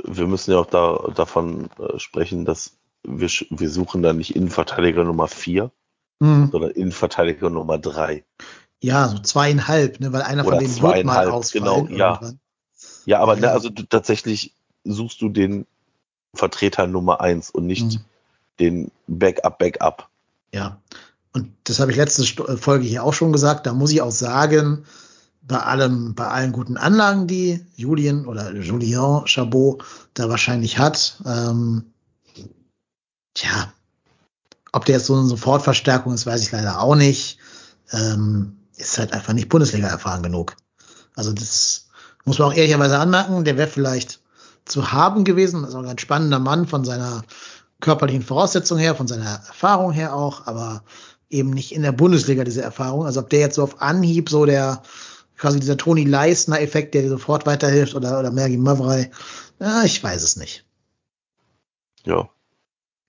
wir müssen ja auch da, davon äh, sprechen, dass wir, wir suchen da nicht Innenverteidiger Nummer 4, mhm. sondern Innenverteidiger Nummer 3. Ja, so zweieinhalb, ne, weil einer Oder von denen wird mal ausfallen. Genau, ja. Ja, aber ja. Ne, also du, tatsächlich suchst du den Vertreter Nummer 1 und nicht mhm. den Backup, Backup. Ja, und das habe ich letzte äh, Folge hier auch schon gesagt. Da muss ich auch sagen, bei allem, bei allen guten Anlagen, die Julien oder Julien Chabot da wahrscheinlich hat, ähm, tja, ob der jetzt so eine Sofortverstärkung ist, weiß ich leider auch nicht. Ähm, ist halt einfach nicht Bundesliga erfahren genug. Also das muss man auch ehrlicherweise anmerken. Der wäre vielleicht zu haben gewesen. Das ist auch ein spannender Mann von seiner körperlichen Voraussetzungen her, von seiner Erfahrung her auch, aber eben nicht in der Bundesliga diese Erfahrung. Also ob der jetzt so auf Anhieb so der quasi dieser Toni Leistner Effekt, der dir sofort weiterhilft oder oder Mergi Mavrei, ja, ich weiß es nicht. Ja.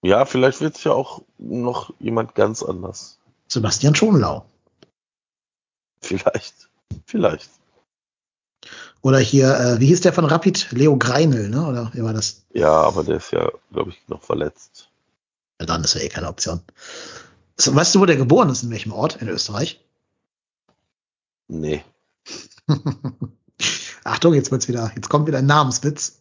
Ja, vielleicht wird es ja auch noch jemand ganz anders. Sebastian Schonlau. Vielleicht. Vielleicht. Oder hier, äh, wie hieß der von Rapid? Leo Greinel, ne? Oder wie war das? Ja, aber der ist ja, glaube ich, noch verletzt. Ja, dann ist ja eh keine Option. So, weißt du, wo der geboren ist? In welchem Ort in Österreich? Nee. Achtung, jetzt wird's wieder, jetzt kommt wieder ein Namenswitz.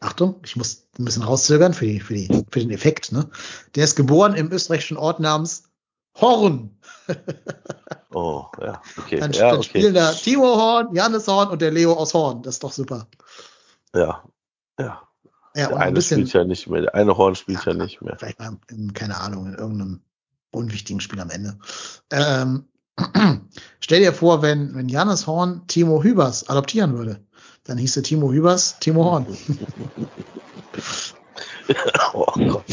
Achtung, ich muss ein bisschen rauszögern für, die, für, die, für den Effekt. Ne? Der ist geboren im österreichischen Ort namens Horn. oh, ja, okay. Dann, ja, dann okay. spielen da Timo Horn, Janis Horn und der Leo aus Horn. Das ist doch super. Ja, ja. ja der eine bisschen, spielt ja nicht mehr, der eine Horn spielt ja, ja nicht mehr. Vielleicht mal, in, keine Ahnung, in irgendeinem unwichtigen Spiel am Ende. Ähm, stell dir vor, wenn, wenn Janis Horn Timo Hübers adoptieren würde, dann hieße Timo Hübers Timo Horn. oh Gott.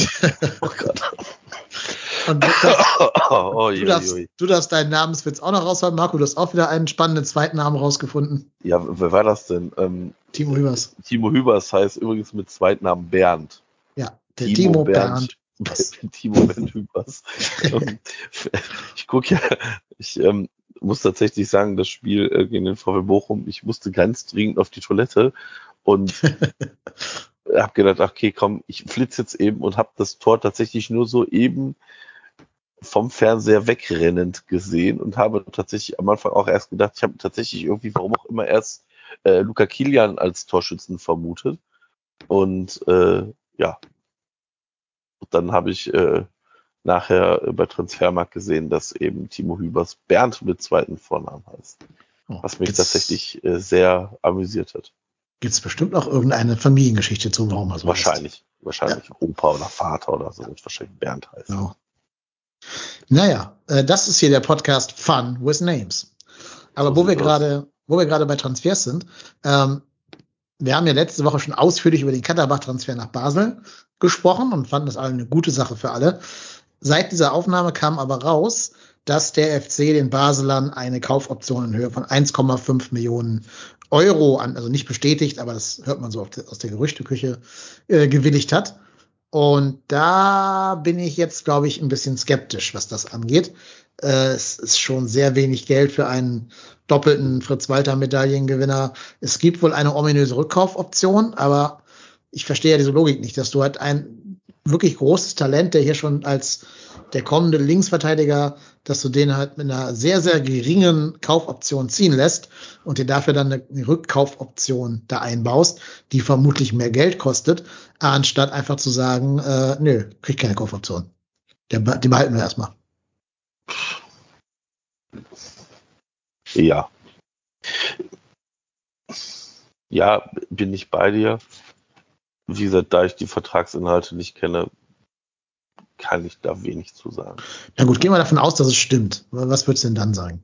Oh Gott. Und du, du, darfst, du darfst deinen Namenswitz auch noch raushauen. Marco, du hast auch wieder einen spannenden zweiten Namen rausgefunden. Ja, wer war das denn? Ähm, Timo Hübers. Timo Hübers heißt übrigens mit Zweitnamen Bernd. Ja, der Timo, Timo Bernd. Bernd. Timo Bernd Hübers. Ähm, ich gucke ja, ich ähm, muss tatsächlich sagen, das Spiel äh, gegen den VW Bochum, ich musste ganz dringend auf die Toilette und habe gedacht, okay, komm, ich flitze jetzt eben und habe das Tor tatsächlich nur so eben vom Fernseher wegrennend gesehen und habe tatsächlich am Anfang auch erst gedacht, ich habe tatsächlich irgendwie, warum auch immer, erst äh, Luca Kilian als Torschützen vermutet. Und äh, ja, Und dann habe ich äh, nachher bei Transfermarkt gesehen, dass eben Timo Hübers Bernd mit zweiten Vornamen heißt. Oh, Was mich gibt's- tatsächlich äh, sehr amüsiert hat. Gibt's bestimmt noch irgendeine Familiengeschichte zu, warum er so heißt. wahrscheinlich. Wahrscheinlich Opa oder Vater oder so wird wahrscheinlich Bernd heißen. Genau. Naja, äh, das ist hier der Podcast Fun with Names. Aber So wo wir gerade, wo wir gerade bei Transfers sind, ähm, wir haben ja letzte Woche schon ausführlich über den Katterbach-Transfer nach Basel gesprochen und fanden das alle eine gute Sache für alle. Seit dieser Aufnahme kam aber raus, dass der FC den Baselern eine Kaufoption in Höhe von 1,5 Millionen Euro an, also nicht bestätigt, aber das hört man so aus der Gerüchteküche, äh, gewilligt hat. Und da bin ich jetzt, glaube ich, ein bisschen skeptisch, was das angeht. Äh, es ist schon sehr wenig Geld für einen doppelten Fritz-Walter-Medaillengewinner. Es gibt wohl eine ominöse Rückkaufoption, aber ich verstehe ja diese Logik nicht, dass du halt ein wirklich großes Talent, der hier schon als der kommende Linksverteidiger, dass du den halt mit einer sehr, sehr geringen Kaufoption ziehen lässt und dir dafür dann eine Rückkaufoption da einbaust, die vermutlich mehr Geld kostet, anstatt einfach zu sagen, äh, nö, krieg keine Kaufoption. Die behalten wir erstmal. Ja. Ja, bin ich bei dir. Wie gesagt, da ich die Vertragsinhalte nicht kenne, kann ich da wenig zu sagen. Na gut, gehen wir davon aus, dass es stimmt. Was würdest du denn dann sagen?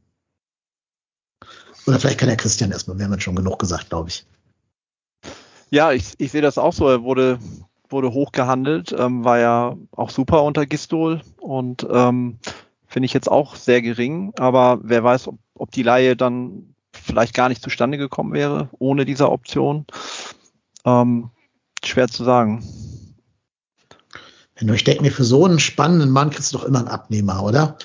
Oder vielleicht kann der Christian erstmal, wir haben jetzt schon genug gesagt, glaube ich. Ja, ich, ich sehe das auch so. Er wurde, wurde hoch gehandelt, ähm, war ja auch super unter Gistol und ähm, finde ich jetzt auch sehr gering. Aber wer weiß, ob, ob die Laie dann vielleicht gar nicht zustande gekommen wäre ohne diese Option. Ähm, schwer zu sagen. Wenn du, ich denke mir, für so einen spannenden Mann kriegst du doch immer einen Abnehmer, oder?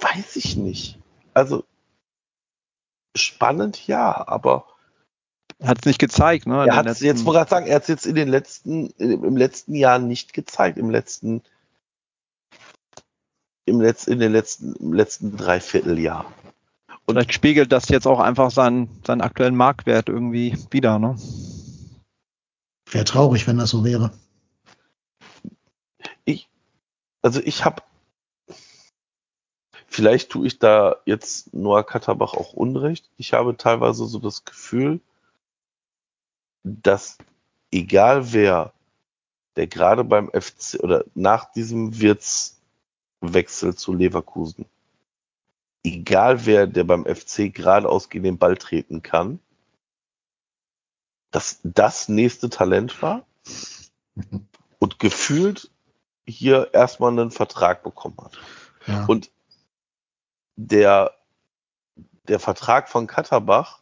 Weiß ich nicht. Also, spannend ja, aber Er hat es nicht gezeigt, ne? er hat es letzten- jetzt, wollte gerade sagen, er hat es jetzt in den letzten, im letzten Jahr nicht gezeigt, im letzten, im letzten, in den letzten, im letzten Dreivierteljahr. Und Vielleicht spiegelt das jetzt auch einfach seinen, seinen aktuellen Marktwert irgendwie wieder, ne? Wäre traurig, wenn das so wäre. ich, also ich habe, vielleicht tue ich da jetzt Noah Katterbach auch Unrecht. Ich habe teilweise so das Gefühl, dass egal wer, der gerade beim FC oder nach diesem Wirtswechsel zu Leverkusen, egal wer, der beim FC geradeaus gegen den Ball treten kann, dass das nächste Talent war und gefühlt hier erstmal einen Vertrag bekommen hat. Ja. Und der, der Vertrag von Katterbach,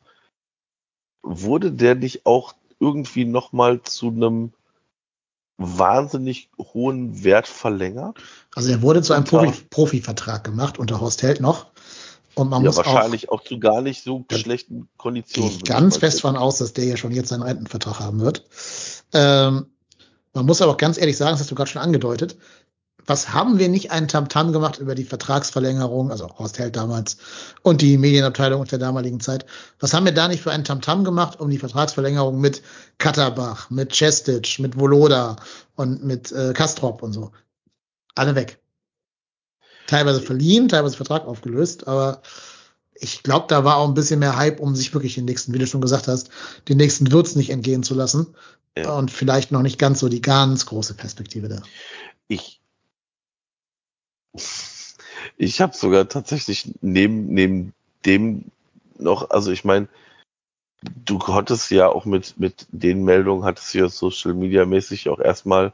wurde der nicht auch irgendwie nochmal zu einem wahnsinnig hohen Wert verlängert? Also er wurde zu einem Profi Profivertrag gemacht unter Horst Held noch. Und man ja, muss auch wahrscheinlich auch, zu gar nicht so schlechten gehe Konditionen. ich würde ganz fest tippen. von aus, dass der ja schon jetzt seinen Rentenvertrag haben wird. Ähm, man muss aber auch ganz ehrlich sagen, das hast du gerade schon angedeutet. Was haben wir nicht einen Tamtam gemacht über die Vertragsverlängerung, also Horst Held damals und die Medienabteilung der damaligen Zeit? Was haben wir da nicht für einen Tamtam gemacht um die Vertragsverlängerung mit Katterbach, mit Cestic, mit Voloda und mit äh, Kastrop und so? Alle weg. Teilweise verliehen, teilweise Vertrag aufgelöst, aber ich glaube, da war auch ein bisschen mehr Hype, um sich wirklich den nächsten, wie du schon gesagt hast, den nächsten Wirts nicht entgehen zu lassen. Ja. Und vielleicht noch nicht ganz so die ganz große Perspektive da. Ich, ich habe sogar tatsächlich neben, neben dem noch, also ich meine, du konntest ja auch mit, mit den Meldungen, hattest du ja Social Media mäßig auch erstmal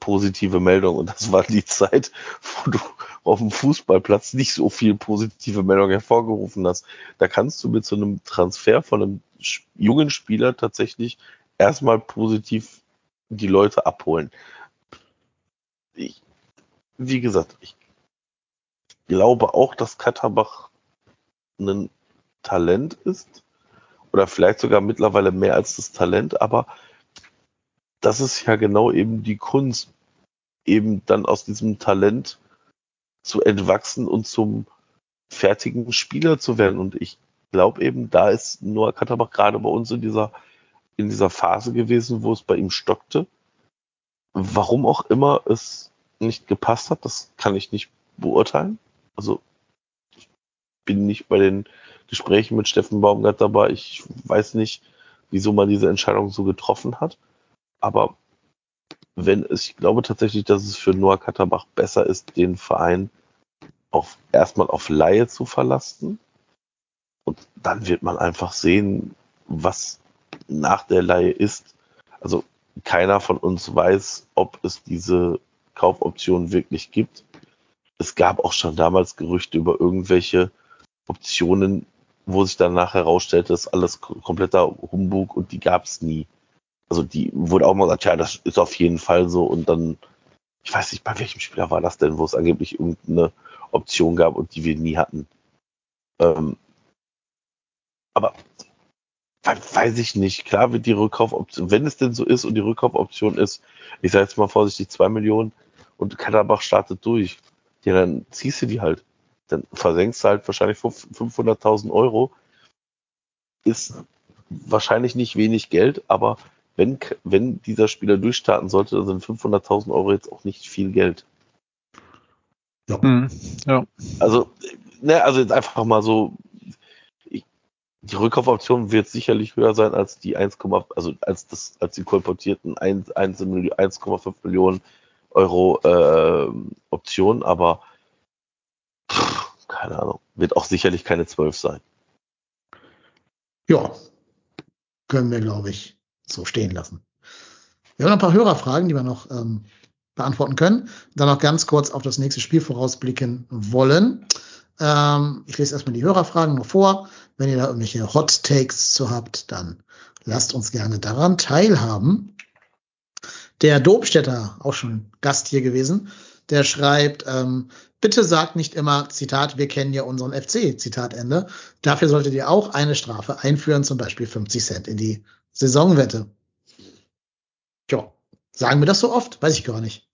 positive Meldungen und das war die Zeit, wo du auf dem Fußballplatz nicht so viel positive Meldungen hervorgerufen hast. Da kannst du mit so einem Transfer von einem jungen Spieler tatsächlich erstmal positiv die Leute abholen. Ich, wie gesagt, ich glaube auch, dass Katterbach ein Talent ist oder vielleicht sogar mittlerweile mehr als das Talent, aber das ist ja genau eben die Kunst, eben dann aus diesem Talent zu entwachsen und zum fertigen Spieler zu werden. Und ich glaube eben, da ist Noah Katterbach gerade bei uns in dieser, in dieser Phase gewesen, wo es bei ihm stockte. warum auch immer es nicht gepasst hat, das kann ich nicht beurteilen. Also ich bin nicht bei den Gesprächen mit Steffen Baumgart dabei. Ich weiß nicht, wieso man diese Entscheidung so getroffen hat. Aber wenn es, ich glaube tatsächlich, dass es für Noah Katterbach besser ist, den Verein auf, erstmal auf Laie zu verlassen. Und dann wird man einfach sehen, was nach der Laie ist. Also keiner von uns weiß, ob es diese Kaufoption wirklich gibt. Es gab auch schon damals Gerüchte über irgendwelche Optionen, wo sich danach herausstellte, dass alles kompletter Humbug und die gab es nie. Also die wurde auch mal gesagt, ja, das ist auf jeden Fall so und dann, ich weiß nicht, bei welchem Spieler war das denn, wo es angeblich irgendeine Option gab und die wir nie hatten. Ähm, aber weiß ich nicht. Klar wird die Rückkaufoption, wenn es denn so ist und die Rückkaufoption ist, ich sage jetzt mal vorsichtig, zwei Millionen und Katterbach startet durch, ja, dann ziehst du die halt. Dann versenkst du halt wahrscheinlich 500.000 Euro. Ist wahrscheinlich nicht wenig Geld, aber wenn, wenn dieser Spieler durchstarten sollte, dann sind 500.000 Euro jetzt auch nicht viel Geld. Ja. Mhm, ja. Also, ne, also jetzt einfach mal so, die Rückkaufoption wird sicherlich höher sein als die 1, also als das, als die kolportierten 1,5 Millionen Euro äh, Option, aber pff, keine Ahnung, wird auch sicherlich keine 12 sein. Ja, können wir, glaube ich, so stehen lassen. Wir haben noch ein paar Hörerfragen, die wir noch ähm, beantworten können. Dann noch ganz kurz auf das nächste Spiel vorausblicken wollen. Ähm, ich lese erstmal die Hörerfragen nur vor. Wenn ihr da irgendwelche Hot Takes zu habt, dann lasst uns gerne daran teilhaben. Der Domstädter, auch schon Gast hier gewesen, der schreibt, ähm, bitte sagt nicht immer, Zitat, wir kennen ja unseren FC, Zitat Ende. Dafür solltet ihr auch eine Strafe einführen, zum Beispiel 50 Cent in die Saisonwette. Tja, sagen wir das so oft? Weiß ich gar nicht.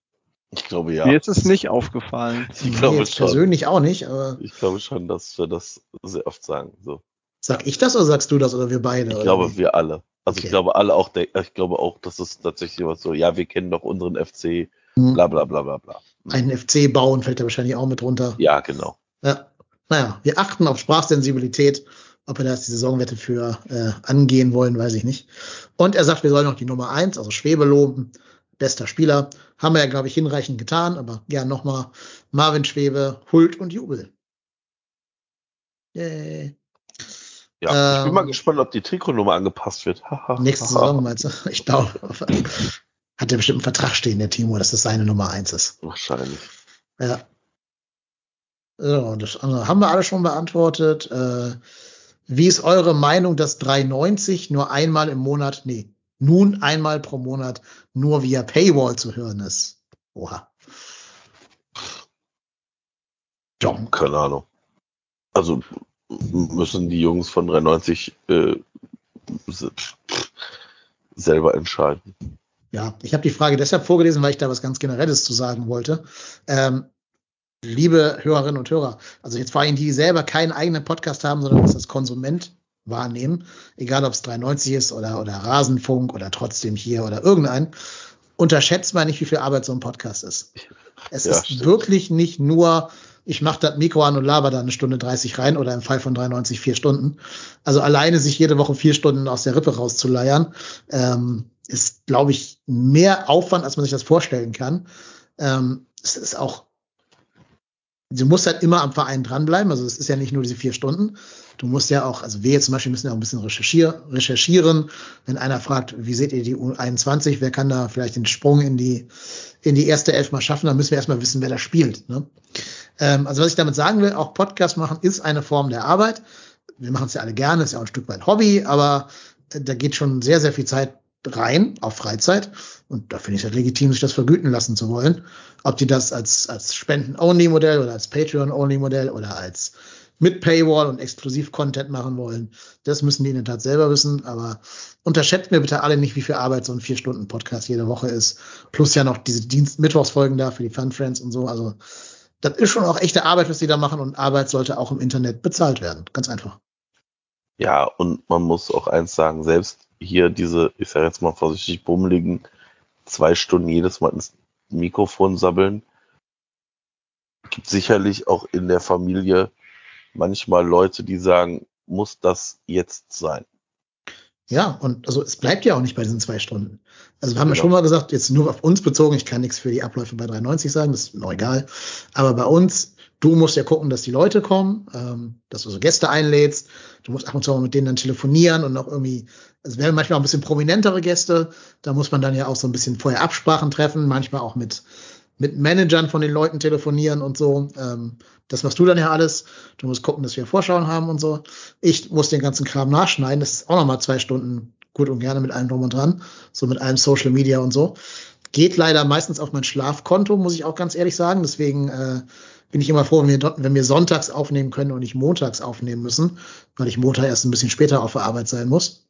Ich glaube ja. Mir ist es nicht aufgefallen. Ich nee, glaube jetzt schon. persönlich auch nicht, aber. Ich glaube schon, dass wir das sehr oft sagen. So. Sag ich das oder sagst du das oder wir beide? Ich glaube, wie? wir alle. Also okay. ich glaube alle auch, ich glaube auch, dass es tatsächlich was so, ja, wir kennen doch unseren FC, hm. bla bla bla bla bla. Hm. Einen FC bauen fällt da wahrscheinlich auch mit runter. Ja, genau. Ja. Naja, wir achten auf Sprachsensibilität. Ob wir das die Saisonwette für äh, angehen wollen, weiß ich nicht. Und er sagt, wir sollen noch die Nummer eins, also Schwebe loben bester Spieler. Haben wir ja, glaube ich, hinreichend getan, aber ja, nochmal Marvin Schwebe, Hult und Jubel. Yay. Ja, ähm, ich bin mal ähm, gespannt, ob die Trikotnummer angepasst wird. nächste Saison meinst du? Ich glaube, hat er bestimmt einen Vertrag stehen, der Timo, dass das seine Nummer eins ist. Wahrscheinlich. Ja. So, das andere haben wir alle schon beantwortet. Äh, wie ist eure Meinung, dass 3,90 nur einmal im Monat, nee, nun einmal pro Monat nur via Paywall zu hören ist. Oha. Ja, keine Ahnung. Also müssen die Jungs von 93 äh, selber entscheiden. Ja, ich habe die Frage deshalb vorgelesen, weil ich da was ganz Generelles zu sagen wollte. Ähm, liebe Hörerinnen und Hörer, also jetzt vor allem die, die selber keinen eigenen Podcast haben, sondern das als Konsument wahrnehmen, egal ob es 390 ist oder, oder Rasenfunk oder trotzdem hier oder irgendein, unterschätzt man nicht, wie viel Arbeit so ein Podcast ist. Es ja, ist stimmt. wirklich nicht nur, ich mache das Mikro an und laber da eine Stunde 30 rein oder im Fall von 390 vier Stunden. Also alleine sich jede Woche vier Stunden aus der Rippe rauszuleiern, ähm, ist, glaube ich, mehr Aufwand, als man sich das vorstellen kann. Ähm, es ist auch du musst halt immer am Verein dranbleiben. Also es ist ja nicht nur diese vier Stunden. Du musst ja auch, also wir jetzt zum Beispiel müssen ja auch ein bisschen recherchier, recherchieren. Wenn einer fragt, wie seht ihr die U21, wer kann da vielleicht den Sprung in die, in die erste Elf mal schaffen, dann müssen wir erstmal wissen, wer da spielt. Ne? Ähm, also was ich damit sagen will, auch Podcast machen ist eine Form der Arbeit. Wir machen es ja alle gerne, ist ja auch ein Stück weit Hobby, aber äh, da geht schon sehr, sehr viel Zeit rein auf Freizeit. Und da finde ich es halt legitim, sich das vergüten lassen zu wollen. Ob die das als, als Spenden-Only-Modell oder als Patreon-Only-Modell oder als mit Paywall und Exklusiv-Content machen wollen, das müssen die in der Tat selber wissen. Aber unterschätzt mir bitte alle nicht, wie viel Arbeit so ein Vier-Stunden-Podcast jede Woche ist. Plus ja noch diese Dienst-Mittwochsfolgen da für die Fun-Friends und so. Also das ist schon auch echte Arbeit, was die da machen. Und Arbeit sollte auch im Internet bezahlt werden. Ganz einfach. Ja, und man muss auch eins sagen, selbst hier diese, ich sage jetzt mal vorsichtig, bummeligen zwei Stunden jedes Mal ins Mikrofon sabbeln. Gibt sicherlich auch in der Familie manchmal Leute, die sagen, muss das jetzt sein? Ja, und also es bleibt ja auch nicht bei diesen zwei Stunden. Also wir haben ja Genau. schon mal gesagt, jetzt nur auf uns bezogen, ich kann nichts für die Abläufe bei 93 sagen, das ist noch egal. Aber bei uns, du musst ja gucken, dass die Leute kommen, ähm, dass du so Gäste einlädst. Du musst ab und zu mal mit denen dann telefonieren und auch irgendwie, es werden manchmal auch ein bisschen prominentere Gäste. Da muss man dann ja auch so ein bisschen vorher Absprachen treffen, manchmal auch mit, mit Managern von den Leuten telefonieren und so. Ähm, das machst du dann ja alles. Du musst gucken, dass wir Vorschauen haben und so. Ich muss den ganzen Kram nachschneiden. Das ist auch nochmal zwei Stunden gut und gerne mit allem drum und dran. So mit allem Social Media und so. Geht leider meistens auf mein Schlafkonto, muss ich auch ganz ehrlich sagen. Deswegen äh, bin ich immer froh, wenn wir, wenn wir sonntags aufnehmen können und nicht montags aufnehmen müssen, weil ich Montag erst ein bisschen später auf der Arbeit sein muss.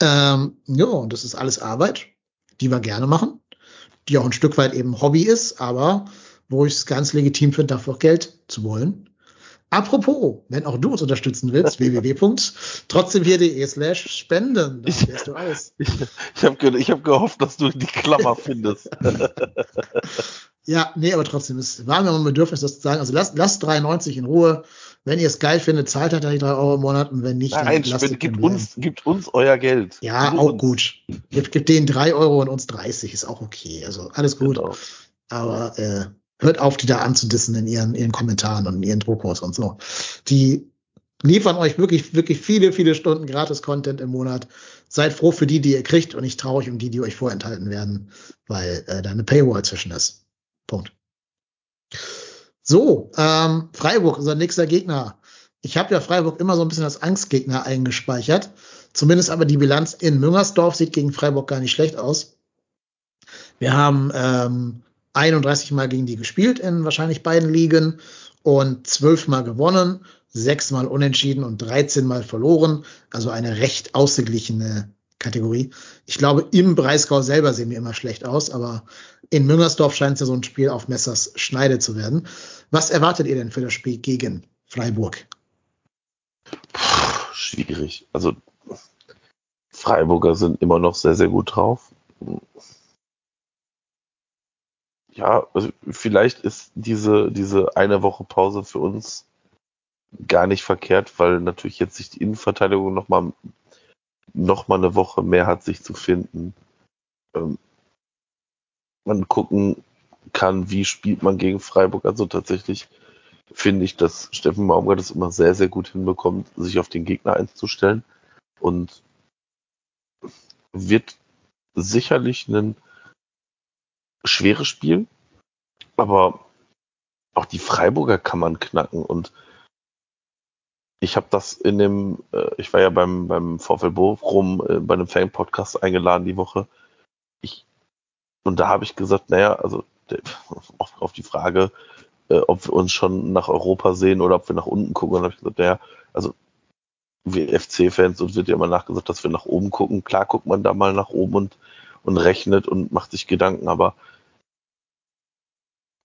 Ähm, ja, und das ist alles Arbeit, die wir gerne machen, die auch ein Stück weit eben Hobby ist, aber wo ich es ganz legitim finde, dafür auch Geld zu wollen. Apropos, wenn auch du uns unterstützen willst, www.trotzdemhier.de slash spenden, da Ich- wärst du alles. Ich, ich habe ge hab gehofft, dass du die Klammer findest. Ja, nee, aber trotzdem, es war mir ein Bedürfnis, das zu sagen. Also lasst, lasst 93 in Ruhe. Wenn ihr es geil findet, zahlt halt die 3 Euro im Monat und wenn nicht, Nein, lasst es gibt uns, gibt uns euer Geld. Ja, Nur auch uns. gut. Gibt, gibt denen 3 Euro und uns 30, ist auch okay. Also alles gut. Genau. Aber äh, hört auf, die da anzudissen in ihren, ihren Kommentaren und in ihren Druckos und so. Die liefern euch wirklich, wirklich viele, viele Stunden gratis Content im Monat. Seid froh für die, die ihr kriegt und nicht traurig um die, die euch vorenthalten werden, weil äh, da eine Paywall zwischen ist. Punkt. So, ähm, Freiburg, unser nächster Gegner. Ich habe ja Freiburg immer so ein bisschen als Angstgegner eingespeichert. Zumindest aber die Bilanz in Müngersdorf sieht gegen Freiburg gar nicht schlecht aus. Wir haben ähm, 31 Mal gegen die gespielt in wahrscheinlich beiden Ligen und 12 Mal gewonnen, 6 Mal unentschieden und 13 Mal verloren. Also eine recht ausgeglichene Kategorie. Ich glaube, im Breisgau selber sehen wir immer schlecht aus, aber in Müngersdorf scheint es ja so ein Spiel auf Messers Schneide zu werden. Was erwartet ihr denn für das Spiel gegen Freiburg? Puh, schwierig. Also Freiburger sind immer noch sehr, sehr gut drauf. Ja, also vielleicht ist diese, diese eine Woche Pause für uns gar nicht verkehrt, weil natürlich jetzt sich die Innenverteidigung nochmal noch mal eine Woche mehr hat, sich zu finden. Ähm, man gucken kann, wie spielt man gegen Freiburg. Also tatsächlich finde ich, dass Steffen Baumgart es immer sehr, sehr gut hinbekommt, sich auf den Gegner einzustellen und wird sicherlich ein schweres Spiel, aber auch die Freiburger kann man knacken und ich habe das in dem, äh, ich war ja beim, beim VfL Bochum äh, bei einem Fan-Podcast eingeladen die Woche. Ich, und da habe ich gesagt, naja, also der, auf, auf die Frage, äh, ob wir uns schon nach Europa sehen oder ob wir nach unten gucken, und habe ich gesagt, naja, also wir FC-Fans und wird ja immer nachgesagt, dass wir nach oben gucken. Klar guckt man da mal nach oben und, und rechnet und macht sich Gedanken, aber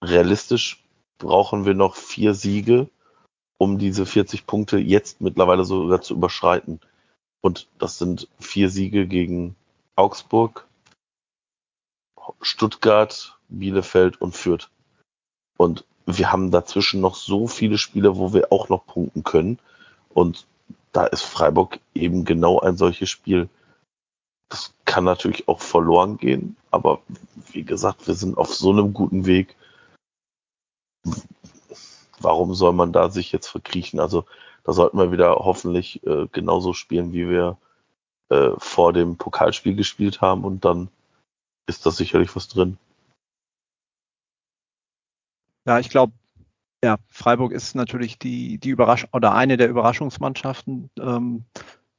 realistisch brauchen wir noch vier Siege, um diese 40 Punkte jetzt mittlerweile sogar zu überschreiten. Und das sind vier Siege gegen Augsburg, Stuttgart, Bielefeld und Fürth. Und wir haben dazwischen noch so viele Spiele, wo wir auch noch punkten können. Und da ist Freiburg eben genau ein solches Spiel. Das kann natürlich auch verloren gehen, aber wie gesagt, wir sind auf so einem guten Weg. Warum soll man da sich jetzt verkriechen? Also da sollten wir wieder hoffentlich äh, genauso spielen, wie wir äh, vor dem Pokalspiel gespielt haben und dann ist da sicherlich was drin. Ja, ich glaube, ja, Freiburg ist natürlich die, die Überraschung oder eine der Überraschungsmannschaften. Ähm,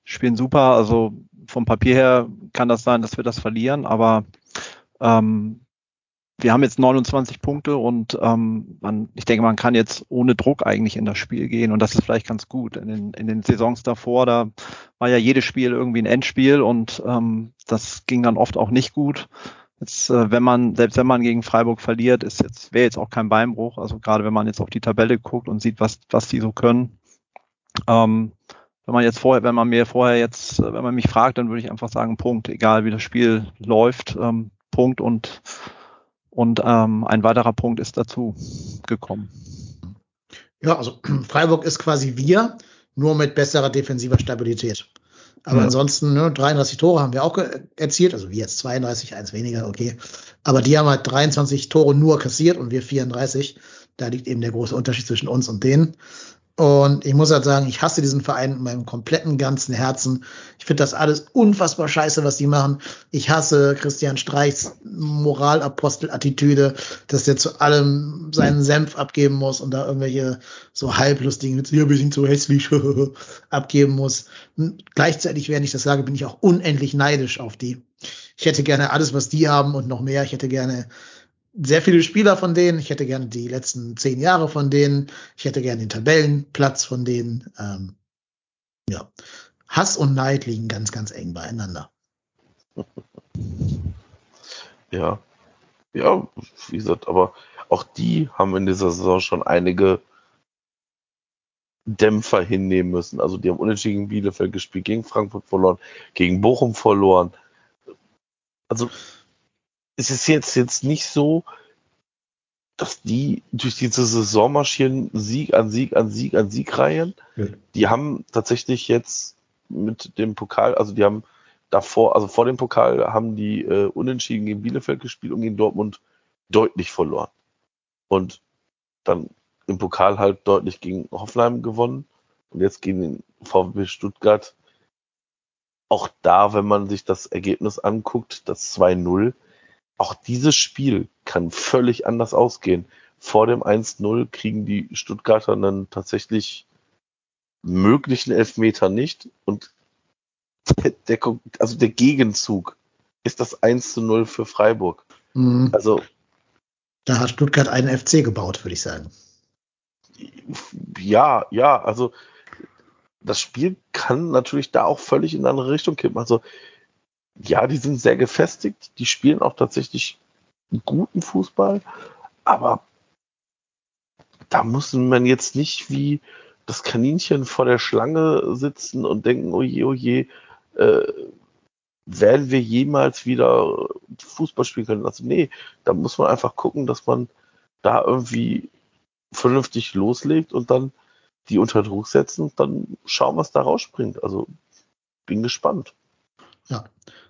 spielen super. Also vom Papier her kann das sein, dass wir das verlieren, aber ähm, wir haben jetzt 29 Punkte und ähm, man, ich denke, man kann jetzt ohne Druck eigentlich in das Spiel gehen und das ist vielleicht ganz gut. In den, in den Saisons davor, da war ja jedes Spiel irgendwie ein Endspiel und ähm, das ging dann oft auch nicht gut. Jetzt, äh, wenn man, selbst wenn man gegen Freiburg verliert, ist jetzt, wäre jetzt auch kein Beinbruch. Also gerade wenn man jetzt auf die Tabelle guckt und sieht, was, was die so können. Ähm, wenn man jetzt vorher, wenn man mir vorher jetzt, wenn man mich fragt, dann würde ich einfach sagen, Punkt, egal wie das Spiel läuft, ähm, Punkt und, und ähm, ein weiterer Punkt ist dazu gekommen. Ja, also Freiburg ist quasi wir, nur mit besserer defensiver Stabilität. Aber ja. ansonsten, ne, 33 Tore haben wir auch erzielt, also wir jetzt 32, eins weniger, okay. Aber die haben halt 23 Tore nur kassiert und wir 34. Da liegt eben der große Unterschied zwischen uns und denen. Und ich muss halt sagen, ich hasse diesen Verein mit meinem kompletten ganzen Herzen. Ich finde das alles unfassbar scheiße, was die machen. Ich hasse Christian Streichs Moralapostel-Attitüde, dass der zu allem seinen Senf abgeben muss und da irgendwelche so halblustigen Witze, ja, wir sind so hässlich, abgeben muss. Gleichzeitig, während ich das sage, bin ich auch unendlich neidisch auf die. Ich hätte gerne alles, was die haben und noch mehr. Ich hätte gerne sehr viele Spieler von denen. Ich hätte gerne die letzten zehn Jahre von denen. Ich hätte gerne den Tabellenplatz von denen. Ähm, ja. Hass und Neid liegen ganz, ganz eng beieinander. Ja. Ja, wie gesagt, aber auch die haben in dieser Saison schon einige Dämpfer hinnehmen müssen. Also die haben unentschieden gegen Bielefeld gespielt, gegen Frankfurt verloren, gegen Bochum verloren. Also es ist jetzt, jetzt nicht so, dass die durch diese Saison marschieren, Sieg an Sieg an Sieg an Sieg reihen. Ja. Die haben tatsächlich jetzt mit dem Pokal, also die haben davor, also vor dem Pokal haben die äh, unentschieden gegen Bielefeld gespielt und gegen Dortmund deutlich verloren. Und dann im Pokal halt deutlich gegen Hoffenheim gewonnen und jetzt gegen den VfB Stuttgart. Auch da, wenn man sich das Ergebnis anguckt, das 2-0, auch dieses Spiel kann völlig anders ausgehen. Vor dem 1-0 kriegen die Stuttgarter einen tatsächlich möglichen Elfmeter nicht und der, also der Gegenzug ist das 1 0 für Freiburg. Mhm. Also. Da hat Stuttgart einen FC gebaut, würde ich sagen. Ja, ja, also das Spiel kann natürlich da auch völlig in eine andere Richtung kippen. Also ja, die sind sehr gefestigt, die spielen auch tatsächlich guten Fußball, aber da muss man jetzt nicht wie das Kaninchen vor der Schlange sitzen und denken, oh je, oh äh, werden wir jemals wieder Fußball spielen können? Also nee, da muss man einfach gucken, dass man da irgendwie vernünftig loslegt und dann die unter Druck setzen und dann schauen, was da rausspringt. Also bin gespannt. Ja.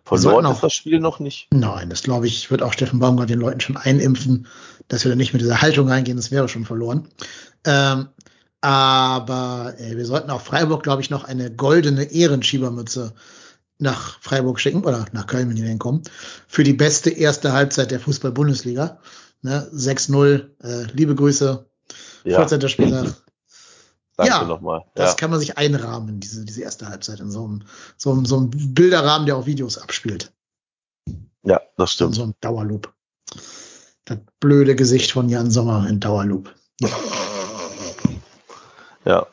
Verloren ist das Spiel noch nicht. Nein, das glaube ich, wird auch Steffen Baumgart den Leuten schon einimpfen, dass wir da nicht mit dieser Haltung reingehen, das wäre schon verloren. Ähm, aber äh, wir sollten auch Freiburg, glaube ich, noch eine goldene Ehrenschiebermütze nach Freiburg schicken oder nach Köln, wenn die denn kommen, für die beste erste Halbzeit der Fußball-Bundesliga. Ne, 6-0, äh, liebe Grüße, ja. 14. Spieltag. Danke ja, nochmal. Ja. Das kann man sich einrahmen, diese, diese erste Halbzeit in so einem, so, einem, so einem Bilderrahmen, der auch Videos abspielt. Ja, das stimmt. In so einem Dauerloop. Das blöde Gesicht von Jan Sommer in Dauerloop. Ja. ja.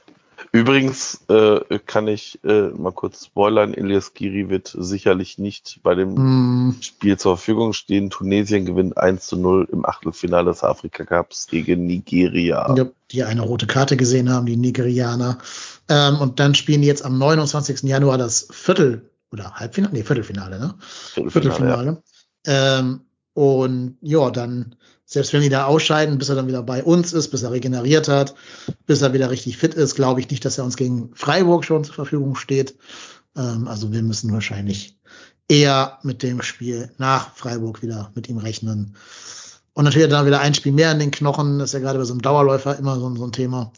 Übrigens äh, kann ich äh, mal kurz spoilern, Elias Giri wird sicherlich nicht bei dem mm. Spiel zur Verfügung stehen. Tunesien gewinnt 1 zu 0 im Achtelfinale des Afrika Cups gegen Nigeria. Ja, die eine rote Karte gesehen haben, die Nigerianer. Ähm, und dann spielen die jetzt am 29. Januar das Viertel- oder Halbfinale? Nee, Viertelfinale, ne? Viertelfinale. Viertelfinale. Ja. Ähm, und ja, dann selbst wenn die da ausscheiden, bis er dann wieder bei uns ist, bis er regeneriert hat, bis er wieder richtig fit ist, glaube ich nicht, dass er uns gegen Freiburg schon zur Verfügung steht. Ähm, also wir müssen wahrscheinlich eher mit dem Spiel nach Freiburg wieder mit ihm rechnen. Und natürlich dann wieder ein Spiel mehr in den Knochen. Das ist ja gerade bei so einem Dauerläufer immer so, so ein Thema.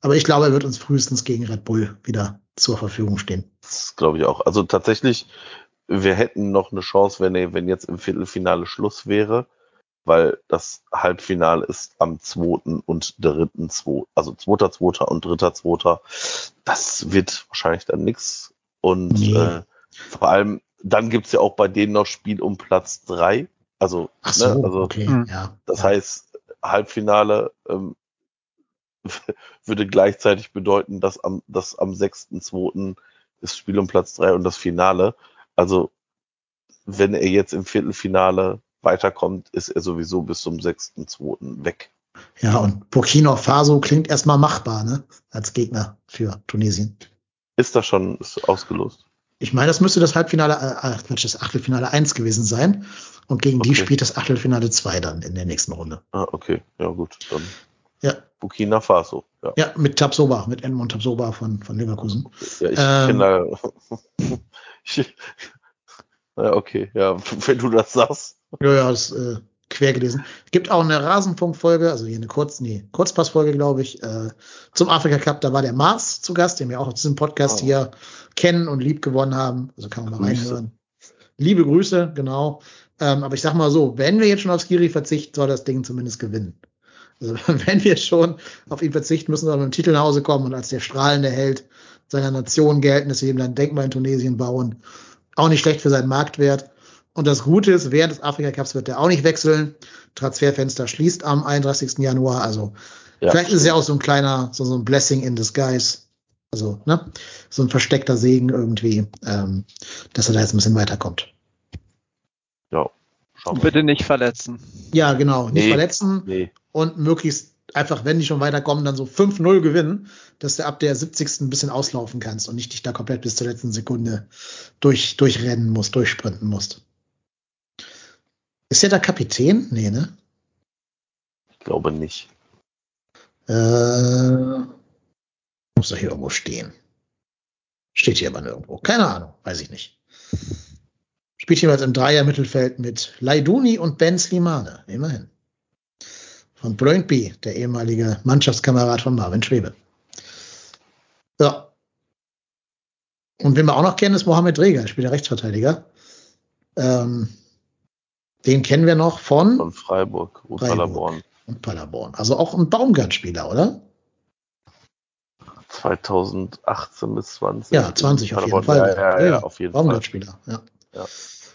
Aber ich glaube, er wird uns frühestens gegen Red Bull wieder zur Verfügung stehen. Das glaube ich auch. Also tatsächlich, wir hätten noch eine Chance, wenn, wenn jetzt im Viertelfinale Schluss wäre weil das Halbfinale ist am 2. und 3.2. Also 2.2. und 3.2. Das wird wahrscheinlich dann nix. Und nee. äh, vor allem, dann gibt's ja auch bei denen noch Spiel um Platz 3. Also, Ach so, ne, also okay. Hm. ja, das ja. heißt, Halbfinale ähm, würde gleichzeitig bedeuten, dass am, dass am 6.2. ist Spiel um Platz 3 und das Finale. Also, wenn er jetzt im Viertelfinale weiterkommt, ist er sowieso bis zum 6.2. weg. Ja, und Burkina Faso klingt erstmal machbar, ne? Als Gegner für Tunesien. Ist das schon ist ausgelost? Ich meine, das müsste das Halbfinale, äh, Quatsch, das Achtelfinale 1 gewesen sein. Und gegen die Okay. spielt das Achtelfinale 2 dann in der nächsten Runde. Ah, okay. Ja, gut. Dann Ja, Burkina Faso. Ja, ja mit Tabsoba, mit Edmund Tabsoba von, von Leverkusen. ja ich Ähm. kenne da. ich, ja, okay. Ja, wenn du das sagst. Ja, ja, das äh, quer gelesen. Gibt auch eine Rasenfunk-Folge, also hier eine Kurz, nee, Kurzpassfolge, glaube ich, äh, zum Afrika Cup. Da war der Mars zu Gast, den wir auch auf diesem Podcast Oh. hier kennen und lieb gewonnen haben. Also kann man mal Grüße. reinhören. Liebe Grüße, genau. Ähm, aber ich sag mal so, wenn wir jetzt schon auf Skiri verzichten, soll das Ding zumindest gewinnen. Also wenn wir schon auf ihn verzichten, müssen wir mit dem Titel nach Hause kommen und als der strahlende Held seiner Nation gelten, dass wir ihm dann ein Denkmal in Tunesien bauen. Auch nicht schlecht für seinen Marktwert. Und das Gute ist, während des Afrika Cups wird er auch nicht wechseln. Transferfenster schließt am 31. Januar. Also Ja, vielleicht ist es ja auch so ein kleiner, so, so ein Blessing in disguise. Also, ne? So ein versteckter Segen irgendwie, ähm, dass er da jetzt ein bisschen weiterkommt. Ja. Bitte nicht verletzen. Ja, genau. Nicht Nee. verletzen Nee, und möglichst einfach, wenn die schon weiterkommen, dann so 5-0 gewinnen, dass du ab der 70. ein bisschen auslaufen kannst und nicht dich da komplett bis zur letzten Sekunde durch, durchrennen musst, durchsprinten musst. Ist der da Kapitän? Nee, ne? ich glaube nicht. Äh, muss doch hier irgendwo stehen. Steht hier aber nirgendwo. Keine Ahnung, weiß ich nicht. Spielt jeweils im Dreier-Mittelfeld mit Laiduni und Ben Slimane, immerhin. Von Brøndby, der ehemalige Mannschaftskamerad von Marvin Schwebe. Ja. Und wen wir auch noch kennen, ist Mohamed Reger, spielt der Rechtsverteidiger. Ähm, den kennen wir noch von Von Freiburg, Freiburg. Paderborn. und Paderborn. Also auch ein Baumgart-Spieler, oder? 2018 bis 20. Ja, 20 auf jeden. Fall. Ja, ja, ja, auf jeden Fall. Baumgart-Spieler, ja. Ja,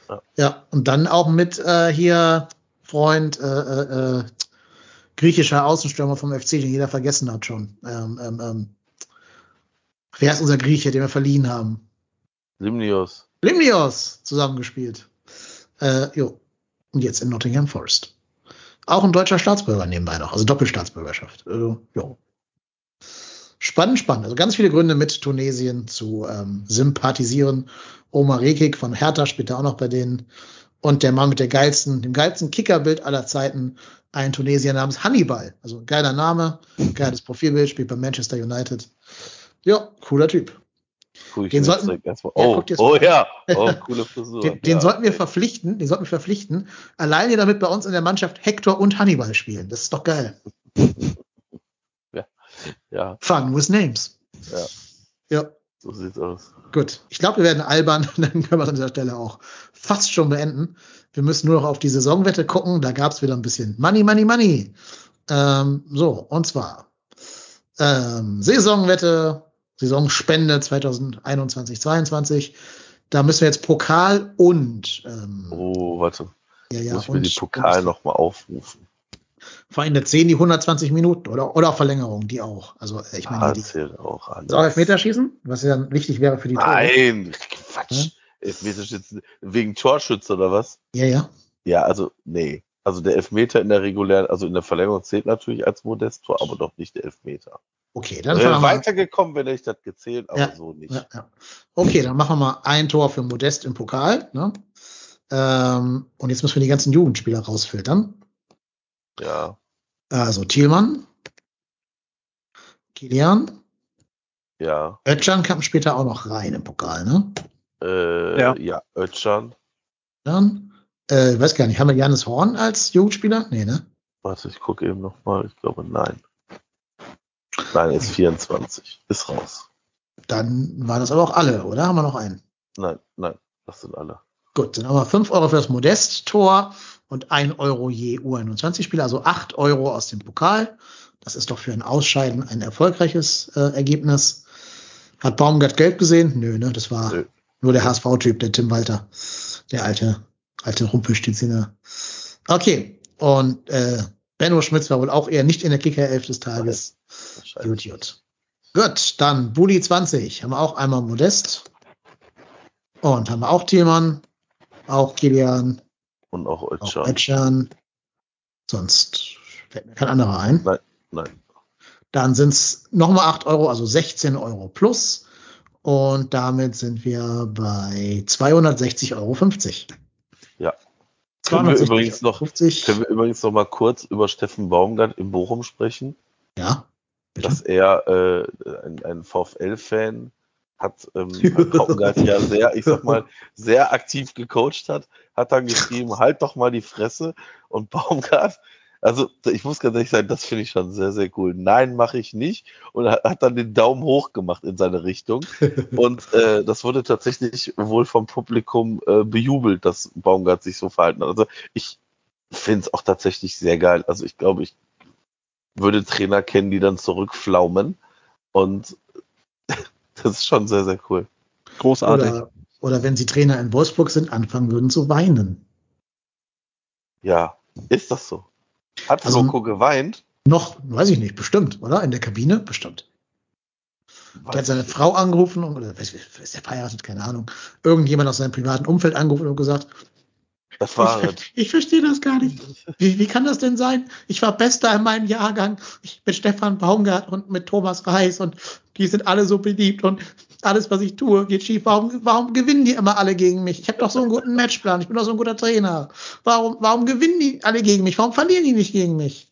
ja. Ja, und dann auch mit äh, hier Freund, äh, äh, äh, griechischer Außenstürmer vom FC, den jeder vergessen hat schon. Ähm, ähm, ähm. Wer ist unser Grieche, den wir verliehen haben? Limnios. Limnios zusammengespielt. Äh, jo. Und jetzt in Nottingham Forest. Auch ein deutscher Staatsbürger nebenbei noch, also Doppelstaatsbürgerschaft. Also, jo. Spannend, spannend. Also ganz viele Gründe mit Tunesien zu ähm, sympathisieren. Omar Rekik von Hertha spielt da auch noch bei denen. Und der Mann mit der geilsten, dem geilsten Kickerbild aller Zeiten, ein Tunesier namens Hannibal. Also geiler Name, geiles Profilbild, spielt bei Manchester United. Ja, cooler Typ. Ich Den sollten- Ja, Oh, oh mal ja. Oh, coole Frisur. Den, den ja. sollten wir verpflichten, den sollten wir verpflichten, alleine damit bei uns in der Mannschaft Hector und Hannibal spielen. Das ist doch geil. Ja, Fun with names. Ja. Ja, so sieht's aus. gut. Ich glaube, wir werden albern, dann können wir es an dieser Stelle auch fast schon beenden. Wir müssen nur noch auf die Saisonwette gucken. Da gab es wieder ein bisschen Money, Money, Money. Ähm, so, und zwar ähm, Saisonwette, Saisonspende 2021-22. Da müssen wir jetzt Pokal und ähm, Oh, warte. ja, ja, Muss ich mir die und- Pokal und- nochmal aufrufen. Der 10 die 120 Minuten oder, oder Verlängerung, die auch. Also äh, ich meine, Ah, die, zählt auch alles. soll Elfmeterschießen, was ja dann wichtig wäre für die Tore. Nein, Quatsch. Hm? Elfmeterschützen wegen Torschütze oder was? Ja, ja. Ja, also nee. Also der Elfmeter in der regulären, also in der Verlängerung zählt natürlich als Modesttor, aber doch nicht der Elfmeter. Okay, dann Wäre weitergekommen, wenn ich das gezählt, aber Ja, so nicht. Ja, ja. Okay, dann machen wir mal ein Tor für Modest im Pokal. Ne? Ähm, und jetzt müssen wir die ganzen Jugendspieler rausfiltern. Ja, Also Thielmann, Kilian, ja. Özcan kam später auch noch rein im Pokal, ne? Äh, Ja. ja. Özcan. Dann, äh, ich weiß gar nicht, haben wir Janis Horn als Jugendspieler? Nee, ne? Warte, ich gucke eben nochmal. Ich glaube, nein. Nein, ist 24. Ist raus. Dann waren das aber auch alle, oder? Haben wir noch einen? Nein, nein, das sind alle. Gut, dann haben wir 5 Euro für das Modest-Tor und 1 Euro je U21-Spieler, also 8 Euro aus dem Pokal. Das ist doch für ein Ausscheiden ein erfolgreiches äh, Ergebnis. Hat Baumgart Geld gesehen? Nö, ne? Das war Nö. nur der HSV-Typ, der Tim Walter. Der alte, alte Rumpelstilziner. Okay, und äh, Benno Schmitz war wohl auch eher nicht in der Kicker-Elf des Tages. Gut, gut. Gut, dann Bulli 20. Haben wir auch einmal Modest. Und haben wir auch Thielmann, auch Kilian, Und auch Özcan. Sonst fällt mir kein anderer ein. Nein. Dann sind es nochmal 8 Euro, also 16 Euro plus. Und damit sind wir bei 260,50 Euro. Ja. Können wir 260, übrigens noch, 50. können wir übrigens noch mal kurz über Steffen Baumgart in Bochum sprechen, Ja. Bitte? dass er äh, ein, ein VfL-Fan hat ähm, hat ja sehr, ich sag mal, sehr aktiv gecoacht hat, hat dann geschrieben, halt doch mal die Fresse und Baumgart, also ich muss ganz ehrlich sagen, das finde ich schon sehr, sehr cool. Nein, mache ich nicht und hat, hat dann den Daumen hoch gemacht in seine Richtung und äh, das wurde tatsächlich wohl vom Publikum äh, bejubelt, dass Baumgart sich so verhalten hat. Also ich finde es auch tatsächlich sehr geil. Also ich glaube, ich würde Trainer kennen, die dann zurückflaumen und das ist schon sehr, sehr cool. Großartig. Oder, oder wenn sie Trainer in Wolfsburg sind, anfangen würden zu weinen. Ja, ist das so? Hat Also- Loco geweint? Noch, weiß ich nicht, bestimmt, oder? In der Kabine? Bestimmt. Der hat seine Frau angerufen oder weiß, ist der verheiratet, keine Ahnung. Irgendjemand aus seinem privaten Umfeld angerufen und gesagt, Das war ich, es. ich verstehe das gar nicht. Wie, wie kann das denn sein? Ich war Bester in meinem Jahrgang. Ich mit Stefan Baumgart und mit Thomas Reis und die sind alle so beliebt und alles, was ich tue, geht schief. Warum, warum gewinnen die immer alle gegen mich? Ich habe doch so einen guten Matchplan. Ich bin doch so ein guter Trainer. Warum, warum gewinnen die alle gegen mich? Warum verlieren die nicht gegen mich?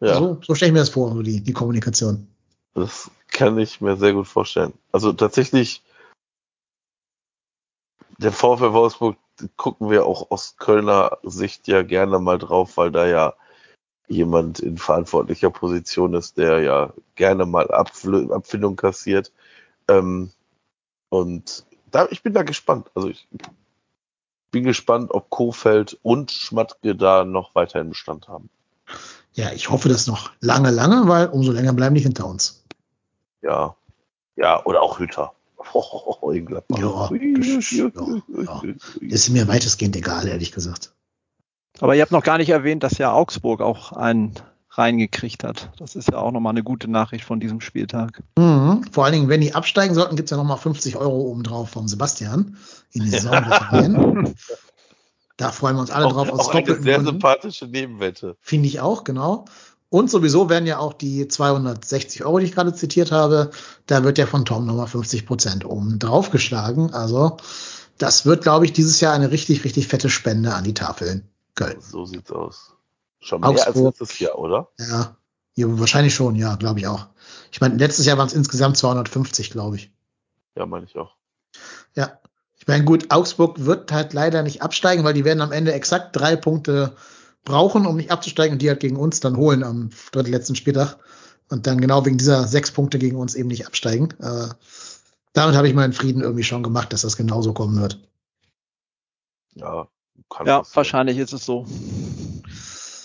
Ja, So, so stelle ich mir das vor, die, die Kommunikation. das kann ich mir sehr gut vorstellen. Also tatsächlich, der VfL Wolfsburg gucken wir auch aus Kölner Sicht ja gerne mal drauf, weil da ja jemand in verantwortlicher Position ist, der ja gerne mal Abfl Abfindung kassiert. Ähm, und da, ich bin da gespannt. Also ich bin gespannt, ob Kofeld und Schmatke da noch weiterhin Bestand haben. Ja, ich hoffe das noch lange, lange, weil umso länger bleiben die hinter uns. Ja. Ja, oder auch Hütter. Oh. Ja, ja, ja. Ist mir weitestgehend egal, ehrlich gesagt. Aber ihr habt noch gar nicht erwähnt, dass ja Augsburg auch einen reingekriegt hat. Das ist ja auch nochmal eine gute Nachricht von diesem Spieltag. Mhm. Vor allen Dingen, wenn die absteigen sollten, gibt's ja nochmal 50 Euro obendrauf vom Sebastian in die Saison rein. Da freuen wir uns alle Auch, drauf. Aus auch eine sehr Gründen. sympathische Nebenwette. Finde ich auch, genau. Und sowieso werden ja auch die 260 Euro, die ich gerade zitiert habe, da wird ja von Tom nochmal 50 Prozent oben drauf geschlagen. Also das wird, glaube ich, dieses Jahr eine richtig, richtig fette Spende an die Tafeln Köln. So sieht's aus. Schon mehr Augsburg. als letztes Jahr, oder? Ja, ja wahrscheinlich schon, ja, glaube ich auch. Ich meine, letztes Jahr waren es insgesamt 250, glaube ich. Ja, meine ich auch. Ja. Ich meine, gut, Augsburg wird halt leider nicht absteigen, weil die werden am Ende exakt drei Punkte brauchen, um nicht abzusteigen und die halt gegen uns dann holen am drittletzten Spieltag. Und dann genau wegen dieser sechs Punkte gegen uns eben nicht absteigen. Äh, damit habe ich meinen Frieden irgendwie schon gemacht, dass das genauso kommen wird. Ja, kann Ja, passieren. wahrscheinlich ist es so.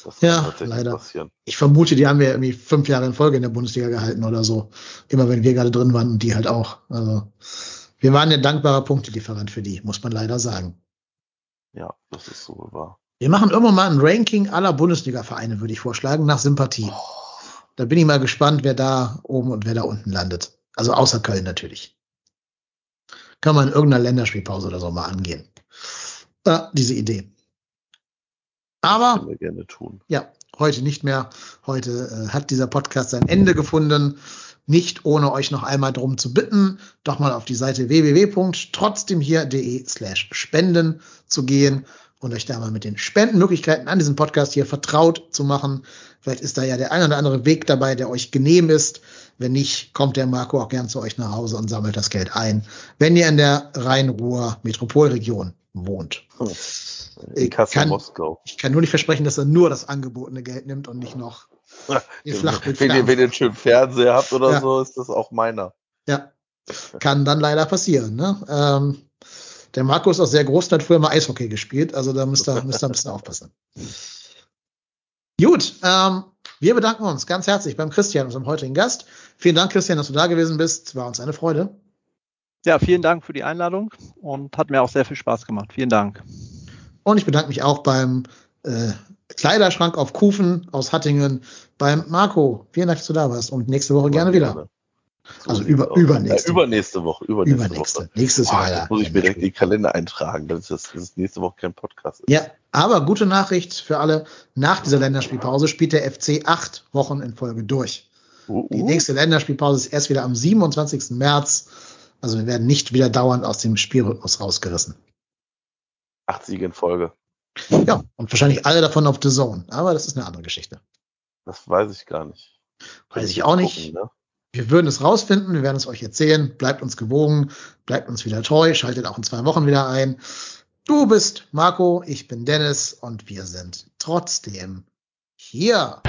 Das Ja, leider. passieren. Ich vermute, die haben wir irgendwie fünf Jahre in Folge in der Bundesliga gehalten oder so. Immer wenn wir gerade drin waren und die halt auch. Also, wir waren ja dankbarer Punktelieferant für die, muss man leider sagen. Ja, das ist so wahr. Wir machen irgendwann mal ein Ranking aller Bundesliga-Vereine, würde ich vorschlagen, nach Sympathie. Da bin ich mal gespannt, wer da oben und wer da unten landet. Also außer Köln natürlich. Kann man in irgendeiner Länderspielpause oder so mal angehen. Ja, diese Idee. Aber Können wir gerne tun. ja, heute nicht mehr. Heute äh, hat dieser Podcast sein Ende gefunden. Nicht ohne euch noch einmal darum zu bitten, doch mal auf die Seite www.trotzdemhier.de slash spenden zu gehen und euch da mal mit den Spendenmöglichkeiten an diesem Podcast hier vertraut zu machen. Vielleicht ist da ja der ein oder andere Weg dabei, der euch genehm ist. Wenn nicht, kommt der Marco auch gern zu euch nach Hause und sammelt das Geld ein. Wenn ihr in der Rhein-Ruhr Metropolregion wohnt. In Ich kann- Moskau. Ich kann nur nicht versprechen, dass er nur das angebotene Geld nimmt und nicht noch den Flachbild Wenn ihr, wenn ihr einen schönen Fernseher habt oder Ja. so, ist das auch meiner. Ja, kann dann leider passieren. Ne? Ähm, der Marco ist auch sehr groß und hat früher mal Eishockey gespielt, also da müsst ihr, müsst ihr ein bisschen aufpassen. Gut, ähm, wir bedanken uns ganz herzlich beim Christian, unserem heutigen Gast. Vielen Dank, Christian, dass du da gewesen bist. War uns eine Freude. Ja, vielen Dank für die Einladung und hat mir auch sehr viel Spaß gemacht. Vielen Dank. Und ich bedanke mich auch beim äh, Kleiderschrank auf Kufen aus Hattingen, beim Marco. Vielen Dank, dass du da warst und nächste Woche gerne wieder. So Also über- übernächste Ja, übernächste Woche. Übernächste, Übernächste. Woche. Nächstes Boah, Jahr. jetzt muss ich mir direkt in den Kalender eintragen, dass das, dass es nächste Woche kein Podcast ist. Ja, aber gute Nachricht für alle. Nach dieser Länderspielpause spielt der FC acht Wochen in Folge durch. Uh, Die uh. nächste Länderspielpause ist erst wieder am 27. März. Also wir werden nicht wieder dauernd aus dem Spielrhythmus rausgerissen. Acht Siege in Folge. Ja, und wahrscheinlich alle davon auf The Zone. Aber das ist eine andere Geschichte. Das weiß ich gar nicht. Weiß ich auch nicht. Gucken, ne? Wir würden es rausfinden, wir werden es euch erzählen. Bleibt uns gewogen, bleibt uns wieder treu, schaltet auch in zwei Wochen wieder ein. Du bist Marco, ich bin Dennis und wir sind trotzdem hier.